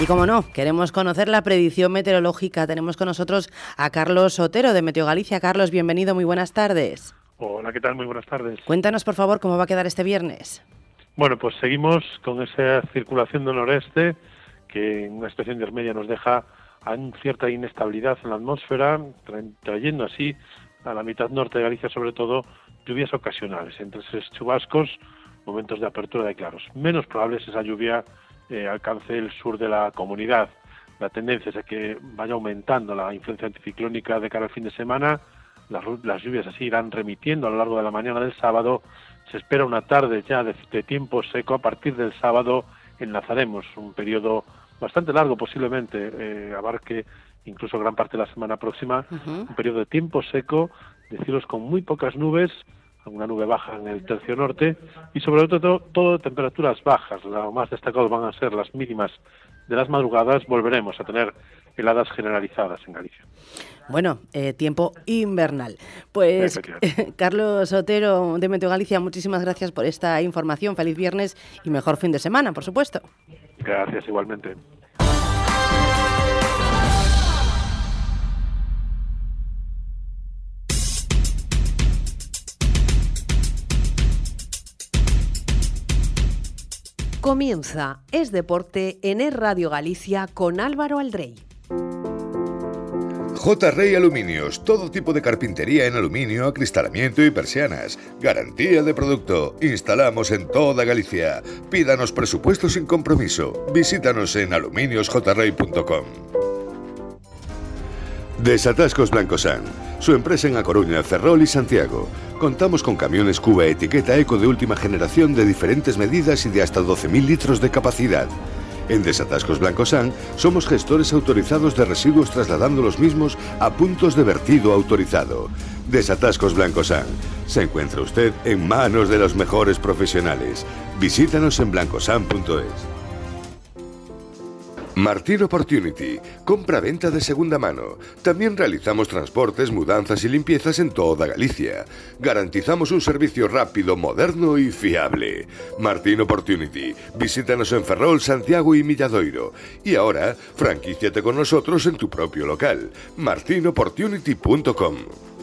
Y como no, queremos conocer la predicción meteorológica. Tenemos con nosotros a Carlos Otero de Meteo Galicia. Carlos, bienvenido, muy buenas tardes. Hola, ¿qué tal? Muy buenas tardes. Cuéntanos, por favor, cómo va a quedar este viernes. Bueno, pues seguimos con esa circulación del noreste que en una especie intermedia nos deja a cierta inestabilidad en la atmósfera, trayendo así a la mitad norte de Galicia sobre todo lluvias ocasionales, entre esos chubascos, momentos de apertura de claros. Menos probable es esa lluvia eh, alcance el sur de la comunidad. La tendencia es a que vaya aumentando la influencia anticiclónica de cara al fin de semana. Las, las lluvias así irán remitiendo a lo largo de la mañana del sábado. Se espera una tarde ya de, de tiempo seco. A partir del sábado enlazaremos un periodo bastante largo, posiblemente eh, abarque incluso gran parte de la semana próxima, un periodo de tiempo seco, de cielos con muy pocas nubes, alguna nube baja en el tercio norte y sobre todo todo temperaturas bajas. Lo más destacado van a ser las mínimas de las madrugadas. Volveremos a tener heladas generalizadas en Galicia. Bueno, eh, tiempo invernal. Pues Carlos Otero de Meteo Galicia, muchísimas gracias por esta información. Feliz viernes y mejor fin de semana, por supuesto. Gracias igualmente. Comienza Es Deporte en Es Radio Galicia con Álvaro Aldrey. J. Rey Aluminios, todo tipo de carpintería en aluminio, acristalamiento y persianas. Garantía de producto. Instalamos en toda Galicia. Pídanos presupuesto sin compromiso. Visítanos en aluminiosjrey.com. Desatascos Blancosan, su empresa en A Coruña, Ferrol y Santiago. Contamos con camiones Cuba etiqueta eco de última generación de diferentes medidas y de hasta 12.000 litros de capacidad. En Desatascos Blancosan somos gestores autorizados de residuos trasladando los mismos a puntos de vertido autorizado. Desatascos Blancosan. Se encuentra usted en manos de los mejores profesionales. Visítanos en blancosan.es. Martín Opportunity, compra-venta de segunda mano. También realizamos transportes, mudanzas y limpiezas en toda Galicia. Garantizamos un servicio rápido, moderno y fiable. Martín Opportunity, visítanos en Ferrol, Santiago y Milladoiro. Y ahora, franquíciate con nosotros en tu propio local. martinopportunity.com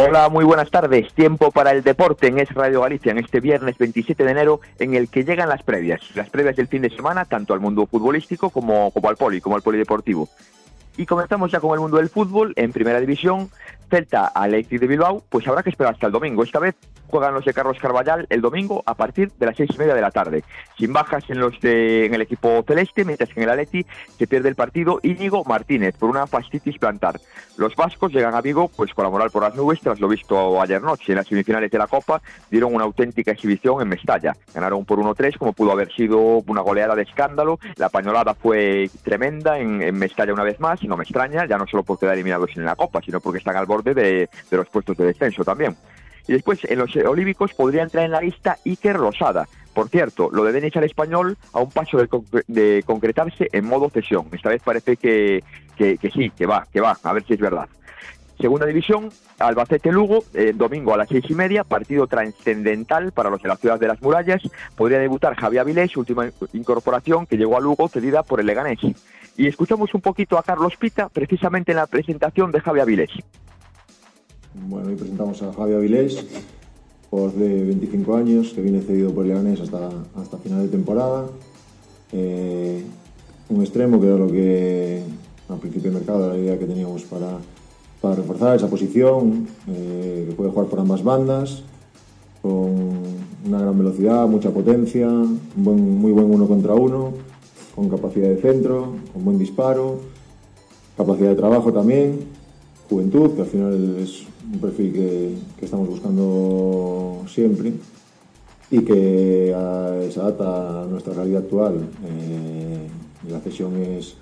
Hola, muy buenas tardes. Tiempo para el deporte en Es Radio Galicia en este viernes 27 de enero en el que llegan las previas. Las previas del fin de semana, tanto al mundo futbolístico como, como al poli, como al polideportivo. Y comenzamos ya con el mundo del fútbol en primera división. Celta Athletic de Bilbao, pues habrá que esperar hasta el domingo. Esta vez juegan los de Carlos Carballal el domingo a partir de las seis y media de la tarde. Sin bajas en los de, en el equipo celeste, mientras que en el Atleti se pierde el partido Íñigo Martínez por una fascitis plantar. Los vascos llegan a Vigo pues con la moral por las nubes tras lo visto ayer noche. En las semifinales de la Copa dieron una auténtica exhibición en Mestalla. Ganaron por 1-3 como pudo haber sido una goleada de escándalo. La pañolada fue tremenda en, en Mestalla una vez más y no me extraña, ya no solo por quedar eliminados en la Copa, sino porque están al borde de, los puestos de descenso también. Y después en los olímpicos podría entrar en la lista Iker Rosada. Por cierto, lo de Denis al español a un paso de, de concretarse en modo cesión. Esta vez parece que, que, sí, que va, que va, a ver si es verdad. Segunda división, Albacete-Lugo, eh, domingo a las seis y media, partido trascendental para los de la ciudad de las murallas. Podría debutar Javier Avilés, última incorporación que llegó a Lugo cedida por el Leganés. Y escuchamos un poquito a Carlos Pita, precisamente en la presentación de Javier Avilés. Bueno, hoy presentamos a Javier Avilés, jugador de 25 años, que viene cedido por Leganés hasta, hasta final de temporada. Eh, un extremo que era lo que al principio de mercado era la idea que teníamos para, para reforzar esa posición, eh, que puede jugar por ambas bandas, con una gran velocidad, mucha potencia, muy buen uno contra uno, con capacidad de centro, con buen disparo, capacidad de trabajo también, juventud, que al final es un perfil que, que estamos buscando siempre y que uh, se adapta a nuestra realidad actual. Eh, la cesión es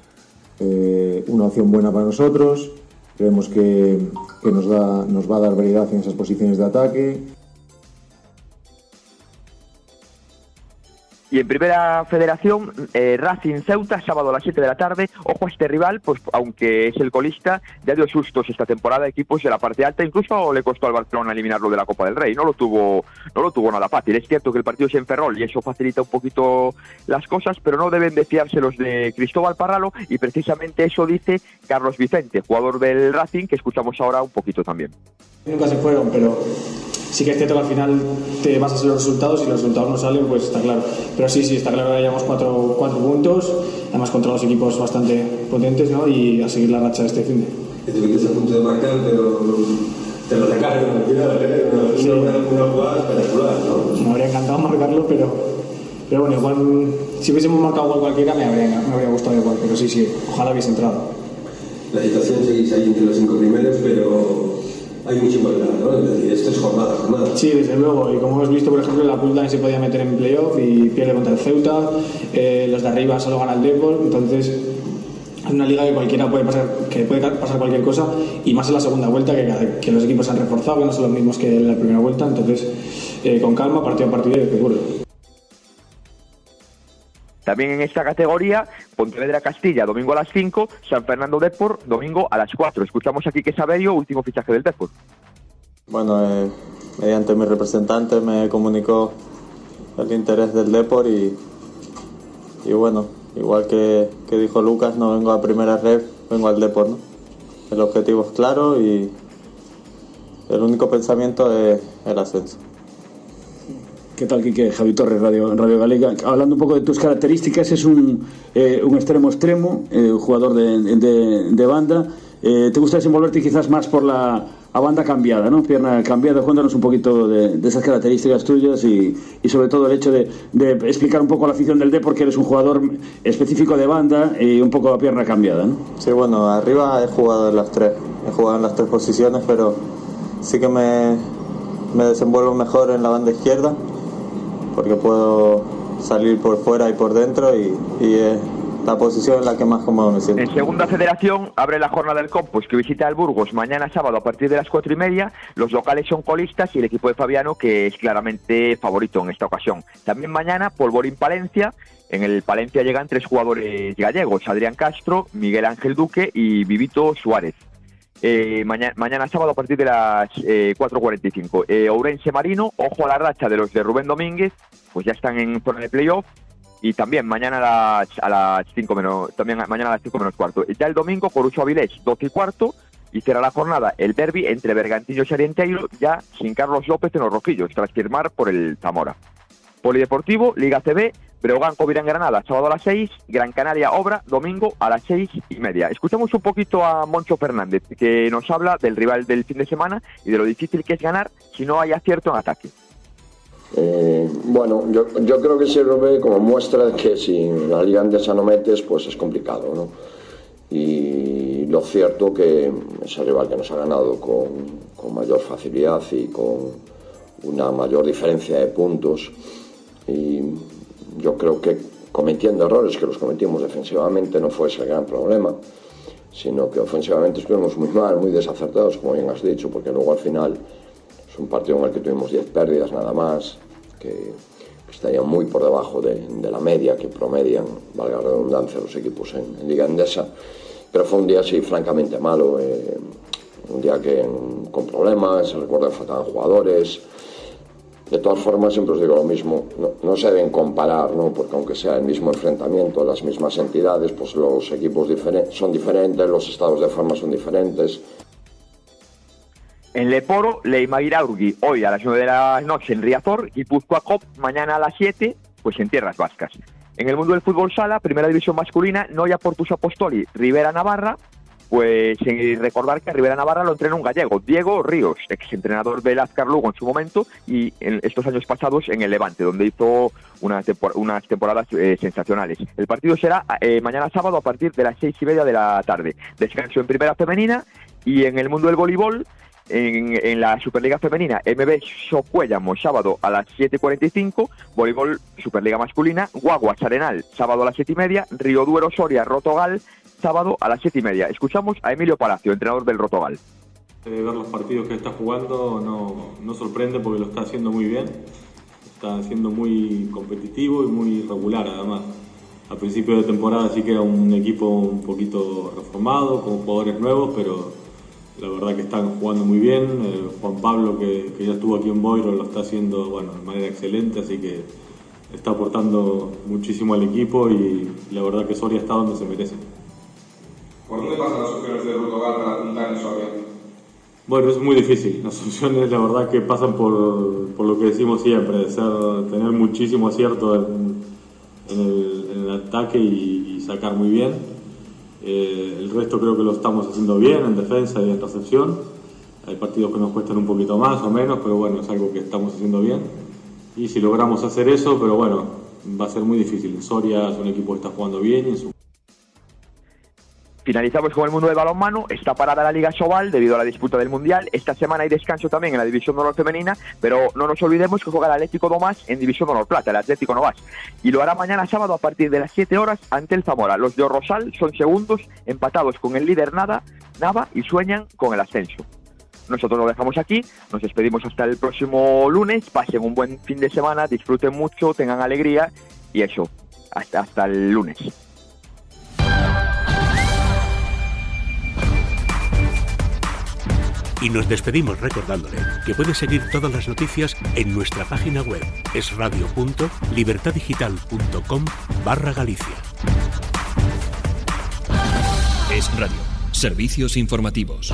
eh, una opción buena para nosotros. Creemos que, que nos, da, nos va a dar variedad en esas posiciones de ataque Y en primera federación, eh, Racing Ceuta, sábado a las 7 de la tarde. Ojo a este rival, pues aunque es el colista, ya dio sustos esta temporada equipos de la parte alta. Incluso le costó al Barcelona eliminarlo de la Copa del Rey. No lo tuvo, no lo tuvo nada fácil. Es cierto que el partido es en Ferrol y eso facilita un poquito las cosas, pero no deben de fiarse los de Cristóbal Parralo. Y precisamente eso dice Carlos Vicente, jugador del Racing, que escuchamos ahora un poquito también. Nunca se fueron, pero sí que es cierto que al final te basas en los resultados y los resultados no salen, pues está claro. Sí, sí, está claro que llevamos cuatro, cuatro puntos, además contra los equipos bastante potentes, ¿no? Y a seguir la racha de este fin de. Estuviste a punto de marcar, pero te lo recargan, cuidado, sí. una jugada espectacular, ¿no? Me habría encantado marcarlo, pero, pero bueno, igual si hubiésemos marcado gol cualquiera me habría, me habría gustado igual, pero sí, sí, ojalá hubiese entrado. La situación seguís ahí entre los cinco primeros, pero hay mucha igualdad, ¿no? Es decir, esto es jornada jornada. Sí, desde luego, y como hemos visto, por ejemplo, la Pull se podía meter en playoff y pierde contra el Ceuta, eh, los de arriba solo gana el Depor, entonces es una liga que cualquiera puede pasar, que puede pasar cualquier cosa, y más en la segunda vuelta, que, los equipos se han reforzado, que no son los mismos que en la primera vuelta, entonces eh, con calma, partido a partido que. También en esta categoría, Pontevedra Castilla, domingo a las 5, San Fernando Depor, domingo a las 4. Escuchamos aquí que Saberio, último fichaje del Depor. Bueno, eh, mediante mi representante me comunicó el interés del Depor y, y bueno, igual que, que dijo Lucas, no vengo a primera red, vengo al Depor, ¿no? El objetivo es claro y el único pensamiento es el ascenso. ¿Qué tal, Quique? Javi Torres, Radio, Radio Galega. Hablando un poco de tus características, es un, eh, un extremo extremo, eh, jugador de, de- de banda. Eh, ¿Te gusta desenvolverte quizás más por la a banda cambiada, ¿no? Pierna cambiada. Cuéntanos un poquito de, de esas características tuyas y, y sobre todo el hecho de, de explicar un poco la afición del D porque eres un jugador específico de banda y un poco a pierna cambiada, ¿no? Sí, bueno, arriba he jugado en las tres, he jugado en las tres posiciones, pero sí que me, me desenvuelvo mejor en la banda izquierda, porque puedo salir por fuera y por dentro y, y la posición en la que más cómodo me siento. En segunda federación abre la jornada del Compos que visita el Burgos mañana sábado a partir de las cuatro y media. Los locales son colistas y el equipo de Fabiano que es claramente favorito en esta ocasión. También mañana Polvorín Palencia. En el Palencia llegan tres jugadores gallegos, Adrián Castro, Miguel Ángel Duque y Vivito Suárez. Eh, mañana, sábado a partir de las eh, 4.45. Eh, Ourense Marino, ojo a la racha de los de Rubén Domínguez, pues ya están en zona de playoff. Y también mañana a las, a las 5 menos, también mañana a las 5 menos cuarto. Ya el domingo, Corucho Avilés, 12 y cuarto. Y será la jornada el derby entre Bergantillo y Orienteiro, ya sin Carlos López en los rojillos, tras firmar por el Zamora. Polideportivo, Liga CB, Breogán Covirán Granada, sábado a las 6, Gran Canaria Obra, domingo a las 6 y media. Escuchamos un poquito a Moncho Fernández, que nos habla del rival del fin de semana y de lo difícil que es ganar si no hay acierto en ataque. Eh, bueno, yo, yo creo que sirve como muestra que si la liga andesa no metes, pues es complicado, ¿no? Y lo cierto que es el rival que nos ha ganado con, mayor facilidad y con una mayor diferencia de puntos. Yo creo que cometiendo errores que los cometimos defensivamente no fue ese el gran problema, sino que ofensivamente estuvimos muy mal, muy desacertados, como bien has dicho, porque luego al final es un partido en el que tuvimos 10 pérdidas nada más, que, que estarían muy por debajo de, la media que promedian, valga la redundancia, los equipos en, Liga Endesa. Pero fue un día así francamente malo, eh, un día que con problemas, recuerdo que faltaban jugadores. De todas formas, siempre os digo lo mismo, no, se deben comparar, ¿no? porque aunque sea el mismo enfrentamiento, las mismas entidades, pues los equipos son diferentes, los estados de forma son diferentes. En Leporo, Leima Iraurgi, hoy a las 9 de la noche en Riazor, Guipúzcoa Cop, mañana a las 7, pues en Tierras Vascas. En el mundo del fútbol sala, primera división masculina, Noia Portus Apostoli, Rivera Navarra, pues eh, recordar que a Rivera Navarra lo entrena un gallego, Diego Ríos, exentrenador del Azcar Lugo en su momento y en estos años pasados en el Levante, donde hizo unas, tempor- unas temporadas eh, sensacionales. El partido será eh, mañana sábado a partir de las seis y media de la tarde. Descanso en primera femenina y en el mundo del voleibol, en, en la Superliga Femenina, MB Socuellamo, sábado a las 7.45, voleibol Superliga Masculina, Guaguas Arenal, sábado a las 7 y media, Río Duero Soria, Rotogal, sábado a las 7 y media. Escuchamos a Emilio Palacio, entrenador del Rotogal. Eh, ver los partidos que está jugando no, no sorprende porque lo está haciendo muy bien. Está siendo muy competitivo y muy regular además. A principio de temporada sí que era un equipo un poquito reformado, con jugadores nuevos, pero la verdad que están jugando muy bien. Eh, Juan Pablo, que, que ya estuvo aquí en Boiro, lo está haciendo bueno, de manera excelente, así que está aportando muchísimo al equipo y la verdad que Soria está donde se merece. ¿Por dónde pasan las opciones de Rutogal para apuntar en Soria? Bueno, es muy difícil. Las opciones, la verdad, que pasan por, por lo que decimos siempre, de ser, tener muchísimo acierto en, en el, en el ataque y, y sacar muy bien. Eh, el resto creo que lo estamos haciendo bien en defensa y en recepción. Hay partidos que nos cuestan un poquito más o menos, pero bueno, es algo que estamos haciendo bien. Y si logramos hacer eso, pero bueno, va a ser muy difícil. Soria es un equipo que está jugando bien y en su Finalizamos con el mundo del balonmano. Está parada la Liga Sobal debido a la disputa del Mundial. Esta semana hay descanso también en la División Honor Femenina, pero no nos olvidemos que juega el Atlético Domás en División Honor Plata, el Atlético Novas. Y lo hará mañana sábado a partir de las 7 horas ante el Zamora. Los de Orrosal son segundos, empatados con el líder Nada, Nava y sueñan con el ascenso. Nosotros lo dejamos aquí, nos despedimos hasta el próximo lunes, pasen un buen fin de semana, disfruten mucho, tengan alegría y eso, hasta, hasta el lunes. Y nos despedimos recordándole que puede seguir todas las noticias en nuestra página web esradio.libertadigital.com barra Galicia. Es Radio. Servicios informativos.